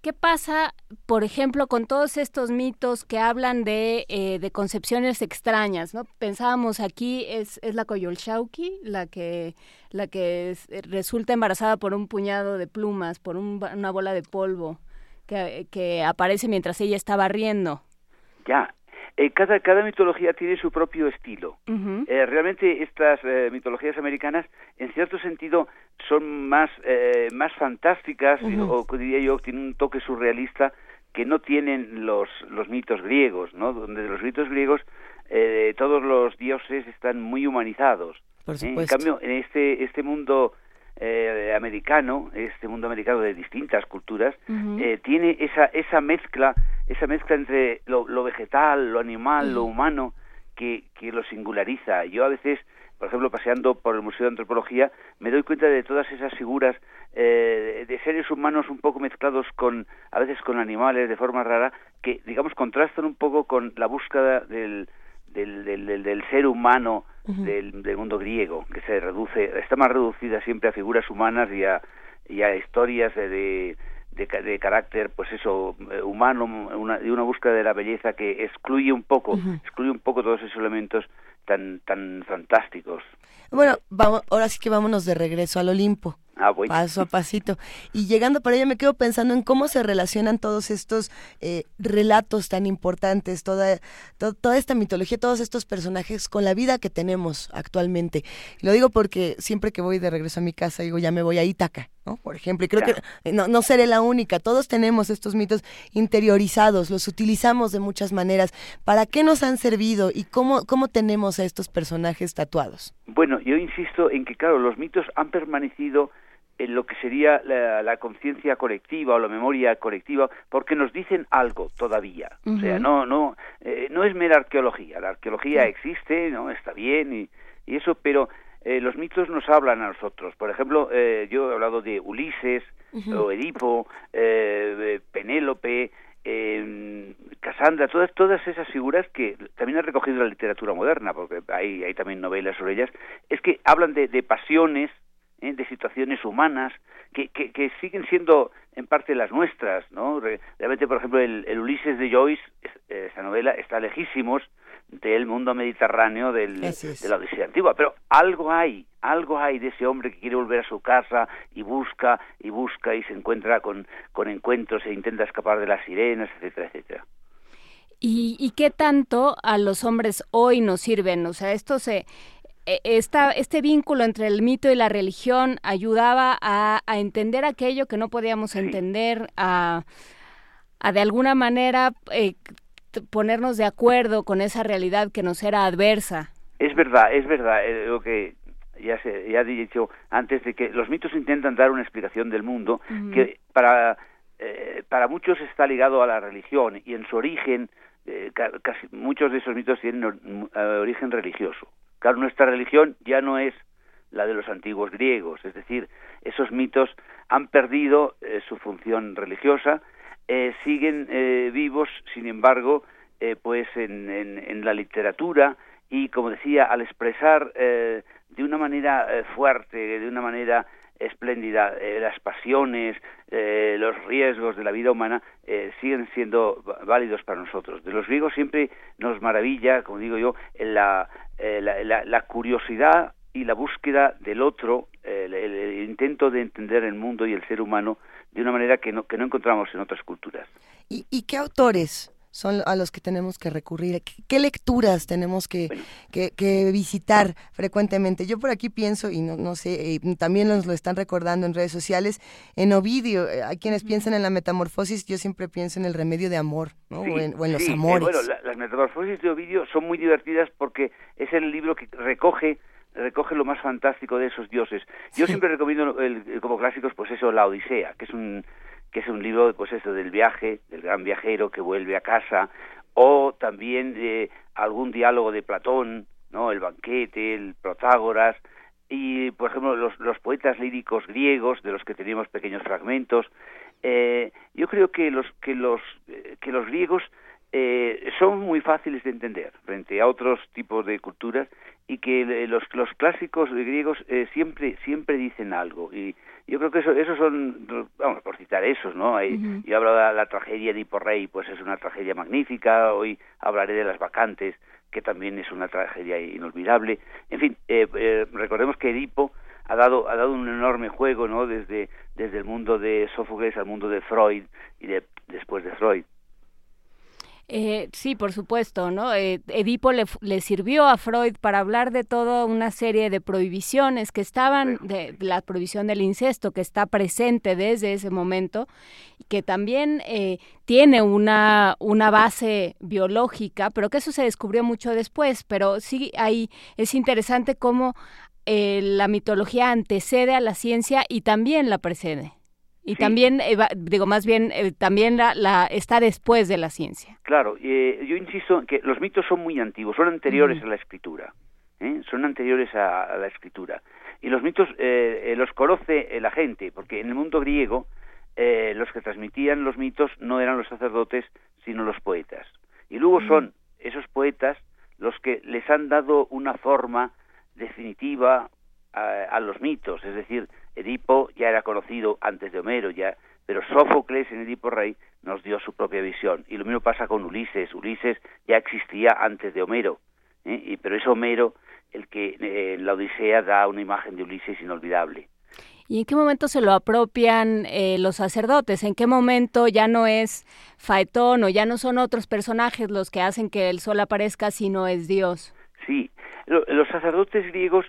¿Qué pasa, por ejemplo, con todos estos mitos que hablan de, eh, de concepciones extrañas? ¿no? Pensábamos aquí, es, es la Coyolxauqui, la que, la que resulta embarazada por un puñado de plumas, por una bola de polvo que, que aparece mientras ella está barriendo. Ya, eh, cada, cada mitología tiene su propio estilo. eh, realmente estas eh, mitologías americanas, en cierto sentido, son más, eh, más fantásticas, o diría yo, tienen un toque surrealista que no tienen los, los mitos griegos, ¿no? Donde los mitos griegos eh, todos los dioses están muy humanizados. en cambio, en este, este mundo eh, americano, este mundo americano de distintas culturas, eh, tiene esa, esa mezcla, esa mezcla entre lo, lo vegetal, lo animal, lo humano, que, que lo singulariza. Yo a veces, por ejemplo, paseando por el Museo de Antropología, me doy cuenta de todas esas figuras eh, de seres humanos un poco mezclados con, a veces con animales de forma rara, que, digamos, contrastan un poco con la búsqueda del, del, del, del ser humano del, del, mundo griego, que se reduce, está más reducida siempre a figuras humanas y a, y a historias de, de, de, carácter, pues eso, eh, humano, una, de una búsqueda de la belleza que excluye un poco, excluye un poco todos esos elementos tan, tan fantásticos. Bueno, vamos, ahora sí que vámonos de regreso al Olimpo. Ah, paso a pasito. Y llegando por ello me quedo pensando en cómo se relacionan todos estos eh, relatos tan importantes, toda, toda esta mitología, todos estos personajes con la vida que tenemos actualmente. Lo digo porque siempre que voy de regreso a mi casa digo, ya me voy a Ítaca, ¿no? Por ejemplo, y creo que no, no seré la única, todos tenemos estos mitos interiorizados, los utilizamos de muchas maneras. ¿Para qué nos han servido y cómo, cómo tenemos a estos personajes tatuados? Bueno, yo insisto en que, claro, los mitos han permanecido en lo que sería la, conciencia colectiva o la memoria colectiva, porque nos dicen algo todavía. O sea, no, no, eh, no es mera arqueología. La arqueología existe, no, está bien y, y eso, pero eh, los mitos nos hablan a nosotros. Por ejemplo, eh, yo he hablado de Ulises o Edipo, Penélope, Casandra, todas, todas esas figuras que también ha recogido la literatura moderna, porque hay, hay también novelas sobre ellas, es que hablan de, de pasiones, ¿eh? de situaciones humanas que, que, siguen siendo en parte las nuestras, ¿no? Realmente, por ejemplo, el, Ulises de Joyce, esa novela, está lejísimos del mundo mediterráneo del, de la Odisea antigua, pero algo hay, algo hay de ese hombre que quiere volver a su casa y busca y busca y se encuentra con, con encuentros e intenta escapar de las sirenas, etcétera, etcétera. ¿Y, ¿Y qué tanto a los hombres hoy nos sirven? O sea, esto se, esta, este vínculo entre el mito y la religión ayudaba a, entender aquello que no podíamos entender, a, a, de alguna manera eh, ponernos de acuerdo con esa realidad que nos era adversa. Es verdad, es verdad, eh, lo que ya se ya he dicho antes de que los mitos intentan dar una explicación del mundo que para eh, para muchos está ligado a la religión y en su origen casi muchos de esos mitos tienen origen religioso Claro, nuestra religión ya no es la de los antiguos griegos, es decir, esos mitos han perdido eh, su función religiosa, eh, siguen eh, vivos, sin embargo, pues en, en, la literatura y, como decía, al expresar de una manera fuerte, de una manera espléndida, las pasiones, los riesgos de la vida humana siguen siendo válidos para nosotros. De los griegos siempre nos maravilla, como digo yo, en la, eh, la, curiosidad y la búsqueda del otro, el, intento de entender el mundo y el ser humano de una manera que no, que no encontramos en otras culturas. ¿Y, qué autores son a los que tenemos que recurrir? ¿Qué, lecturas tenemos que, que, visitar frecuentemente? Yo por aquí pienso, y no, no sé, eh, también nos lo están recordando en redes sociales, en Ovidio, eh, hay quienes piensan en la metamorfosis, yo siempre pienso en el remedio de amor, o, en, los amores. bueno, las metamorfosis de Ovidio son muy divertidas porque es el libro que recoge recoge lo más fantástico de esos dioses. Yo siempre recomiendo como clásicos pues eso la Odisea, que es un que es un libro pues eso del viaje, del gran viajero que vuelve a casa o también de algún diálogo de Platón, ¿no? El banquete, el Protágoras y por ejemplo los, los poetas líricos griegos de los que tenemos pequeños fragmentos. Eh, yo creo que los que los eh, que los griegos eh, son muy fáciles de entender frente a otros tipos de culturas y que eh, los, los clásicos griegos eh, siempre siempre dicen algo y yo creo que eso esos son vamos por citar esos no Hay, yo he hablado de la tragedia de Rey pues es una tragedia magnífica. Hoy hablaré de las vacantes que también es una tragedia inolvidable. En fin recordemos que Edipo ha dado ha dado un enorme juego no desde desde el mundo de Sófocles al mundo de Freud y de, después de Freud eh, sí, por supuesto, ¿no? Eh, Edipo le, sirvió a Freud para hablar de toda una serie de prohibiciones que estaban, de, la prohibición del incesto, que está presente desde ese momento, que también eh, tiene una, una base biológica, pero que eso se descubrió mucho después, pero sí ahí es interesante cómo la mitología antecede a la ciencia y también la precede. Y también, digo, más bien, eh, también la, está después de la ciencia. Claro, eh, yo insisto que los mitos son muy antiguos, son anteriores a la escritura, ¿eh? son anteriores a, la escritura. Y los mitos los conoce la gente, porque en el mundo griego los que transmitían los mitos no eran los sacerdotes, sino los poetas. Y luego son esos poetas los que les han dado una forma definitiva a los mitos, es decir, Edipo ya era conocido antes de Homero, ya, pero Sófocles en Edipo Rey nos dio su propia visión. Y lo mismo pasa con Ulises. Ulises ya existía antes de Homero, ¿eh? y, pero es Homero el que eh, en la Odisea da una imagen de Ulises inolvidable. ¿Y en qué momento se lo apropian eh, los sacerdotes? ¿En qué momento ya no es Faetón o ya no son otros personajes los que hacen que el sol aparezca, sino es Dios? Sí, los sacerdotes griegos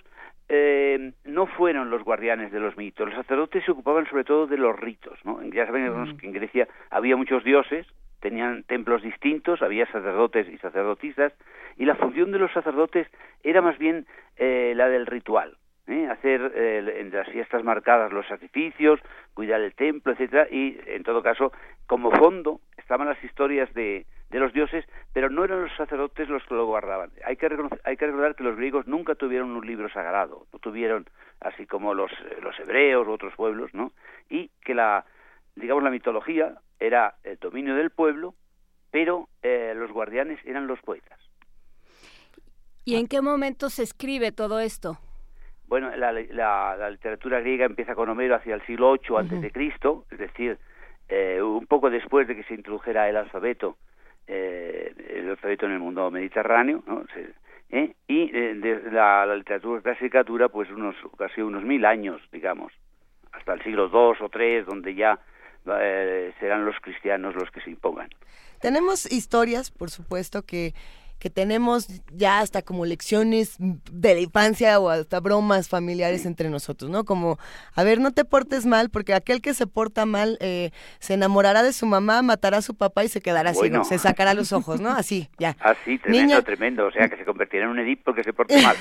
eh, no fueron los guardianes de los mitos. Los sacerdotes se ocupaban sobre todo de los ritos. ¿no? Ya sabemos que en Grecia había muchos dioses, tenían templos distintos, había sacerdotes y sacerdotisas, y la función de los sacerdotes era más bien eh, la del ritual. ¿eh? hacer eh, en las fiestas marcadas los sacrificios, cuidar el templo, etcétera, y en todo caso, como fondo estaban las historias de, de los dioses, pero no eran los sacerdotes los que lo guardaban. Hay que, hay que recordar que los griegos nunca tuvieron un libro sagrado, no tuvieron, así como los, los hebreos u otros pueblos, ¿no? Y que la, digamos, la mitología era el dominio del pueblo, pero eh, los guardianes eran los poetas. ¿Y en qué momento se escribe todo esto? Bueno, la, la, literatura griega empieza con Homero hacia el siglo VIII antes de Cristo, es decir, eh, un poco después de que se introdujera el alfabeto, eh, el alfabeto en el mundo mediterráneo, ¿no? ¿eh? y de la, literatura clásica dura pues unos casi unos mil años, digamos, hasta el siglo II o III, donde ya serán los cristianos los que se impongan. Tenemos historias, por supuesto, que que tenemos ya hasta como lecciones de la infancia o hasta bromas familiares entre nosotros, ¿no? Como, a ver, no te portes mal, porque aquel que se porta mal eh, se enamorará de su mamá, matará a su papá y se quedará así, ¿no? Se sacará los ojos, ¿no? Así, ya. (laughs) Así, tremendo, tremendo. O sea, que se convertirá en un Edip porque se porta (laughs) mal.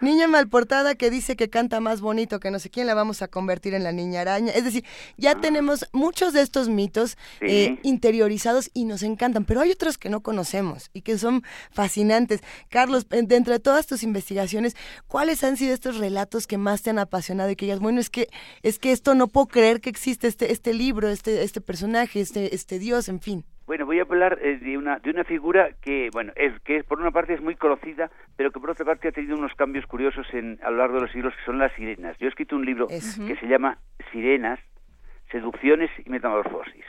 niña malportada que dice que canta más bonito que no sé quién, la vamos a convertir en la niña araña. Es decir, ya ah. tenemos muchos de estos mitos eh, interiorizados y nos encantan, pero hay otros que no conocemos y que son fascinantes. Carlos, dentro de todas tus investigaciones, ¿cuáles han sido estos relatos que más te han apasionado y que digas, bueno, es que es que esto no puedo creer que existe este este libro, este este personaje, este este dios, en fin? Bueno, voy a hablar eh, de una de una figura que, bueno, es que por una parte es muy conocida, pero que por otra parte ha tenido unos cambios curiosos en a lo largo de los siglos, que son las sirenas. Yo he escrito un libro que se llama Sirenas, seducciones y metamorfosis.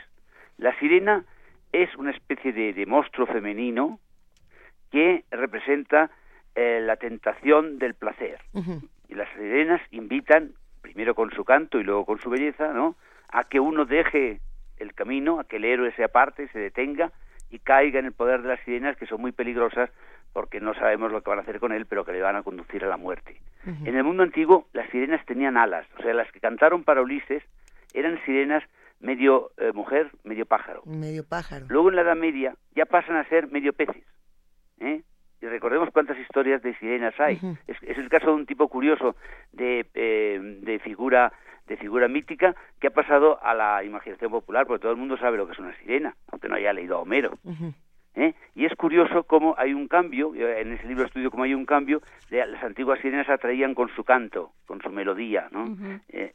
La sirena es una especie de, de monstruo femenino que representa eh, la tentación del placer. Y las sirenas invitan, primero con su canto y luego con su belleza, ¿no? a que uno deje el camino, a que el héroe se aparte, se detenga y caiga en el poder de las sirenas, que son muy peligrosas porque no sabemos lo que van a hacer con él, pero que le van a conducir a la muerte. En el mundo antiguo, las sirenas tenían alas, o sea, las que cantaron para Ulises eran sirenas medio eh, mujer, medio pájaro. Medio pájaro. Luego en la Edad Media ya pasan a ser medio peces. ¿Eh? Y recordemos cuántas historias de sirenas hay. es, el caso de un tipo curioso de, eh, de figura de figura mítica que ha pasado a la imaginación popular, porque todo el mundo sabe lo que es una sirena, aunque no haya leído a Homero. ¿Eh? Y es curioso cómo hay un cambio, en ese libro estudio cómo hay un cambio, de las antiguas sirenas atraían con su canto, con su melodía, ¿no?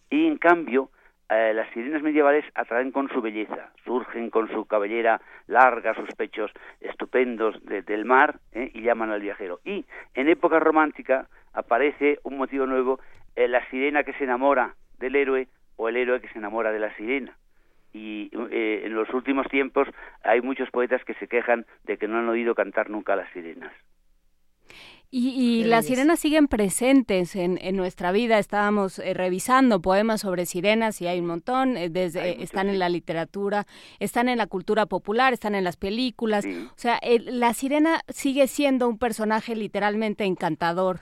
y en cambio, eh, las sirenas medievales atraen con su belleza, surgen con su cabellera larga, sus pechos estupendos del mar eh, y llaman al viajero. Y en época romántica aparece un motivo nuevo, eh, la sirena que se enamora del héroe o el héroe que se enamora de la sirena. Y en los últimos tiempos hay muchos poetas que se quejan de que no han oído cantar nunca a las sirenas. Y, las sirenas siguen presentes en, nuestra vida. Estábamos eh, revisando poemas sobre sirenas y hay un montón. Eh, desde están en la literatura, están en la cultura popular, están en las películas. O sea, la sirena sigue siendo un personaje literalmente encantador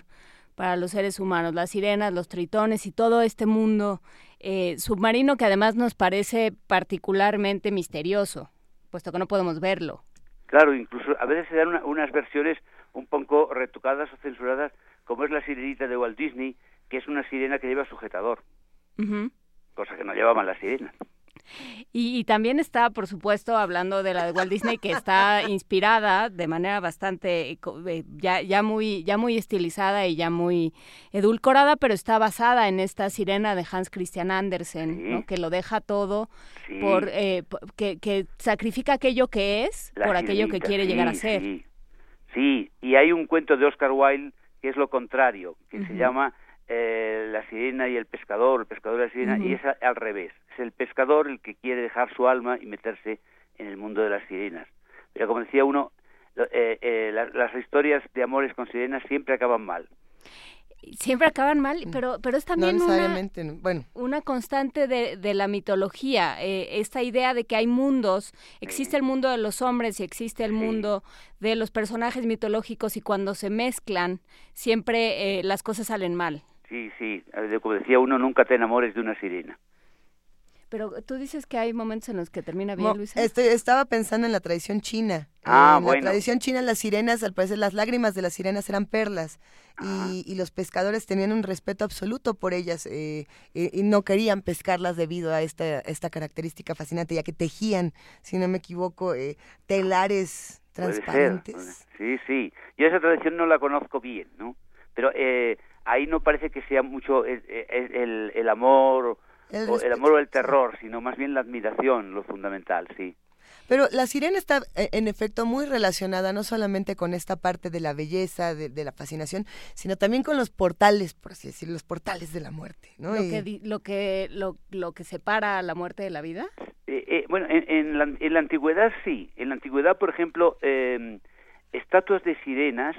para los seres humanos. Las sirenas, los tritones y todo este mundo eh, submarino que además nos parece particularmente misterioso, puesto que no podemos verlo. Claro, incluso a veces se dan unas versiones un poco retocadas o censuradas, como es la sirenita de Walt Disney, que es una sirena que lleva sujetador, cosa que no llevaban las sirenas. Y, también está, por supuesto, hablando de la de Walt Disney, que está (laughs) inspirada de manera bastante, eh, ya, ya, muy, ya muy estilizada y ya muy edulcorada, pero está basada en esta sirena de Hans Christian Andersen, que lo deja todo, por, eh, que, que, sacrifica aquello que es por aquello que quiere llegar a ser. Sí, y hay un cuento de Oscar Wilde que es lo contrario, que se llama eh, La sirena y el pescador, el pescador y la sirena, y es al revés. Es el pescador el que quiere dejar su alma y meterse en el mundo de las sirenas. Pero como decía uno, eh, eh, las historias de amores con sirenas siempre acaban mal siempre acaban mal, mm. pero, pero es también una, bueno. una constante de, de la mitología, eh, esta idea de que hay mundos, existe el mundo de los hombres y existe el mundo de los personajes mitológicos y cuando se mezclan siempre eh, las cosas salen mal. Sí, sí, como decía uno, nunca te enamores de una sirena. Pero tú dices que hay momentos en los que termina bien, Luisa. Estoy, estaba pensando en la tradición china. Ah, en la tradición china, las sirenas, al parecer, las lágrimas de las sirenas eran perlas. Y, los pescadores tenían un respeto absoluto por ellas eh, eh, y no querían pescarlas debido a esta, esta característica fascinante, ya que tejían, si no me equivoco, eh, telares transparentes. Sí, sí. Yo esa tradición no la conozco bien, ¿no? Pero ahí no parece que sea mucho el, el, el amor el, amor o el terror, sino más bien la admiración, lo fundamental, sí. Pero la sirena está eh, en efecto muy relacionada no solamente con esta parte de la belleza, de, la fascinación, sino también con los portales, por así decirlo, los portales de la muerte. ¿no? Lo, que, lo, que, lo, lo, que separa la muerte de la vida. Eh, eh, bueno, en, la, en, la, antigüedad sí. En la antigüedad, por ejemplo, em, estatuas de sirenas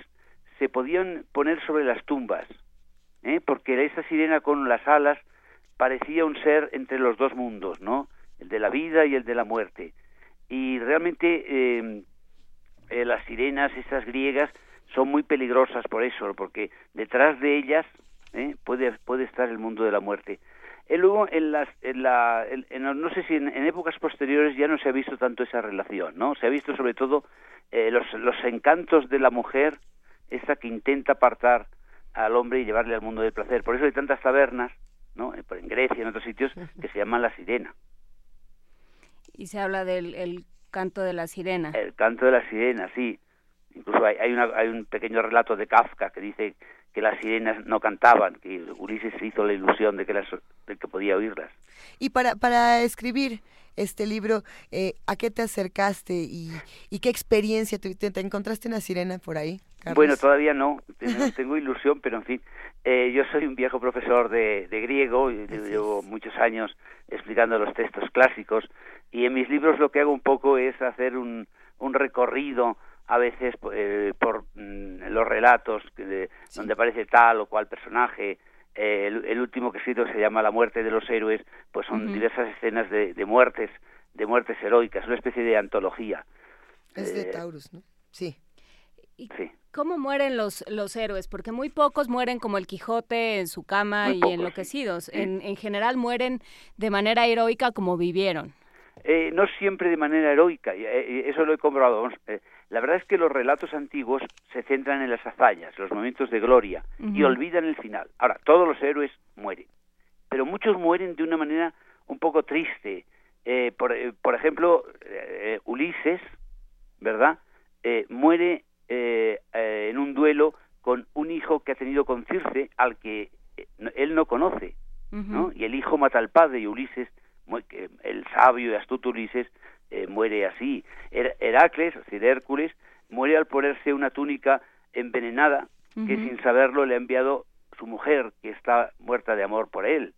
se podían poner sobre las tumbas, porque esa sirena con las alas parecía un ser entre los dos mundos, ¿no? El de la vida y el de la muerte y realmente eh, eh, las sirenas, esas griegas, son muy peligrosas por eso, porque detrás de ellas eh, puede, puede estar el mundo de la muerte. Y luego, en las, en la, no sé si en, épocas posteriores ya no se ha visto tanto esa relación, ¿no? Se ha visto sobre todo los, los encantos de la mujer, esa que intenta apartar al hombre y llevarle al mundo del placer. Por eso hay tantas tabernas, ¿no? En Grecia, y en otros sitios, que se llaman la sirena. Y se habla del el canto de la sirena. El canto de la sirena, sí. Incluso hay, hay, una, hay un pequeño relato de Kafka que dice que las sirenas no cantaban, que Ulises hizo la ilusión de que, las, de que podía oírlas. Y para, para escribir este libro, eh, ¿a qué te acercaste y, y qué experiencia te, te, encontraste una sirena por ahí? Bueno, todavía no, (laughs) tengo, ilusión, pero en fin, eh, yo soy un viejo profesor de, de griego y llevo muchos años explicando los textos clásicos y en mis libros lo que hago un poco es hacer un, un recorrido a veces eh, por mm, los relatos donde aparece tal o cual personaje. Eh, el, último que he escrito se llama La muerte de los héroes, pues son diversas escenas de, de, muertes, de muertes heroicas, una especie de antología. Es de eh, Taurus, ¿no? Sí. sí. ¿Cómo mueren los, los héroes? Porque muy pocos mueren como el Quijote en su cama y enloquecidos. En, en general mueren de manera heroica como vivieron. Eh, no siempre de manera heroica, eh, eso lo he comprobado. Eh, la verdad es que los relatos antiguos se centran en las hazañas, los momentos de gloria, y olvidan el final. Ahora, todos los héroes mueren, pero muchos mueren de una manera un poco triste. por, por, ejemplo, Ulises, ¿verdad? muere en un duelo con un hijo que ha tenido con Circe, al que él no conoce, ¿no? Y el hijo mata al padre y Ulises el sabio y astuto Ulises eh, muere así. Heracles, es decir, Hércules, muere al ponerse una túnica envenenada que sin saberlo le ha enviado su mujer, que está muerta de amor por él.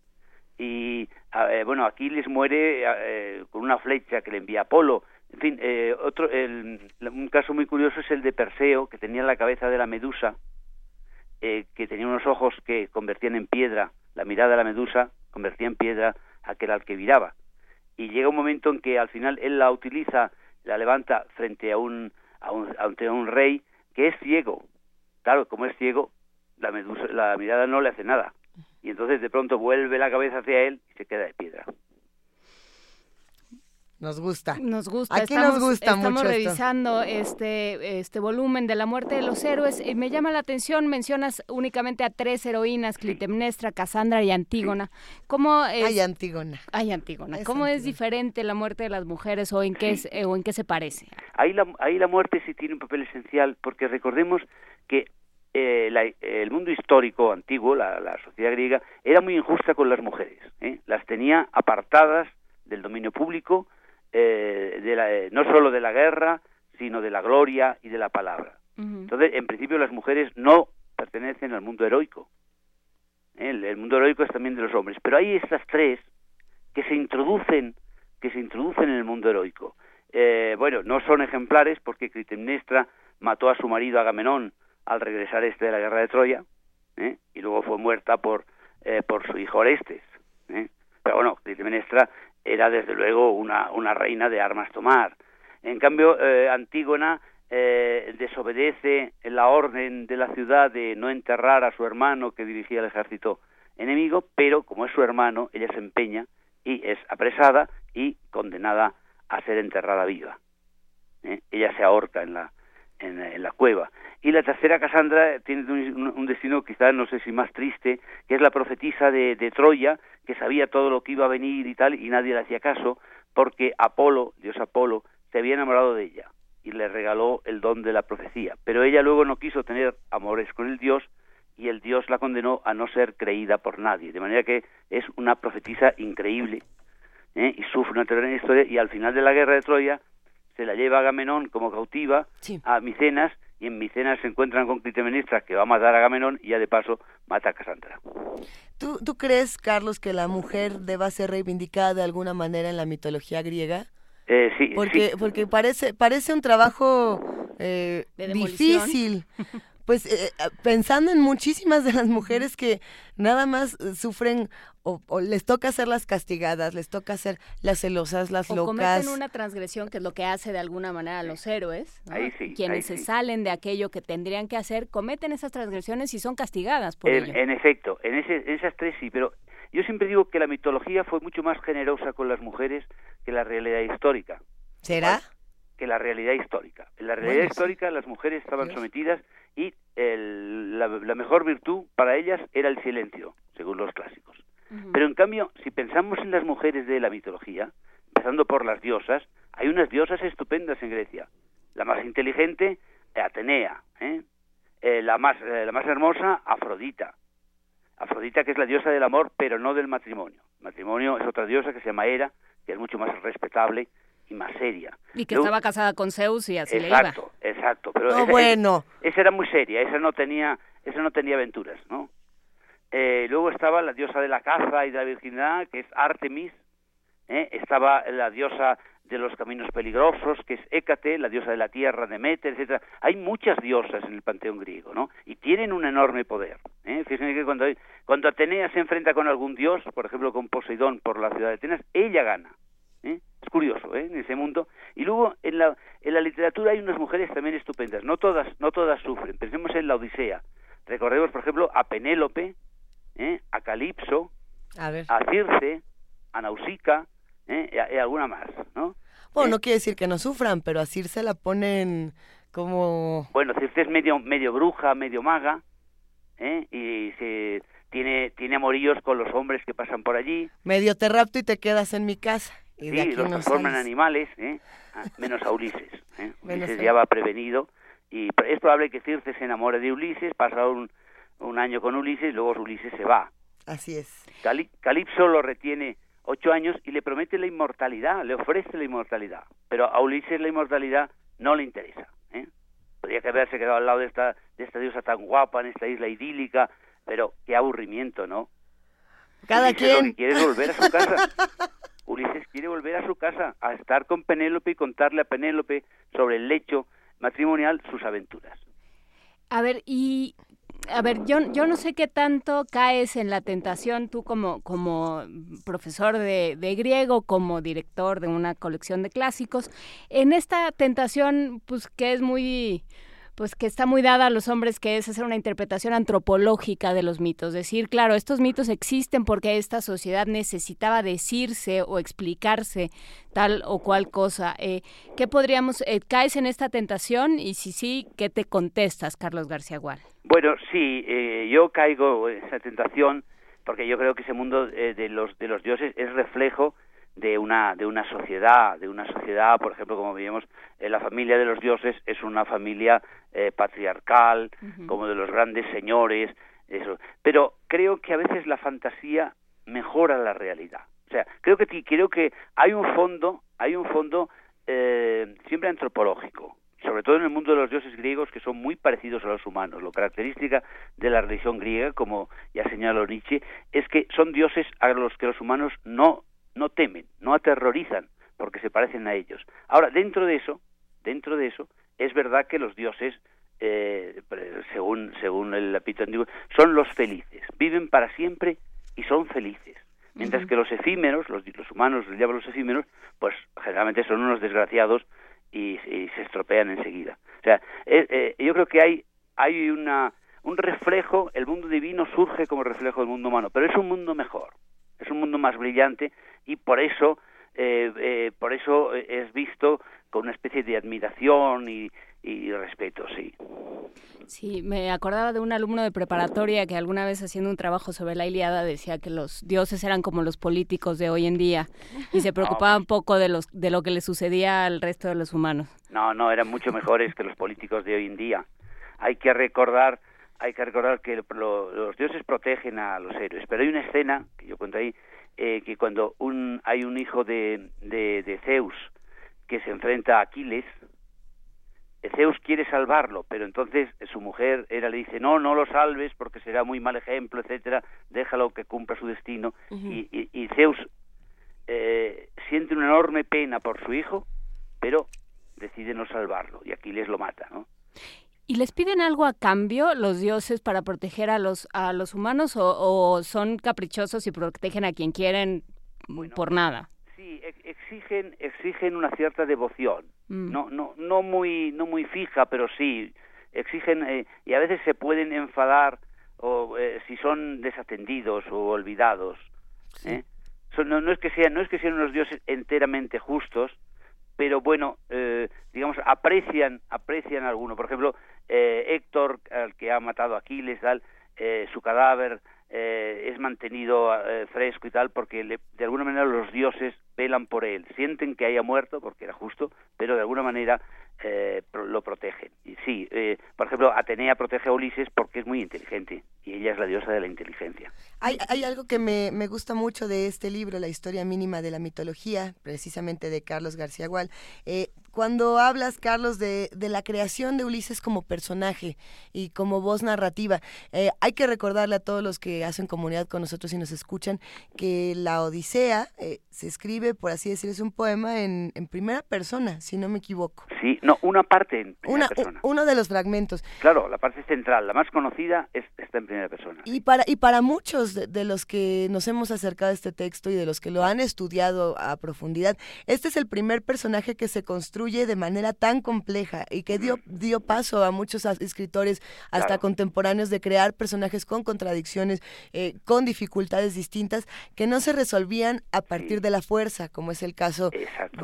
Y eh, bueno, Aquiles muere eh, con una flecha que le envía Apolo. En fin, otro, un caso muy curioso es el de Perseo, que tenía la cabeza de la medusa, que tenía unos ojos que convertían en piedra, la mirada de la medusa convertía en piedra aquel al que viraba. Y llega un momento en que al final él la utiliza, la levanta frente a un, a un, rey que es ciego. Claro, como es ciego, la, la mirada no le hace nada. Y entonces de pronto vuelve la cabeza hacia él y se queda de piedra. Nos gusta. Nos gusta. Aquí estamos, nos gusta estamos revisando este este volumen de la muerte de los héroes y me llama la atención, mencionas únicamente a tres heroínas, Clitemnestra, Casandra y Antígona. ¿Cómo es? Hay Antígona. Hay Antígona. ¿Cómo es diferente la muerte de las mujeres o en qué eh, o en qué se parece? Ahí la ahí la muerte sí tiene un papel esencial porque recordemos que eh, el mundo histórico antiguo, la, la, sociedad griega, era muy injusta con las mujeres. ¿eh? Las tenía apartadas del dominio público, eh, de la, eh, no solo de la guerra, sino de la gloria y de la palabra. Entonces, en principio, las mujeres no pertenecen al mundo heroico. ¿eh? El, mundo heroico es también de los hombres. Pero hay estas tres que se introducen, que se introducen en el mundo heroico. bueno, no son ejemplares porque Clitemnestra mató a su marido Agamenón al regresar este de la guerra de Troya, y luego fue muerta por, por su hijo Orestes. Pero bueno, Clitemnestra era desde luego una, una reina de armas tomar. En cambio, eh, Antígona eh, desobedece la orden de la ciudad de no enterrar a su hermano que dirigía el ejército enemigo, pero como es su hermano, ella se empeña y es apresada y condenada a ser enterrada viva. ¿eh? Ella se ahorca en la, en, la cueva. Y la tercera Casandra tiene un, destino quizás, no sé si más triste, que es la profetisa de, de, Troya, que sabía todo lo que iba a venir y tal, y nadie le hacía caso, porque Apolo, Dios Apolo, se había enamorado de ella y le regaló el don de la profecía. Pero ella luego no quiso tener amores con el Dios y el Dios la condenó a no ser creída por nadie. De manera que es una profetisa increíble ¿eh? y sufre una terrible historia y al final de la guerra de Troya se la lleva Agamenón como cautiva a Micenas y en Micenas se encuentran con Clitemnestra que va a matar a Agamenón y ya de paso mata a Casandra. ¿Tú, ¿Tú crees, Carlos, que la mujer deba ser reivindicada de alguna manera en la mitología griega? Eh, sí, porque, porque parece, parece un trabajo eh, difícil. (laughs) Pues eh, eh, pensando en muchísimas de las mujeres que nada más sufren o, les toca ser las castigadas, les toca ser las celosas, las o locas. cometen una transgresión que es lo que hace de alguna manera a los héroes. Ahí sí, Quienes ahí se sí. salen de aquello que tendrían que hacer, cometen esas transgresiones y son castigadas por En, ello. en efecto, en, ese, en esas tres sí, pero yo siempre digo que la mitología fue mucho más generosa con las mujeres que la realidad histórica. ¿Será? Que la realidad histórica. En la realidad Bueno, sí. histórica las mujeres estaban Dios. sometidas y el- la, la mejor virtud para ellas era el silencio, según los clásicos. Pero en cambio, si pensamos en las mujeres de la mitología, empezando por las diosas, hay unas diosas estupendas en Grecia. La más inteligente, Atenea, ¿eh? Eh, la, más, eh, la más hermosa, Afrodita. Afrodita que es la diosa del amor, pero no del matrimonio. El matrimonio es otra diosa que se llama Hera, que es mucho más respetable y más seria. Y que Luego- estaba casada con Zeus y así exacto, exacto. Pero No, esa, bueno. esa era muy seria, esa no tenía, esa no tenía aventuras, ¿no? Eh, luego estaba la diosa de la caza y de la virginidad, que es Artemis. ¿eh? Estaba la diosa de los caminos peligrosos, que es Hécate, la diosa de la tierra, Demeter, etcétera. Hay muchas diosas en el panteón griego, ¿no? Y tienen un enorme poder. ¿eh? Fíjense que cuando, hay- cuando Atenea se enfrenta con algún dios, por ejemplo con Poseidón por la ciudad de Atenas, ella gana. ¿Eh? Es curioso, ¿eh? En ese mundo. Y luego en la, en la literatura hay unas mujeres también estupendas. No todas, no todas sufren. Pensemos en la Odisea. Recordemos, por ejemplo, a Penélope, ¿eh? a Calipso, A ver. a Circe, a Nausica, ¿eh? y, alguna más, ¿no? Bueno, no quiere decir que no sufran, pero a Circe la ponen como... Bueno, Circe es medio, medio bruja, medio maga, ¿eh? y se tiene, tiene amoríos con los hombres que pasan por allí. Medio te rapto y te quedas en mi casa. Y Sí, los transforman en animales, ¿eh? Ah, menos a Ulises. ¿eh? (laughs) Ulises ya va prevenido y es probable que Circe se enamore de Ulises, pasa un, un año con Ulises y luego Ulises se va. Así es. Cali- Calipso lo retiene ocho años y le promete la inmortalidad, le ofrece la inmortalidad, pero a Ulises la inmortalidad no le interesa. ¿eh? Podría que haberse quedado al lado de esta, de esta diosa tan guapa en esta isla idílica, pero qué aburrimiento, ¿no? Cada Ulises lo quien. que quiere es volver a su casa. (laughs) Ulises quiere volver a su casa, a estar con Penélope y contarle a Penélope sobre el lecho matrimonial sus aventuras. A ver, y a ver, yo, yo no sé qué tanto caes en la tentación tú como, como profesor de, de griego, como director de una colección de clásicos, en esta tentación, pues que es muy, pues que está muy dada a los hombres, que es hacer una interpretación antropológica de los mitos. Decir, claro, estos mitos existen porque esta sociedad necesitaba decirse o explicarse tal o cual cosa. Eh, ¿Qué podríamos, eh, caes en esta tentación? Y si sí, ¿qué te contestas, Carlos García Gual? Bueno, sí, eh, yo caigo en esa tentación porque yo creo que ese mundo eh, de los de los dioses es reflejo de una de una sociedad, de una sociedad, por ejemplo, como veíamos, eh, la familia de los dioses es una familia eh, patriarcal, como de los grandes señores, eso. Pero creo que a veces la fantasía mejora la realidad. O sea, creo que creo que hay un fondo, hay un fondo eh, siempre antropológico, sobre todo en el mundo de los dioses griegos que son muy parecidos a los humanos. Lo característica de la religión griega, como ya señaló Nietzsche, es que son dioses a los que los humanos no no temen, no aterrorizan, porque se parecen a ellos. Ahora, dentro de eso, dentro de eso, es verdad que los dioses, eh, según según el apito antiguo, son los felices, viven para siempre y son felices. Mientras que los efímeros, los, los humanos los efímeros, pues generalmente son unos desgraciados y, y se estropean enseguida. O sea, eh, eh, yo creo que hay hay una un reflejo, el mundo divino surge como reflejo del mundo humano, pero es un mundo mejor, es un mundo más brillante y por eso eh, eh, por eso es visto con una especie de admiración y, y respeto, sí. Sí, me acordaba de un alumno de preparatoria que alguna vez haciendo un trabajo sobre la Iliada decía que los dioses eran como los políticos de hoy en día y se (laughs) preocupaba un poco de los de lo que le sucedía al resto de los humanos. No, no, eran mucho mejores que los políticos de hoy en día. Hay que recordar, hay que recordar que lo- los dioses protegen a los héroes, pero hay una escena que yo cuento ahí eh, que cuando un hay un hijo de, de, de Zeus que se enfrenta a Aquiles, Zeus quiere salvarlo, pero entonces su mujer era le dice no, no lo salves porque será muy mal ejemplo, etcétera, déjalo que cumpla su destino. y, y, Zeus eh, siente una enorme pena por su hijo, pero decide no salvarlo y Aquiles lo mata, ¿no? ¿Y les piden algo a cambio los dioses para proteger a los a los humanos o, son caprichosos y protegen a quien quieren por nada? Sí, exigen exigen una cierta devoción Mm. no no no muy no muy fija pero sí exigen eh, y a veces se pueden enfadar o eh, si son desatendidos o olvidados ¿eh? no, no, es que sean no es que sean unos dioses enteramente justos pero bueno digamos aprecian aprecian alguno. Por ejemplo Héctor al que ha matado a Aquiles tal su cadáver es mantenido fresco y tal porque de alguna manera los dioses velan por él, sienten que haya muerto porque era justo, pero de alguna manera eh, lo protegen. Sí, eh, por ejemplo, Atenea protege a Ulises porque es muy inteligente y ella es la diosa de la inteligencia. Hay, hay algo que me, me, gusta mucho de este libro, La historia mínima de la mitología, precisamente de Carlos García Gual. Eh, cuando hablas, Carlos, de, de, la creación de Ulises como personaje y como voz narrativa, eh, hay que recordarle a todos los que hacen comunidad con nosotros y nos escuchan que la Odisea eh, se escribe, por así decir, es un poema en, en, primera persona, si no me equivoco. Sí, no, una parte en primera persona. Uno de los fragmentos. Claro, la parte central, la más conocida, es, está en primera persona. Y para, y para muchos de, de los que nos hemos acercado a este texto y de los que lo han estudiado a profundidad, este es el primer personaje que se construye de manera tan compleja y que dio, dio paso a muchos escritores hasta contemporáneos de crear personajes con contradicciones, eh, con dificultades distintas, que no se resolvían a partir de la fuerza, como es el caso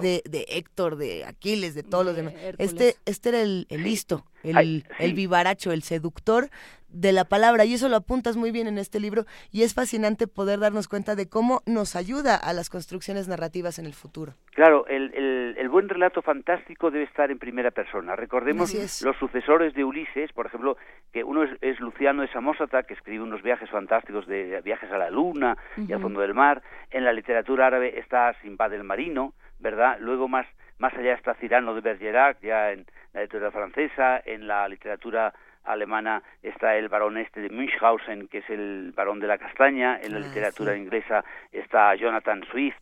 de, de, Héctor, de Aquiles, de todos los demás. Este, este era el, listo, el, el vivaracho, el seductor de la palabra y eso lo apuntas muy bien en este libro y es fascinante poder darnos cuenta de cómo nos ayuda a las construcciones narrativas en el futuro. Claro, el, el, buen relato fantástico debe estar en primera persona. Recordemos los sucesores de Ulises, por ejemplo, que uno es, Luciano de Samosata, que escribe unos viajes fantásticos de viajes a la luna y al fondo del mar. En la literatura árabe está Simbad el Marino, ¿verdad? Luego más, más allá está Cirano de Bergerac, ya en la literatura francesa, en la literatura alemana está el varón este de Münchhausen, que es el varón de la castaña, en la ah, literatura inglesa está Jonathan Swift.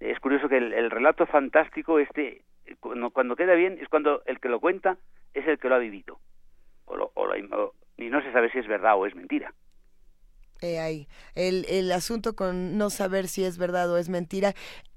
Es curioso que el, relato fantástico este, cuando, queda bien, es cuando el que lo cuenta es el que lo ha vivido. O, y no se sabe si es verdad o es mentira. Eh, ahí. El, el asunto con no saber si es verdad o es mentira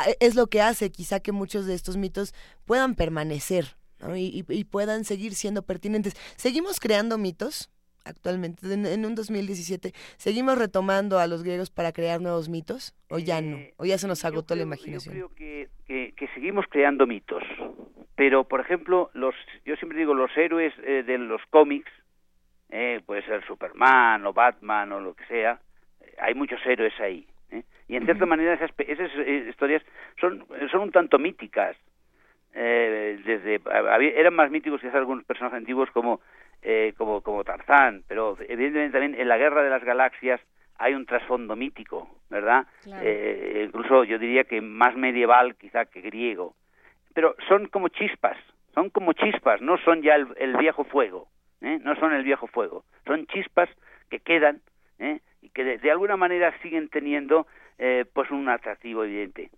eh, es lo que hace quizá que muchos de estos mitos puedan permanecer y, puedan seguir siendo pertinentes. Seguimos creando mitos actualmente, en, un 2017, ¿seguimos retomando a los griegos para crear nuevos mitos? ¿O ya no? ¿O ya se nos agotó la imaginación? Yo creo que, que, seguimos creando mitos. Pero, por ejemplo, los yo siempre digo, los héroes eh, de los cómics, eh, puede ser Superman o Batman o lo que sea, eh, hay muchos héroes ahí. Y en cierta manera esas, esas historias son, son un tanto míticas. Eh, desde eran más míticos que algunos personajes antiguos como eh, como como Tarzán pero evidentemente también en la guerra de las galaxias hay un trasfondo mítico verdad eh, incluso yo diría que más medieval quizá que griego. Pero son como chispas son como chispas no son ya el, viejo fuego ¿eh? no son el viejo fuego son chispas que quedan ¿eh? y que de, alguna manera siguen teniendo eh, pues un atractivo evidente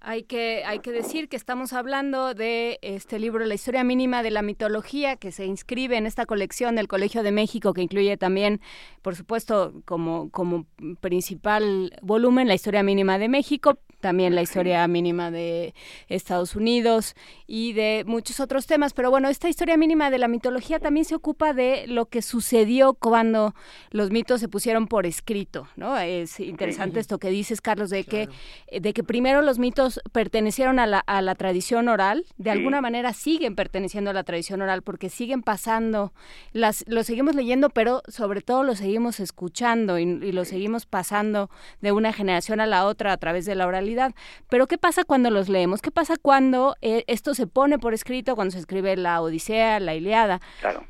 hay que, hay que decir que estamos hablando de este libro, La historia mínima de la mitología, que se inscribe en esta colección del Colegio de México, que incluye también, por supuesto, como, como principal volumen, la historia mínima de México, también la historia mínima de Estados Unidos y de muchos otros temas. Pero bueno, esta historia mínima de la mitología también se ocupa de lo que sucedió cuando los mitos se pusieron por escrito, ¿no? Es interesante esto que dices, Carlos, de que, de que primero los mitos pertenecieron a la, a la tradición oral, de alguna manera siguen perteneciendo a la tradición oral porque siguen pasando, las, lo seguimos leyendo, pero sobre todo lo seguimos escuchando y, y lo seguimos pasando de una generación a la otra a través de la oral pero ¿qué pasa cuando los leemos? ¿Qué pasa cuando eh, esto se pone por escrito, cuando se escribe la Odisea, la Iliada? Claro.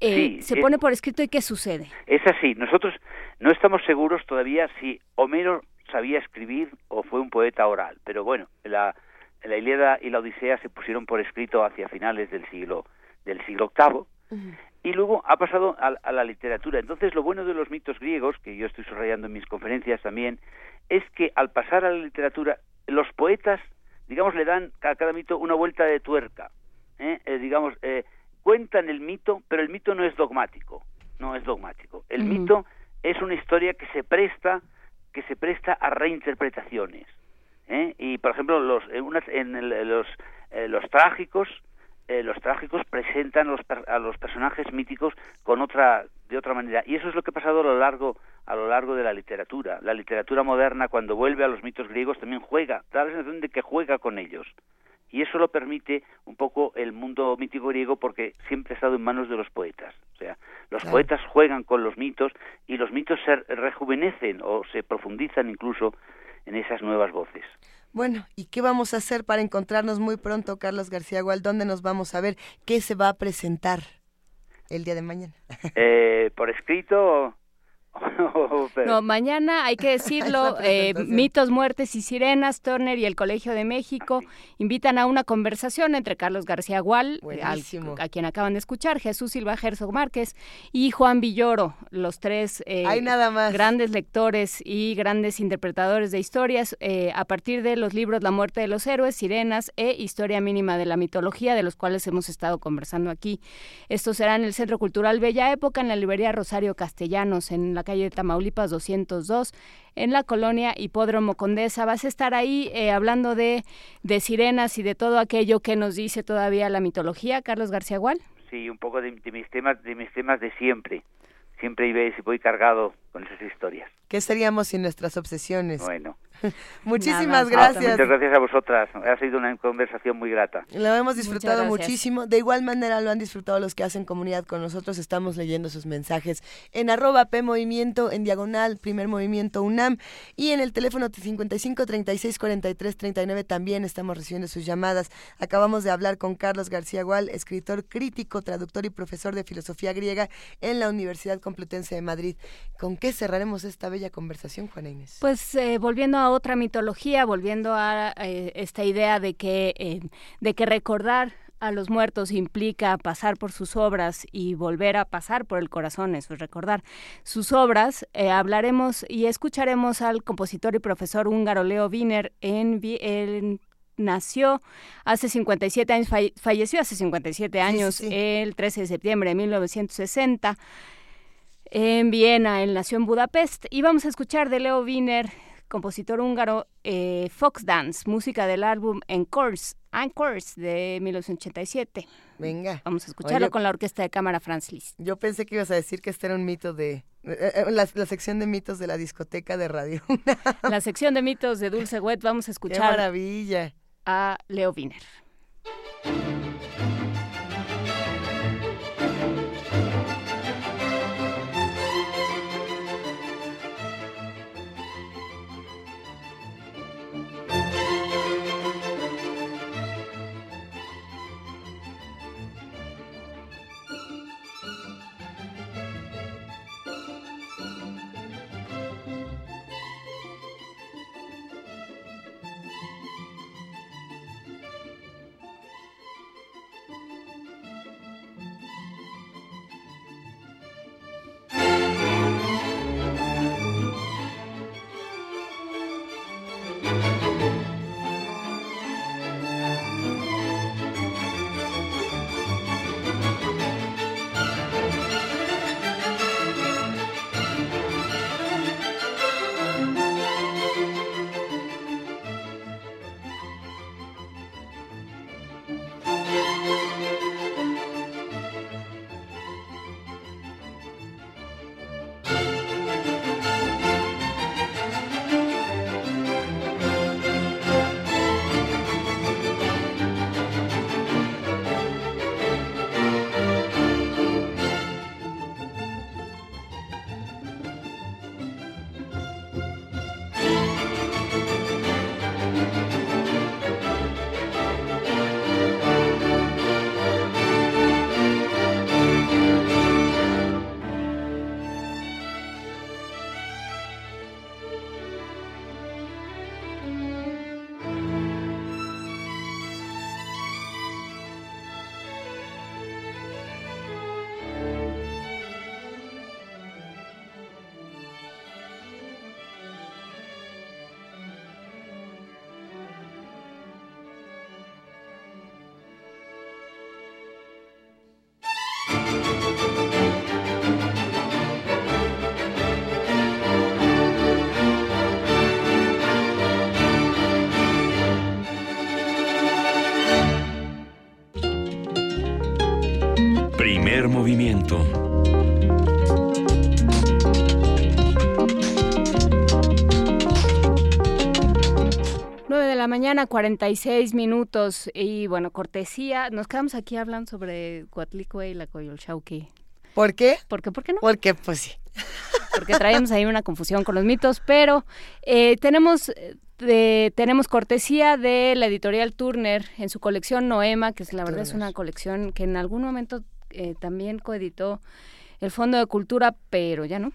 Eh, se pone por escrito y ¿qué sucede? Es así. Nosotros no estamos seguros todavía si Homero sabía escribir o fue un poeta oral, pero bueno, la, la Ilíada y la Odisea se pusieron por escrito hacia finales del siglo del siglo VIII y luego ha pasado a, la literatura. Entonces, lo bueno de los mitos griegos, que yo estoy subrayando en mis conferencias también, es que al pasar a la literatura, los poetas, digamos, le dan a cada mito una vuelta de tuerca. ¿eh? Eh, digamos, eh, cuentan el mito, pero el mito no es dogmático. No es dogmático. El mito es una historia que se presta que se presta a reinterpretaciones. Y, por ejemplo, los, en, en los, los trágicos, eh, los trágicos presentan a los personajes míticos con otra de otra manera. Y eso es lo que ha pasado a lo largo a lo largo de la literatura. La literatura moderna cuando vuelve a los mitos griegos también juega da la sensación de que juega con ellos. Y eso lo permite un poco el mundo mítico griego porque siempre ha estado en manos de los poetas. O sea los poetas juegan con los mitos y los mitos se rejuvenecen o se profundizan incluso en esas nuevas voces bueno, ¿y qué vamos a hacer para encontrarnos muy pronto, Carlos García Gual? ¿Dónde nos vamos a ver? ¿Qué se va a presentar el día de mañana? Eh, ¿Por escrito (laughs) No, mañana hay que decirlo, (laughs) eh, mitos, muertes y sirenas, Turner y el Colegio de México invitan a una conversación entre Carlos García Gual, eh, a quien acaban de escuchar, Jesús Silva Herzog Márquez y Juan Villoro, los tres eh, nada grandes lectores y grandes interpretadores de historias, a partir de los libros La muerte de los héroes, Sirenas e Historia mínima de la mitología, de los cuales hemos estado conversando aquí. Esto será en el Centro Cultural Bella Época, en la librería Rosario Castellanos, en la calle de Tamaulipas 202, en la colonia Hipódromo Condesa. Vas a estar ahí eh, hablando de, de sirenas y de todo aquello que nos dice todavía la mitología, Carlos García Gual. Sí, un poco de, mis temas, de mis temas de siempre. Siempre y voy cargado con esas historias. ¿Qué seríamos sin nuestras obsesiones? Bueno. (laughs) Muchísimas gracias. Muchas gracias a vosotras. Ha sido una conversación muy grata. Lo hemos disfrutado muchísimo. De igual manera lo han disfrutado los que hacen comunidad con nosotros. Estamos leyendo sus mensajes en arroba P Movimiento, en diagonal, primer movimiento UNAM. Y en el teléfono 55 36 43 39 también estamos recibiendo sus llamadas. Acabamos de hablar con Carlos García Gual, escritor crítico, traductor y profesor de filosofía griega en la Universidad Complutense de Madrid. ¿Con qué cerraremos esta bella conversación, Juana Inés? Pues eh, volviendo a otra mitología, volviendo a eh, esta idea de que, eh, de que recordar a los muertos implica pasar por sus obras y volver a pasar por el corazón, eso es recordar sus obras. Eh, hablaremos y escucharemos al compositor y profesor húngaro Leo Wiener en, nació hace 57 años, falleció hace 57 años, el 13 de septiembre de 1960 en Viena, él nació en Budapest y vamos a escuchar de Leo Wiener compositor húngaro, eh, Fox Dance, música del álbum Encores, Encores de 1987. Venga. Vamos a escucharlo con la orquesta de cámara Franz Liszt. Yo pensé que ibas a decir que este era un mito de... Eh, eh, la, sección de mitos de la discoteca de radio. (laughs) la sección de mitos de Dulce Wet, vamos a escuchar... ¡Qué maravilla! A Leo Wiener. De la mañana, 46 minutos. Y bueno, cortesía. Nos quedamos aquí hablando sobre Coatlicue y la Coyolxauqui. ¿Por qué? ¿Por qué? ¿Por qué no? Porque, pues sí. Porque traemos ahí una confusión con los mitos, pero eh, tenemos de, tenemos cortesía de la editorial Turner en su colección Noema, que es, la verdad es una colección que en algún momento eh, también coeditó el Fondo de Cultura, pero ya no.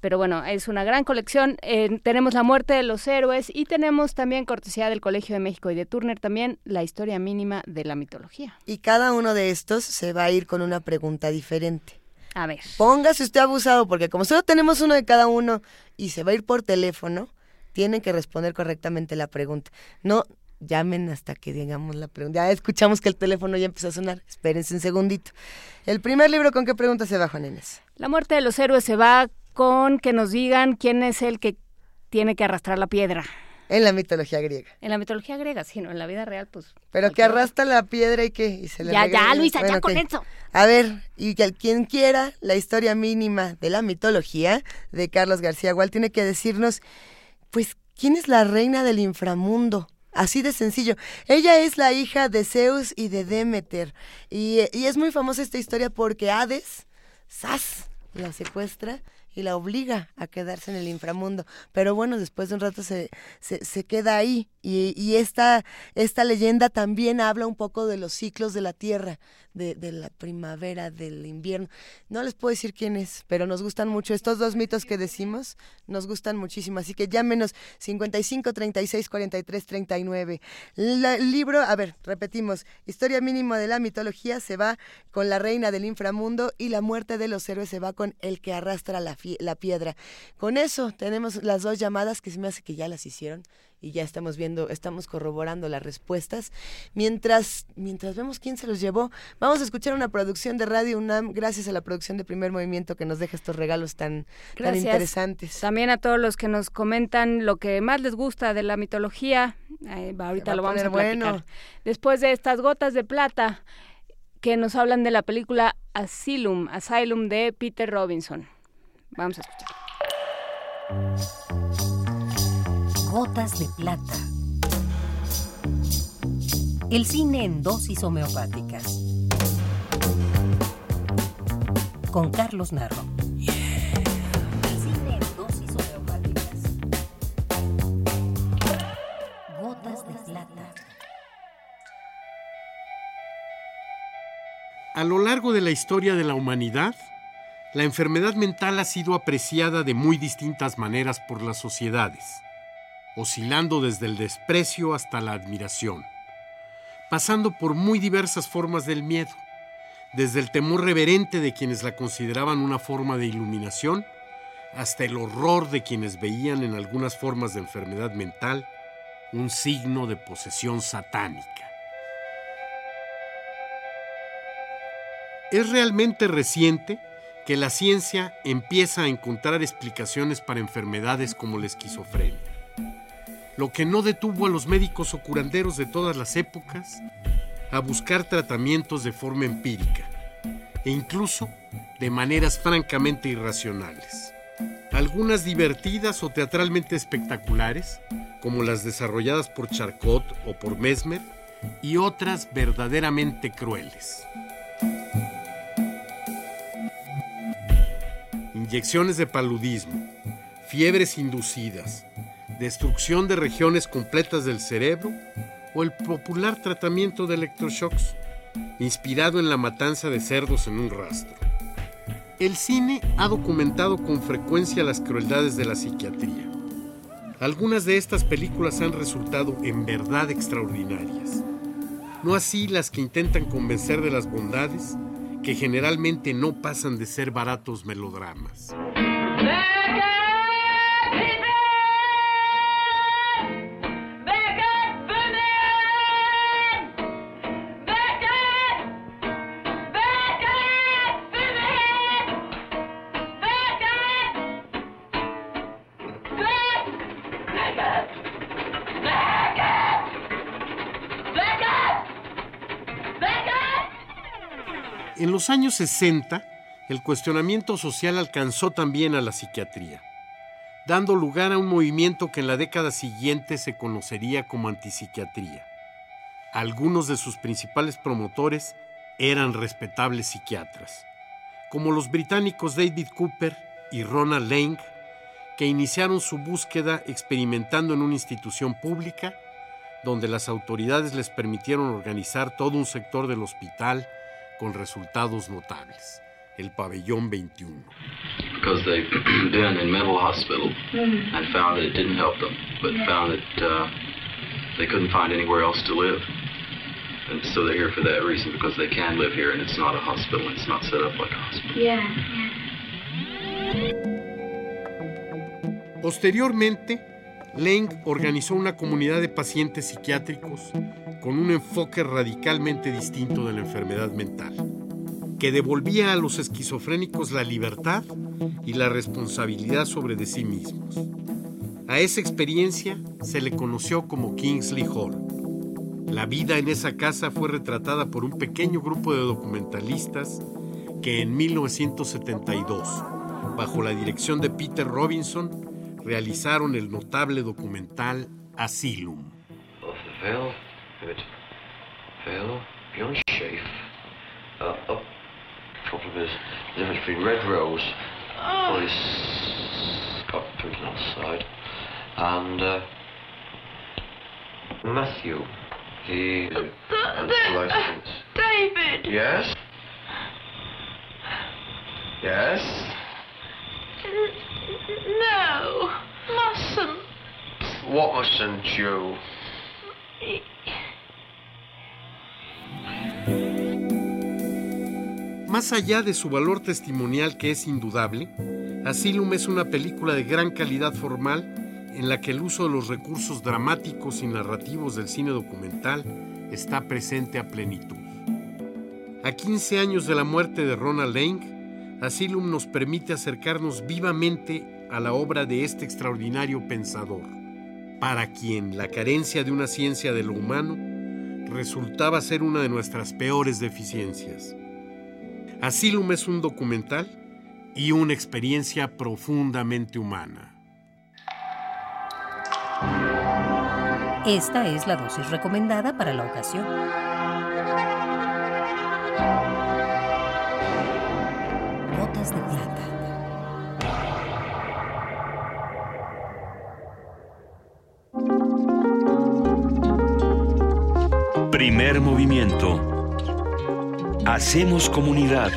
Pero bueno, es una gran colección. Eh, tenemos La muerte de los héroes y tenemos también cortesía del Colegio de México y de Turner también la historia mínima de la mitología. Y cada uno de estos se va a ir con una pregunta diferente. A ver. Póngase usted abusado, porque como solo tenemos uno de cada uno y se va a ir por teléfono, tienen que responder correctamente la pregunta. No llamen hasta que digamos la pregunta. Ya escuchamos que el teléfono ya empezó a sonar. Espérense un segundito. El primer libro, ¿con qué pregunta se va, Juan Inés? La muerte de los héroes se va con que nos digan quién es el que tiene que arrastrar la piedra. En la mitología griega. En la mitología griega, sí, no, en la vida real, pues. Pero que arrastra la piedra y qué. Y se le ya, ya, Luisa, Bueno, ya con eso. A ver, y que quien quiera la historia mínima de la mitología de Carlos García Gual tiene que decirnos, pues, ¿quién es la reina del inframundo? Así de sencillo. Ella es la hija de Zeus y de Demeter. Y, y es muy famosa esta historia porque Hades, ¡zas!, la secuestra y la obliga a quedarse en el inframundo. Pero bueno, después de un rato se, se, queda ahí. Y, y esta, esta leyenda también habla un poco de los ciclos de la tierra, de, la primavera, del invierno. No les puedo decir quién es, pero nos gustan mucho. Estos dos mitos que decimos nos gustan muchísimo. Así que llámenos 55 36 43 39. La- el libro, a ver, repetimos. Historia mínima de la mitología se va con la reina del inframundo y la muerte de los héroes se va con el que arrastra la, la piedra. Con eso tenemos las dos llamadas que se me hace que ya las hicieron y ya estamos viendo, estamos corroborando las respuestas. Mientras, mientras vemos quién se los llevó, vamos a escuchar una producción de Radio UNAM, gracias a la producción de Primer Movimiento que nos deja estos regalos tan, tan interesantes. También a todos los que nos comentan lo que más les gusta de la mitología. Eh, ahorita va lo vamos a platicar. bueno. Después de estas gotas de plata que nos hablan de la película Asylum, Asylum de Peter Robinson. Vamos a escuchar. Gotas de plata. El cine en dosis homeopáticas. Con Carlos Narro. El cine en dosis homeopáticas. Gotas de plata. A lo largo de la historia de la humanidad, la enfermedad mental ha sido apreciada de muy distintas maneras por las sociedades, oscilando desde el desprecio hasta la admiración, pasando por muy diversas formas del miedo, desde el temor reverente de quienes la consideraban una forma de iluminación, hasta el horror de quienes veían en algunas formas de enfermedad mental un signo de posesión satánica. Es realmente reciente que la ciencia empieza a encontrar explicaciones para enfermedades como la esquizofrenia. Lo que no detuvo a los médicos o curanderos de todas las épocas a buscar tratamientos de forma empírica e incluso de maneras francamente irracionales. Algunas divertidas o teatralmente espectaculares, como las desarrolladas por Charcot o por Mesmer, y otras verdaderamente crueles. inyecciones de paludismo, fiebres inducidas, destrucción de regiones completas del cerebro o el popular tratamiento de electroshocks, inspirado en la matanza de cerdos en un rastro. El cine ha documentado con frecuencia las crueldades de la psiquiatría. Algunas de estas películas han resultado en verdad extraordinarias. No así las que intentan convencer de las bondades que generalmente no pasan de ser baratos melodramas. Los años 60 el cuestionamiento social alcanzó también a la psiquiatría, dando lugar a un movimiento que en la década siguiente se conocería como antipsiquiatría. Algunos de sus principales promotores eran respetables psiquiatras, como los británicos David Cooper y Ronald Lang, que iniciaron su búsqueda experimentando en una institución pública donde las autoridades les permitieron organizar todo un sector del hospital con resultados notables, el pabellón 21. Because they've (clears throat) been in mental hospital and found that it didn't help them, but found that uh, they couldn't find anywhere else to live. And so they're here for that reason, because they can live here and it's not a hospital, it's not set up like a hospital. Yeah. Posteriormente, Leng organizó una comunidad de pacientes psiquiátricos con un enfoque radicalmente distinto de la enfermedad mental, que devolvía a los esquizofrénicos la libertad y la responsabilidad sobre de sí mismos. A esa experiencia se le conoció como Kingsley Hall. La vida en esa casa fue retratada por un pequeño grupo de documentalistas que en 1972, bajo la dirección de Peter Robinson, realizaron el notable documental Asylum. Uh, uh, Matthew. He and license. David! Yes. Yes. No, mustn't. What mustn't you? Más allá de su valor testimonial que es indudable, Asylum es una película de gran calidad formal en la que el uso de los recursos dramáticos y narrativos del cine documental está presente a plenitud. A 15 años de la muerte de Ronald Lang, Asylum nos permite acercarnos vivamente a la obra de este extraordinario pensador, para quien la carencia de una ciencia de lo humano resultaba ser una de nuestras peores deficiencias. Asylum es un documental y una experiencia profundamente humana. Esta es la dosis recomendada para la ocasión. De plata. Primer movimiento. Hacemos comunidad.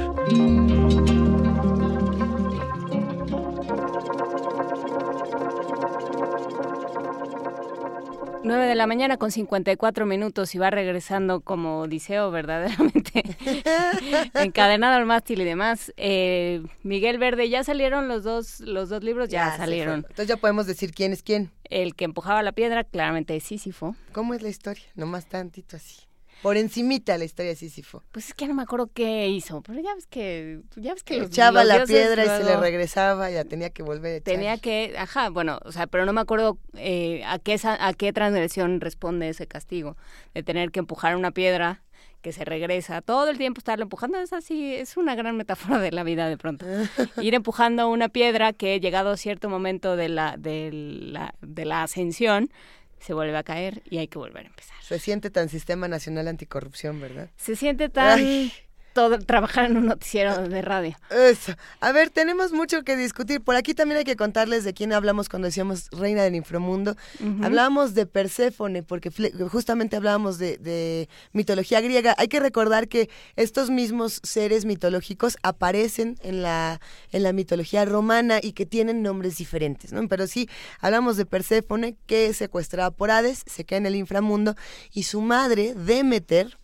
9 de la mañana con 54 minutos y va regresando como Odiseo verdaderamente (laughs) encadenado al mástil y demás. Eh, Miguel Verde, ¿ya salieron los dos, los dos libros? Ya, se salieron. Entonces ya podemos decir quién es quién. El que empujaba la piedra, claramente es Sísifo. ¿Cómo es la historia? Nomás tantito así. Por encimita la historia de Sísifo. Pues es que no me acuerdo qué hizo, pero ya ves que, ya ves que los, Echaba los la piedra y se le regresaba, ya tenía que volver a echar. Tenía que, ajá, bueno, o sea, pero no me acuerdo eh, a qué a qué transgresión responde ese castigo de tener que empujar una piedra que se regresa todo el tiempo estarlo empujando es así es una gran metáfora de la vida de pronto (laughs) ir empujando una piedra que llegado a cierto momento de la de la de la ascensión se vuelve a caer y hay que volver a empezar Se siente tan Sistema Nacional Anticorrupción, ¿verdad? se siente tan Ay. Todo trabajar en un noticiero de radio Eso. A ver, tenemos mucho que discutir. Por aquí también hay que contarles de quién hablamos cuando decíamos reina del inframundo. Ujú. Hablábamos de Perséfone, porque justamente hablábamos de, de mitología griega. Hay que recordar que estos mismos seres mitológicos aparecen en la, en la mitología romana y que tienen nombres diferentes, ¿no? Pero sí, hablamos de Perséfone, que es secuestrada por Hades, se queda en el inframundo, y su madre, Demeter,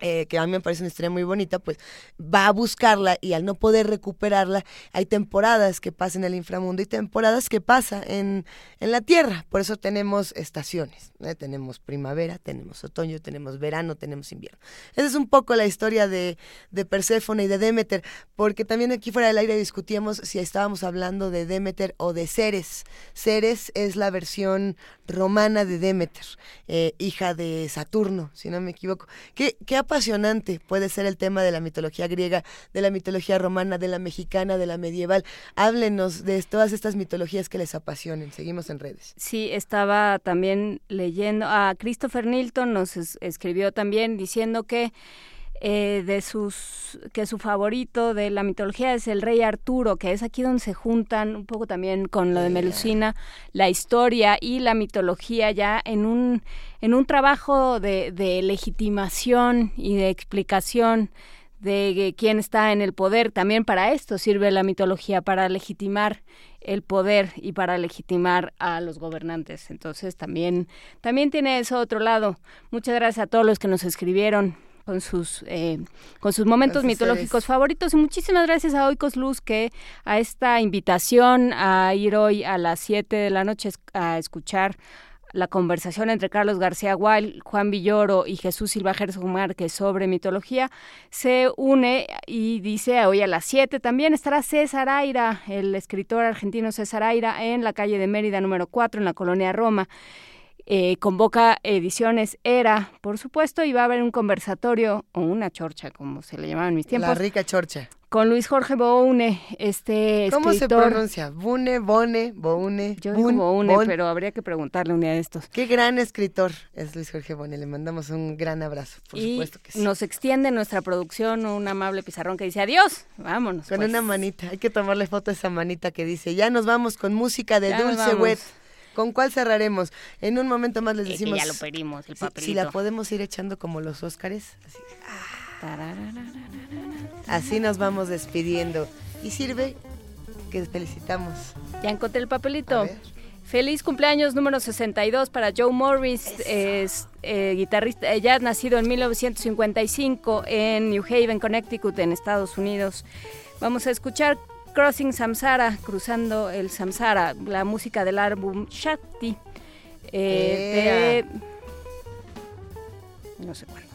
eh, que a mí me parece una historia muy bonita, pues va a buscarla y al no poder recuperarla, hay temporadas que pasa en el inframundo y temporadas que pasa en, en la tierra. Por eso tenemos estaciones. ¿eh? Tenemos primavera, tenemos otoño, tenemos verano, tenemos invierno. Esa es un poco la historia de, de Perséfone y de Demeter, porque también aquí fuera del aire discutíamos si estábamos hablando de Demeter o de Ceres. Ceres es la versión romana de Demeter, eh, hija de Saturno, si no me equivoco. ¿Qué, qué ha apasionante puede ser el tema de la mitología griega, de la mitología romana, de la mexicana, de la medieval. Háblenos de todas estas mitologías que les apasionen. Seguimos en redes. Sí, estaba también leyendo a Christopher Nilton, nos escribió también diciendo que eh, de sus que su favorito de la mitología es el rey Arturo, que es aquí donde se juntan un poco también con lo de Melusina, la historia y la mitología ya en un en un trabajo de, de legitimación y de explicación de quién está en el poder. También para esto sirve la mitología, para legitimar el poder y para legitimar a los gobernantes. Entonces también, también tiene eso otro lado. Muchas gracias a todos los que nos escribieron con sus eh, con sus momentos mitológicos favoritos y muchísimas gracias a Oikos Luz que a esta invitación a ir hoy a las 7 de la noche a escuchar la conversación entre Carlos García Gual, Juan Villoro y Jesús Silva Gerson Márquez sobre mitología se une y dice hoy a las 7 también estará César Aira, el escritor argentino César Aira en la calle de Mérida número 4 en la colonia Roma. Eh, convoca ediciones Era, por supuesto, y va a haber un conversatorio o una chorcha, como se le llamaba en mis tiempos. La rica chorcha. Con Luis Jorge Boune, este ¿Cómo se pronuncia? Bune, Bone, Boune. Yo digo Boune, pero habría que preguntarle un día de estos. Qué gran escritor es Luis Jorge Boune. Le mandamos un gran abrazo, por supuesto que sí. Nos extiende nuestra producción un amable pizarrón que dice adiós, vámonos. Con pues". una manita. Hay que tomarle foto a esa manita que dice ya nos vamos con música de Dulce Wet. ¿Con cuál cerraremos? En un momento más les decimos. ya lo pedimos, el papelito. Si, la podemos ir echando como los Óscares. Así. nos vamos despidiendo. Y sirve que felicitamos. Ya encontré el papelito. Feliz cumpleaños número 62 para Joe Morris, es eh, guitarrista, ya nacido en 1955 en New Haven, Connecticut, en Estados Unidos. Vamos a escuchar Crossing Samsara, cruzando el Samsara, la música del álbum Shakti. Eh, no sé cuándo.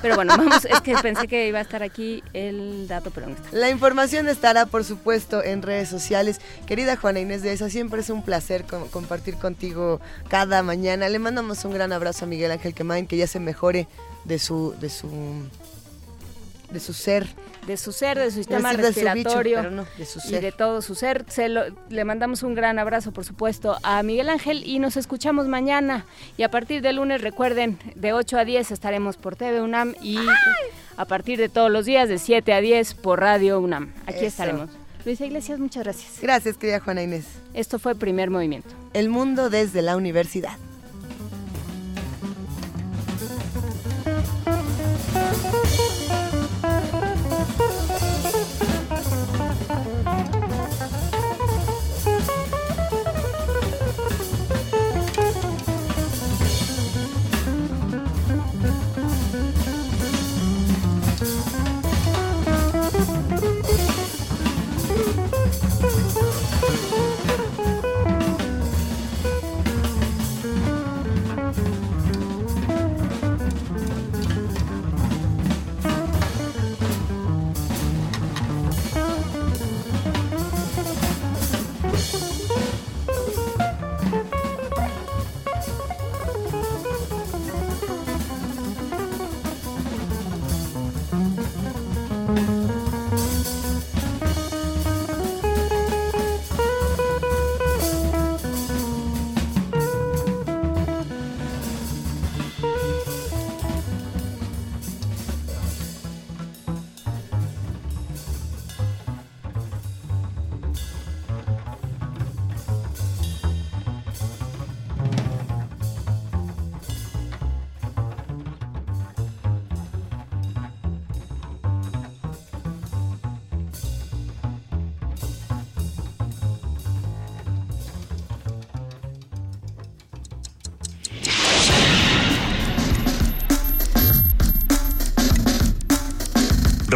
Pero bueno, vamos, es que pensé que iba a estar aquí el dato, pero no está. La información estará, por supuesto, en redes sociales. Querida Juana Inés de esa, siempre es un placer compartir contigo cada mañana. Le mandamos un gran abrazo a Miguel Ángel Quemain, que ya se mejore de su, de su, de su ser de su ser, de su sistema respiratorio y de todo su ser. Se le mandamos un gran abrazo, por supuesto, a Miguel Ángel y nos escuchamos mañana. Y a partir del lunes, recuerden, de 8 a 10 estaremos por TV UNAM y a partir de todos los días, de 7 a 10 por Radio UNAM. Aquí estaremos. Luisa Iglesias, muchas gracias. Gracias, querida Juana Inés. Esto fue Primer Movimiento. El mundo desde la universidad.